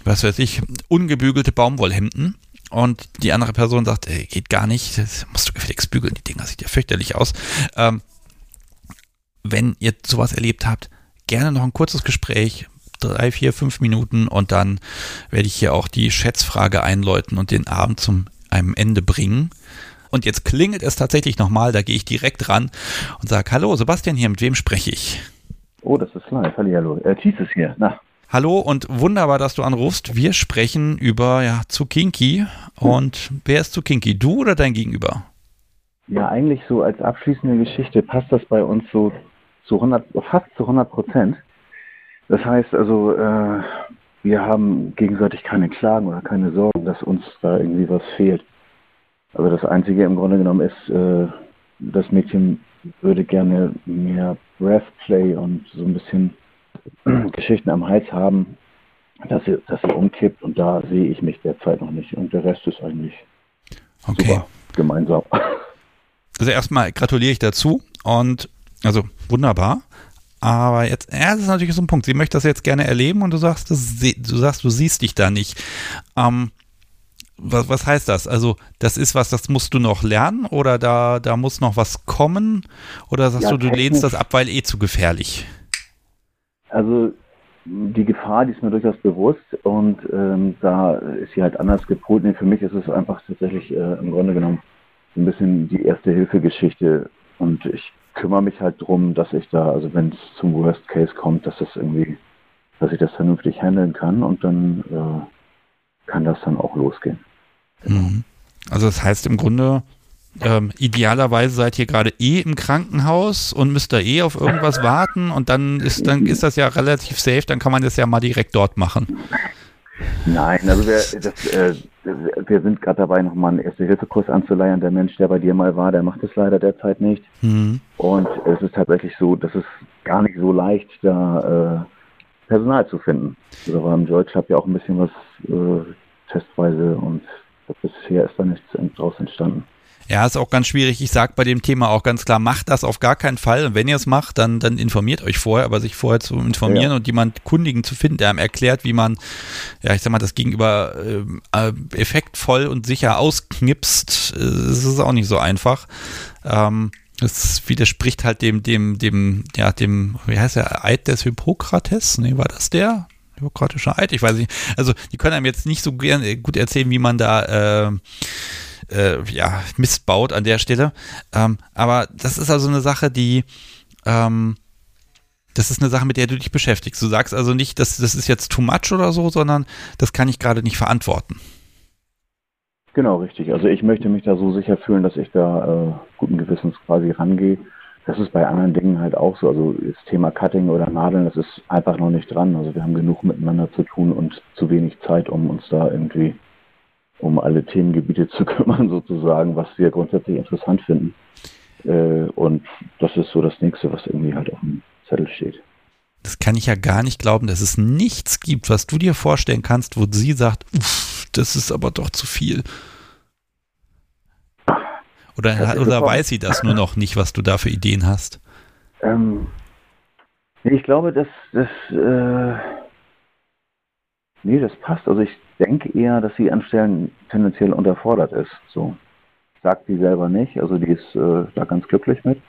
was weiß ich, ungebügelte Baumwollhemden und die andere Person sagt, ey, geht gar nicht, das musst du gefälligst bügeln, die Dinger sieht ja fürchterlich aus. Ähm, wenn ihr sowas erlebt habt, gerne noch ein kurzes Gespräch, drei, vier, fünf Minuten und dann werde ich hier auch die Schätzfrage einläuten und den Abend zum einem Ende bringen. Und jetzt klingelt es tatsächlich nochmal, da gehe ich direkt ran und sage, hallo Sebastian hier, mit wem spreche ich? Oh, das ist live. Hallo. Äh, Thies hier. Na, Hallo und wunderbar, dass du anrufst. Wir sprechen über ja, zu Kinky. Und wer ist zu Kinky? Du oder dein Gegenüber? Ja, eigentlich so als abschließende Geschichte passt das bei uns so zu 100, fast zu 100 Prozent. Das heißt also, äh, wir haben gegenseitig keine Klagen oder keine Sorgen, dass uns da irgendwie was fehlt. Also das Einzige im Grunde genommen ist, äh, das Mädchen würde gerne mehr Breathplay und so ein bisschen Geschichten am Hals haben, dass sie, dass sie umkippt und da sehe ich mich derzeit noch nicht und der Rest ist eigentlich okay. super gemeinsam. Also erstmal gratuliere ich dazu und also wunderbar. Aber jetzt, ja, das ist natürlich so ein Punkt. Sie möchte das jetzt gerne erleben und du sagst, das, du sagst, du siehst dich da nicht. Ähm, was, was heißt das? Also, das ist was, das musst du noch lernen oder da, da muss noch was kommen? Oder sagst ja, du, du lehnst das ab, weil eh zu gefährlich? Also, die Gefahr, die ist mir durchaus bewusst und ähm, da ist sie halt anders gepolt. Nee, für mich ist es einfach tatsächlich äh, im Grunde genommen ein bisschen die Erste-Hilfe-Geschichte und ich kümmere mich halt darum, dass ich da, also wenn es zum Worst Case kommt, dass das irgendwie, dass ich das vernünftig handeln kann und dann äh, kann das dann auch losgehen. Mhm. Also das heißt im Grunde, ähm, idealerweise seid ihr gerade eh im Krankenhaus und müsst da eh auf irgendwas warten und dann ist dann ist das ja relativ safe, dann kann man das ja mal direkt dort machen. Nein, also wir, das, äh, wir sind gerade dabei, nochmal einen Erste-Hilfe-Kurs anzuleiern. Der Mensch, der bei dir mal war, der macht es leider derzeit nicht. Mhm. Und es ist tatsächlich so, dass es gar nicht so leicht, da äh, Personal zu finden. Also beim Deutsch habe ja auch ein bisschen was äh, testweise und bisher ist da nichts draus entstanden. Ja, ist auch ganz schwierig. Ich sage bei dem Thema auch ganz klar, macht das auf gar keinen Fall. Und wenn ihr es macht, dann, dann informiert euch vorher, aber sich vorher zu informieren ja. und jemand Kundigen zu finden, der einem erklärt, wie man, ja, ich sag mal, das Gegenüber äh, äh effektvoll und sicher ausknipst, äh, das ist auch nicht so einfach. Ähm, das widerspricht halt dem, dem, dem, ja, dem, wie heißt der, Eid des Hippokrates? Nee, war das der? Hippokratischer Eid? Ich weiß nicht. Also, die können einem jetzt nicht so gerne gut erzählen, wie man da, äh, äh, ja, Mist baut an der Stelle. Ähm, aber das ist also eine Sache, die, ähm, das ist eine Sache, mit der du dich beschäftigst. Du sagst also nicht, dass das ist jetzt too much oder so, sondern das kann ich gerade nicht verantworten. Genau, richtig. Also ich möchte mich da so sicher fühlen, dass ich da äh, guten Gewissens quasi rangehe. Das ist bei anderen Dingen halt auch so. Also das Thema Cutting oder Nadeln, das ist einfach noch nicht dran. Also wir haben genug miteinander zu tun und zu wenig Zeit, um uns da irgendwie um alle Themengebiete zu kümmern, sozusagen, was wir grundsätzlich interessant finden. Äh, und das ist so das nächste, was irgendwie halt auf dem Zettel steht. Das kann ich ja gar nicht glauben, dass es nichts gibt, was du dir vorstellen kannst, wo sie sagt, das ist aber doch zu viel. Oder, oder weiß sie das nur noch nicht, was du da für Ideen hast? Ähm, ich glaube, dass das, äh, nee, das passt. Also ich denke eher, dass sie an Stellen tendenziell unterfordert ist. So sagt sie selber nicht. Also die ist äh, da ganz glücklich mit.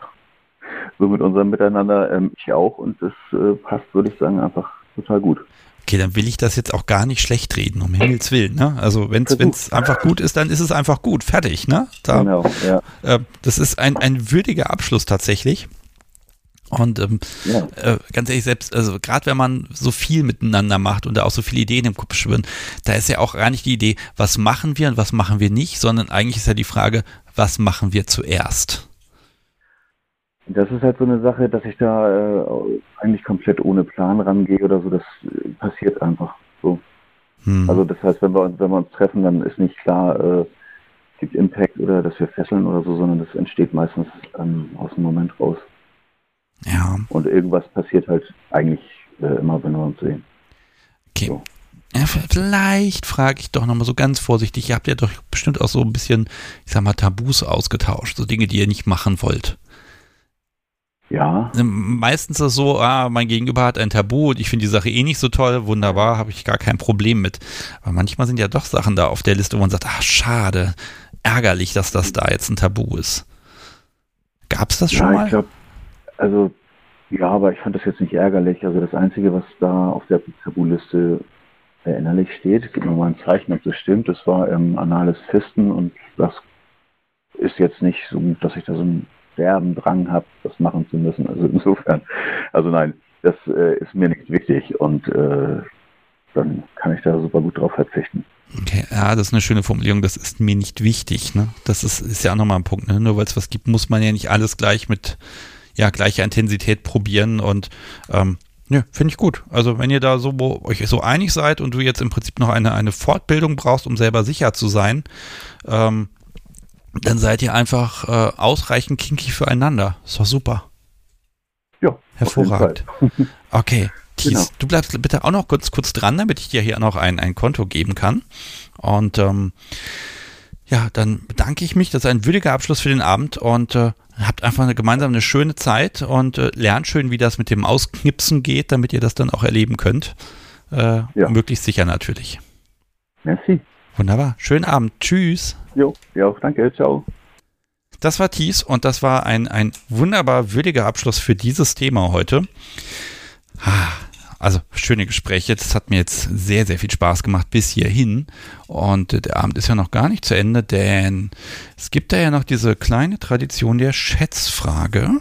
So mit unserem Miteinander. Ähm, ich auch. Und das äh, passt, würde ich sagen, einfach total gut. Okay, dann will ich das jetzt auch gar nicht schlecht reden, um Himmels Willen. Ne? Also wenn es einfach gut ist, dann ist es einfach gut. Fertig. Ne? Da, genau, ja. Äh, das ist ein, ein würdiger Abschluss tatsächlich. Und ähm, ja. äh, ganz ehrlich, selbst, also gerade wenn man so viel miteinander macht und da auch so viele Ideen im Kopf schwirren, da ist ja auch gar nicht die Idee, was machen wir und was machen wir nicht, sondern eigentlich ist ja die Frage, was machen wir zuerst? Das ist halt so eine Sache, dass ich da äh, eigentlich komplett ohne Plan rangehe oder so, das äh, passiert einfach so. Hm. Also das heißt, wenn wir uns, wenn wir uns treffen, dann ist nicht klar, äh, gibt Impact oder dass wir fesseln oder so, sondern das entsteht meistens ähm, aus dem Moment raus. Ja. Und irgendwas passiert halt eigentlich äh, immer, wenn wir uns sehen. Okay. So. Ja, vielleicht frage ich doch nochmal so ganz vorsichtig, ihr habt ja doch bestimmt auch so ein bisschen, ich sag mal, Tabus ausgetauscht, so Dinge, die ihr nicht machen wollt. Ja. Ähm, meistens ist es so, ah, mein Gegenüber hat ein Tabu und ich finde die Sache eh nicht so toll, wunderbar, habe ich gar kein Problem mit. Aber manchmal sind ja doch Sachen da auf der Liste, wo man sagt, ach, schade, ärgerlich, dass das da jetzt ein Tabu ist. Gab es das schon ja, mal? Ich glaube, also ja, aber ich fand das jetzt nicht ärgerlich. Also das Einzige, was da auf der Tabuliste erinnerlich steht, gibt mir mal ein Zeichen, ob das stimmt. Das war ähm, anales Fisten und das ist jetzt nicht so, dass ich da so einen Drang habe, das machen zu müssen. Also insofern, also nein, das äh, ist mir nicht wichtig und äh, dann kann ich da super gut drauf verzichten. Okay, ja, das ist eine schöne Formulierung. Das ist mir nicht wichtig. Ne? Das ist, ist ja auch nochmal ein Punkt. Ne? Nur weil es was gibt, muss man ja nicht alles gleich mit ja, gleicher Intensität probieren und ähm, Ja, finde ich gut. Also wenn ihr da so euch so einig seid und du jetzt im Prinzip noch eine, eine Fortbildung brauchst, um selber sicher zu sein, ähm, dann seid ihr einfach äh, ausreichend kinky füreinander. Ist doch super. Ja. Hervorragend. Okay. Thies, genau. du bleibst bitte auch noch kurz, kurz dran, damit ich dir hier noch ein, ein Konto geben kann. Und ähm, ja, dann bedanke ich mich. Das ist ein würdiger Abschluss für den Abend und äh, habt einfach eine, gemeinsam eine schöne Zeit und äh, lernt schön, wie das mit dem Ausknipsen geht, damit ihr das dann auch erleben könnt. Äh, ja. Möglichst sicher natürlich. Merci. Wunderbar. Schönen Abend. Tschüss. Jo, ja, danke. Ciao. Das war Thies und das war ein, ein wunderbar würdiger Abschluss für dieses Thema heute. Also schöne Gespräche. Das hat mir jetzt sehr, sehr viel Spaß gemacht bis hierhin. Und der Abend ist ja noch gar nicht zu Ende, denn es gibt da ja noch diese kleine Tradition der Schätzfrage.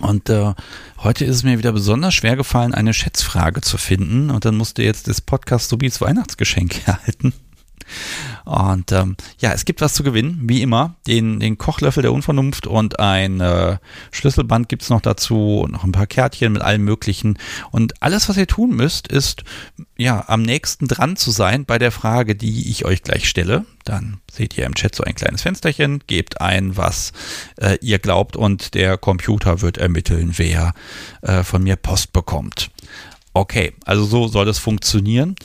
Und äh, heute ist es mir wieder besonders schwer gefallen, eine Schätzfrage zu finden. Und dann musste jetzt das Podcast Sobis Weihnachtsgeschenk erhalten. Und ähm, ja, es gibt was zu gewinnen, wie immer. Den, den Kochlöffel der Unvernunft und ein äh, Schlüsselband gibt es noch dazu und noch ein paar Kärtchen mit allem Möglichen. Und alles, was ihr tun müsst, ist ja am nächsten dran zu sein bei der Frage, die ich euch gleich stelle. Dann seht ihr im Chat so ein kleines Fensterchen, gebt ein, was äh, ihr glaubt und der Computer wird ermitteln, wer äh, von mir Post bekommt. Okay, also so soll das funktionieren.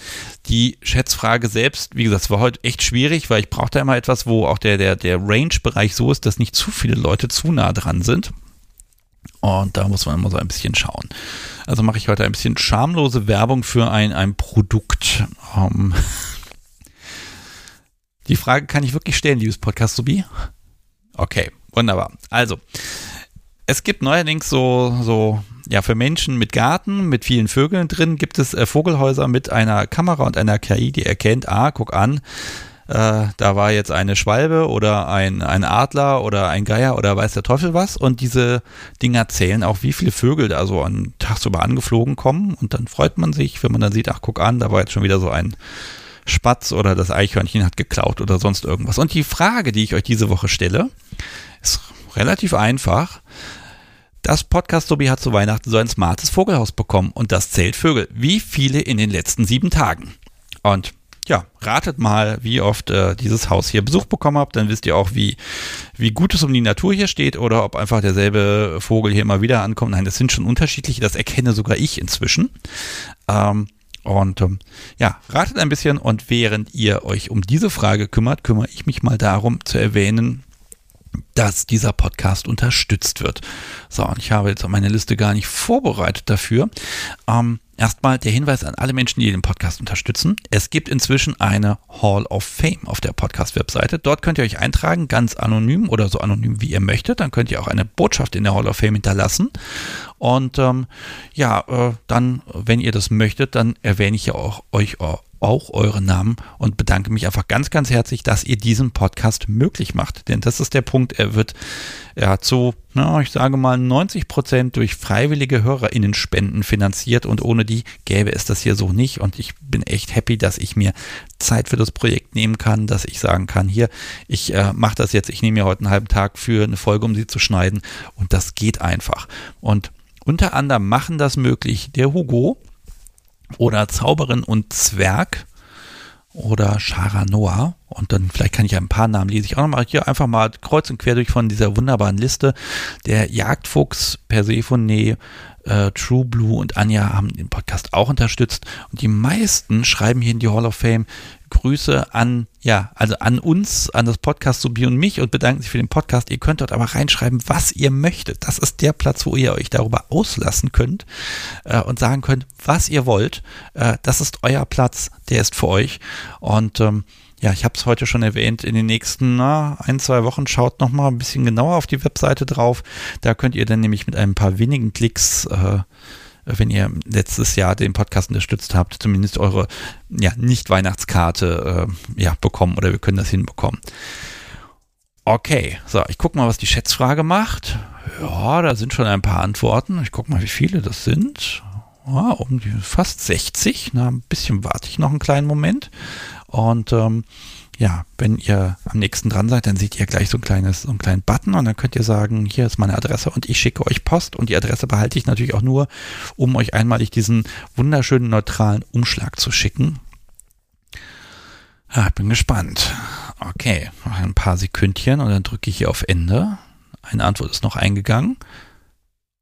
Die Schätzfrage selbst, wie gesagt, war heute echt schwierig, weil ich brauchte immer etwas, wo auch der, der, der Range-Bereich so ist, dass nicht zu viele Leute zu nah dran sind. Und da muss man immer so ein bisschen schauen. Also mache ich heute ein bisschen schamlose Werbung für ein, ein Produkt. Um, ähm, die Frage kann ich wirklich stellen, liebes Podcast-Subi? Okay, wunderbar. Also, es gibt neuerdings so, so ja, für Menschen mit Garten, mit vielen Vögeln drin, gibt es äh, Vogelhäuser mit einer Kamera und einer KI, die erkennt, ah, guck an, äh, da war jetzt eine Schwalbe oder ein, ein Adler oder ein Geier oder weiß der Teufel was. Und diese Dinger zählen auch, wie viele Vögel da so an, tagsüber angeflogen kommen. Und dann freut man sich, wenn man dann sieht, ach, guck an, da war jetzt schon wieder so ein Spatz oder das Eichhörnchen hat geklaut oder sonst irgendwas. Und die Frage, die ich euch diese Woche stelle, ist relativ einfach. Das Podcast Sobi hat zu Weihnachten so ein smartes Vogelhaus bekommen und das zählt Vögel. Wie viele in den letzten sieben Tagen? Und ja, ratet mal, wie oft äh, dieses Haus hier Besuch bekommen habt. Dann wisst ihr auch, wie, wie gut es um die Natur hier steht oder ob einfach derselbe Vogel hier immer wieder ankommt. Nein, das sind schon unterschiedliche. Das erkenne sogar ich inzwischen. Ähm, und ähm, ja, ratet ein bisschen und während ihr euch um diese Frage kümmert, kümmere ich mich mal darum zu erwähnen, dass dieser Podcast unterstützt wird. So, und ich habe jetzt meine Liste gar nicht vorbereitet dafür. Ähm, erstmal der Hinweis an alle Menschen, die den Podcast unterstützen. Es gibt inzwischen eine Hall of Fame auf der Podcast-Webseite. Dort könnt ihr euch eintragen, ganz anonym oder so anonym wie ihr möchtet. Dann könnt ihr auch eine Botschaft in der Hall of Fame hinterlassen. Und ähm, ja, äh, dann, wenn ihr das möchtet, dann erwähne ich ja auch euch auch euren Namen und bedanke mich einfach ganz, ganz herzlich, dass ihr diesen Podcast möglich macht. Denn das ist der Punkt, er wird ja, zu, na, ich sage mal, 90 Prozent durch freiwillige HörerInnen-Spenden finanziert und ohne die gäbe es das hier so nicht. Und ich bin echt happy, dass ich mir Zeit für das Projekt nehmen kann, dass ich sagen kann, hier, ich äh, mache das jetzt, ich nehme mir heute einen halben Tag für eine Folge, um sie zu schneiden. Und das geht einfach. Und unter anderem machen das möglich der Hugo, oder Zauberin und Zwerg oder Shara Noah. Und dann vielleicht kann ich ein paar Namen lese ich auch nochmal hier einfach mal kreuz und quer durch von dieser wunderbaren Liste. Der Jagdfuchs, Persephone, äh, True Blue und Anja haben den Podcast auch unterstützt. Und die meisten schreiben hier in die Hall of Fame Grüße an, ja, also an uns, an das Podcast Subi und mich und bedanken sich für den Podcast. Ihr könnt dort aber reinschreiben, was ihr möchtet. Das ist der Platz, wo ihr euch darüber auslassen könnt äh, und sagen könnt, was ihr wollt. Äh, das ist euer Platz, der ist für euch. Und ähm, ja, ich habe es heute schon erwähnt, in den nächsten na, ein, zwei Wochen schaut noch mal ein bisschen genauer auf die Webseite drauf. Da könnt ihr dann nämlich mit ein paar wenigen Klicks, äh, wenn ihr letztes Jahr den Podcast unterstützt habt, zumindest eure ja, Nicht-Weihnachtskarte äh, ja, bekommen oder wir können das hinbekommen. Okay, so, ich gucke mal, was die Schätzfrage macht. Ja, da sind schon ein paar Antworten. Ich gucke mal, wie viele das sind. Ja, um die, fast 60. Na, ein bisschen warte ich noch einen kleinen Moment. Und ähm, ja, wenn ihr am nächsten dran seid, dann seht ihr gleich so ein kleines, so einen kleinen Button und dann könnt ihr sagen, hier ist meine Adresse und ich schicke euch Post und die Adresse behalte ich natürlich auch nur, um euch einmalig diesen wunderschönen neutralen Umschlag zu schicken. Ja, ich bin gespannt. Okay, noch ein paar Sekündchen und dann drücke ich hier auf Ende. Eine Antwort ist noch eingegangen.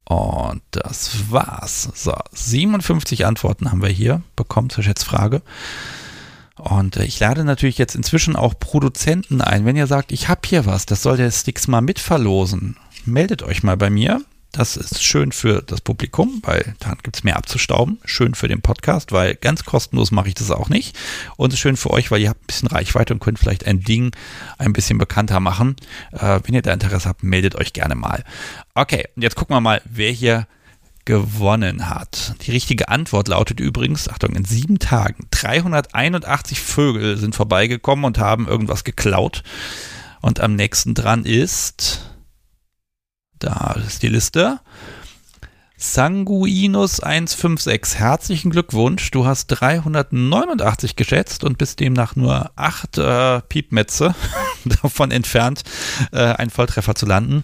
Und das war's. So, 57 Antworten haben wir hier bekommen zur Schätzfrage. Und äh, ich lade natürlich jetzt inzwischen auch Produzenten ein. Wenn ihr sagt, ich habe hier was, das soll der Sticks mal mitverlosen, meldet euch mal bei mir. Das ist schön für das Publikum, weil dann gibt es mehr abzustauben. Schön für den Podcast, weil ganz kostenlos mache ich das auch nicht. Und schön für euch, weil ihr habt ein bisschen Reichweite und könnt vielleicht ein Ding ein bisschen bekannter machen. Äh, wenn ihr da Interesse habt, meldet euch gerne mal. Okay, und jetzt gucken wir mal, wer hier gewonnen hat. Die richtige Antwort lautet übrigens, Achtung, in sieben Tagen 381 Vögel sind vorbeigekommen und haben irgendwas geklaut. Und am nächsten dran ist da ist die Liste. Sanguinus156, herzlichen Glückwunsch. Du hast 389 geschätzt und bist demnach nur 8 äh, Piepmetze davon entfernt, äh, einen Volltreffer zu landen.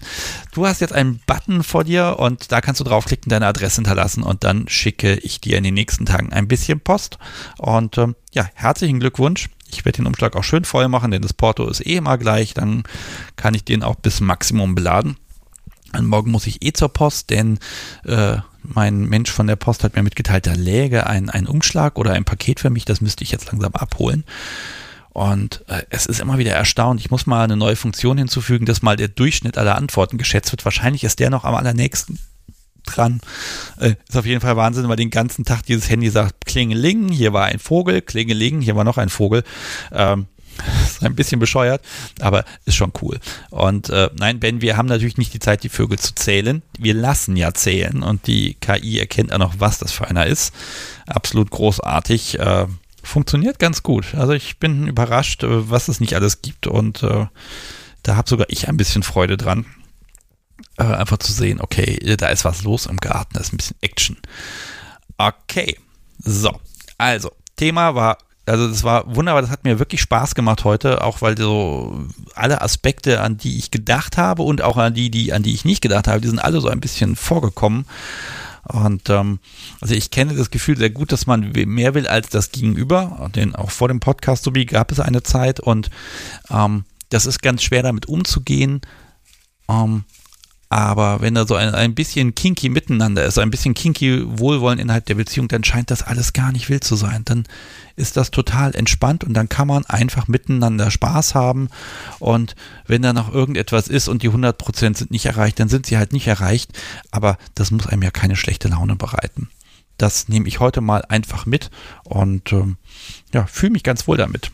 Du hast jetzt einen Button vor dir und da kannst du draufklicken, deine Adresse hinterlassen und dann schicke ich dir in den nächsten Tagen ein bisschen Post. Und ähm, ja, herzlichen Glückwunsch. Ich werde den Umschlag auch schön voll machen, denn das Porto ist eh immer gleich. Dann kann ich den auch bis Maximum beladen. Morgen muss ich eh zur Post, denn äh, mein Mensch von der Post hat mir mitgeteilt, da läge ein, ein Umschlag oder ein Paket für mich, das müsste ich jetzt langsam abholen. Und äh, es ist immer wieder erstaunt. Ich muss mal eine neue Funktion hinzufügen, dass mal der Durchschnitt aller Antworten geschätzt wird. Wahrscheinlich ist der noch am allernächsten dran. Äh, ist auf jeden Fall Wahnsinn, weil den ganzen Tag dieses Handy sagt, Klingeling, hier war ein Vogel, Klingeling, hier war noch ein Vogel. Ähm, ist ein bisschen bescheuert, aber ist schon cool. Und äh, nein, Ben, wir haben natürlich nicht die Zeit, die Vögel zu zählen. Wir lassen ja zählen und die KI erkennt auch noch, was das für einer ist. Absolut großartig. Äh, funktioniert ganz gut. Also ich bin überrascht, äh, was es nicht alles gibt und äh, da habe sogar ich ein bisschen Freude dran. Äh, einfach zu sehen, okay, da ist was los im Garten, da ist ein bisschen Action. Okay, so, also Thema war also das war wunderbar, das hat mir wirklich Spaß gemacht heute, auch weil so alle Aspekte, an die ich gedacht habe und auch an die, die, an die ich nicht gedacht habe, die sind alle so ein bisschen vorgekommen. Und ähm, also ich kenne das Gefühl sehr gut, dass man mehr will als das Gegenüber. Den auch vor dem Podcast wie gab es eine Zeit und ähm, das ist ganz schwer damit umzugehen. Ähm, aber wenn da so ein, ein bisschen kinky miteinander ist, ein bisschen kinky Wohlwollen innerhalb der Beziehung, dann scheint das alles gar nicht wild zu sein. Dann ist das total entspannt und dann kann man einfach miteinander Spaß haben. Und wenn da noch irgendetwas ist und die 100% sind nicht erreicht, dann sind sie halt nicht erreicht. Aber das muss einem ja keine schlechte Laune bereiten. Das nehme ich heute mal einfach mit und ähm, ja, fühle mich ganz wohl damit.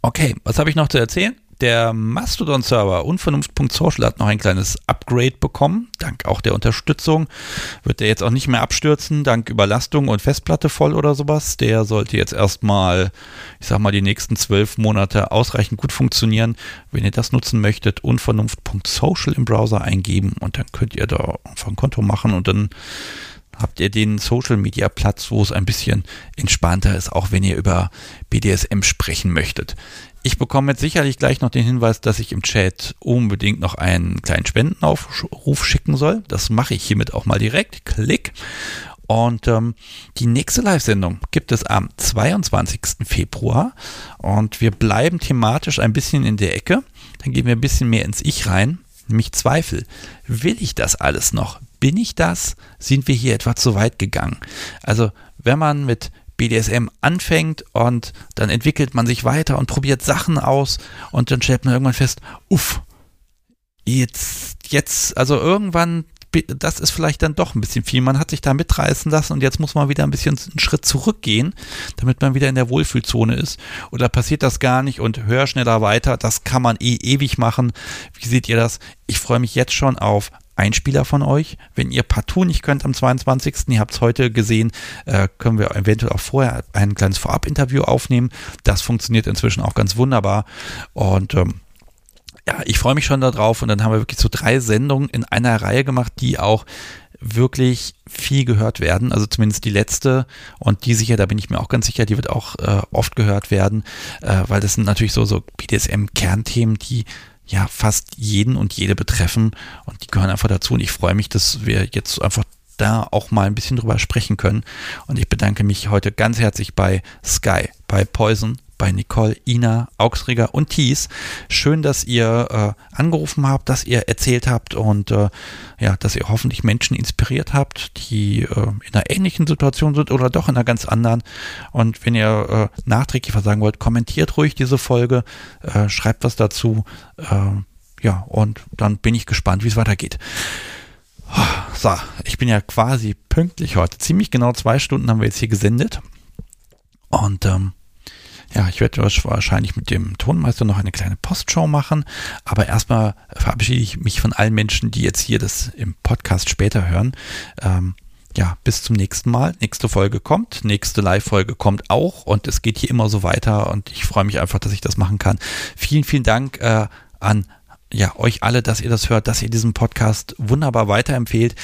Okay, was habe ich noch zu erzählen? Der Mastodon-Server unvernunft.social hat noch ein kleines Upgrade bekommen. Dank auch der Unterstützung wird der jetzt auch nicht mehr abstürzen, dank Überlastung und Festplatte voll oder sowas. Der sollte jetzt erstmal, ich sag mal, die nächsten zwölf Monate ausreichend gut funktionieren. Wenn ihr das nutzen möchtet, unvernunft.social im Browser eingeben und dann könnt ihr da einfach ein Konto machen und dann habt ihr den Social Media Platz, wo es ein bisschen entspannter ist, auch wenn ihr über BDSM sprechen möchtet. Ich bekomme jetzt sicherlich gleich noch den Hinweis, dass ich im Chat unbedingt noch einen kleinen Spendenaufruf schicken soll. Das mache ich hiermit auch mal direkt. Klick. Und ähm, die nächste Live-Sendung gibt es am 22. Februar. Und wir bleiben thematisch ein bisschen in der Ecke. Dann gehen wir ein bisschen mehr ins Ich rein. Nämlich Zweifel. Will ich das alles noch? Bin ich das? Sind wir hier etwa zu weit gegangen? Also, wenn man mit BDSM anfängt und dann entwickelt man sich weiter und probiert Sachen aus und dann stellt man irgendwann fest, uff, jetzt, jetzt, also irgendwann, das ist vielleicht dann doch ein bisschen viel. Man hat sich da mitreißen lassen und jetzt muss man wieder ein bisschen einen Schritt zurückgehen, damit man wieder in der Wohlfühlzone ist. Oder passiert das gar nicht und hör schneller weiter. Das kann man eh ewig machen. Wie seht ihr das? Ich freue mich jetzt schon auf Einspieler von euch. Wenn ihr partout nicht könnt am 22., ihr habt es heute gesehen, äh, können wir eventuell auch vorher ein kleines Vorab-Interview aufnehmen. Das funktioniert inzwischen auch ganz wunderbar. Und ähm, ja, ich freue mich schon darauf. Und dann haben wir wirklich so drei Sendungen in einer Reihe gemacht, die auch wirklich viel gehört werden. Also zumindest die letzte und die sicher, da bin ich mir auch ganz sicher, die wird auch äh, oft gehört werden, äh, weil das sind natürlich so, so BDSM-Kernthemen, die ja fast jeden und jede betreffen und die gehören einfach dazu. Und ich freue mich, dass wir jetzt einfach da auch mal ein bisschen drüber sprechen können. Und ich bedanke mich heute ganz herzlich bei Sky, bei Poison, bei Nicole, Ina, Augsriger und Thies. Schön, dass ihr äh, angerufen habt, dass ihr erzählt habt und äh, ja, dass ihr hoffentlich Menschen inspiriert habt, die äh, in einer ähnlichen Situation sind oder doch in einer ganz anderen. Und wenn ihr äh, nachträglich was sagen wollt, kommentiert ruhig diese Folge, äh, schreibt was dazu. Äh, ja, und dann bin ich gespannt, wie es weitergeht. So, ich bin ja quasi pünktlich heute. Ziemlich genau zwei Stunden haben wir jetzt hier gesendet. Und ähm, ja, ich werde wahrscheinlich mit dem Tonmeister noch eine kleine Postshow machen, aber erstmal verabschiede ich mich von allen Menschen, die jetzt hier das im Podcast später hören. Ähm, ja, bis zum nächsten Mal. Nächste Folge kommt, nächste Live-Folge kommt auch und es geht hier immer so weiter und ich freue mich einfach, dass ich das machen kann. Vielen, vielen Dank äh, an ja, euch alle, dass ihr das hört, dass ihr diesen Podcast wunderbar weiterempfehlt.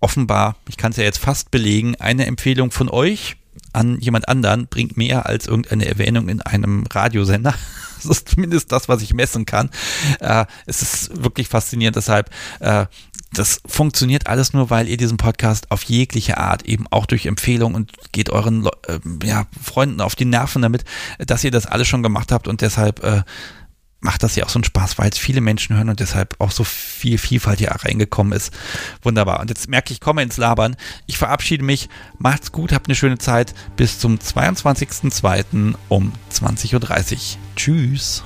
Offenbar, ich kann es ja jetzt fast belegen, eine Empfehlung von euch an jemand anderen bringt mehr als irgendeine Erwähnung in einem Radiosender. Das ist zumindest das, was ich messen kann. Äh, es ist wirklich faszinierend, deshalb äh, das funktioniert alles nur, weil ihr diesen Podcast auf jegliche Art, eben auch durch Empfehlung und geht euren äh, ja, Freunden auf die Nerven damit, dass ihr das alles schon gemacht habt und deshalb äh, macht das ja auch so einen Spaß, weil es viele Menschen hören und deshalb auch so viel Vielfalt hier reingekommen ist. Wunderbar. Und jetzt merke ich, komme ins Labern. Ich verabschiede mich. Macht's gut, habt eine schöne Zeit. Bis zum 22.02. um 20.30 Uhr. Tschüss.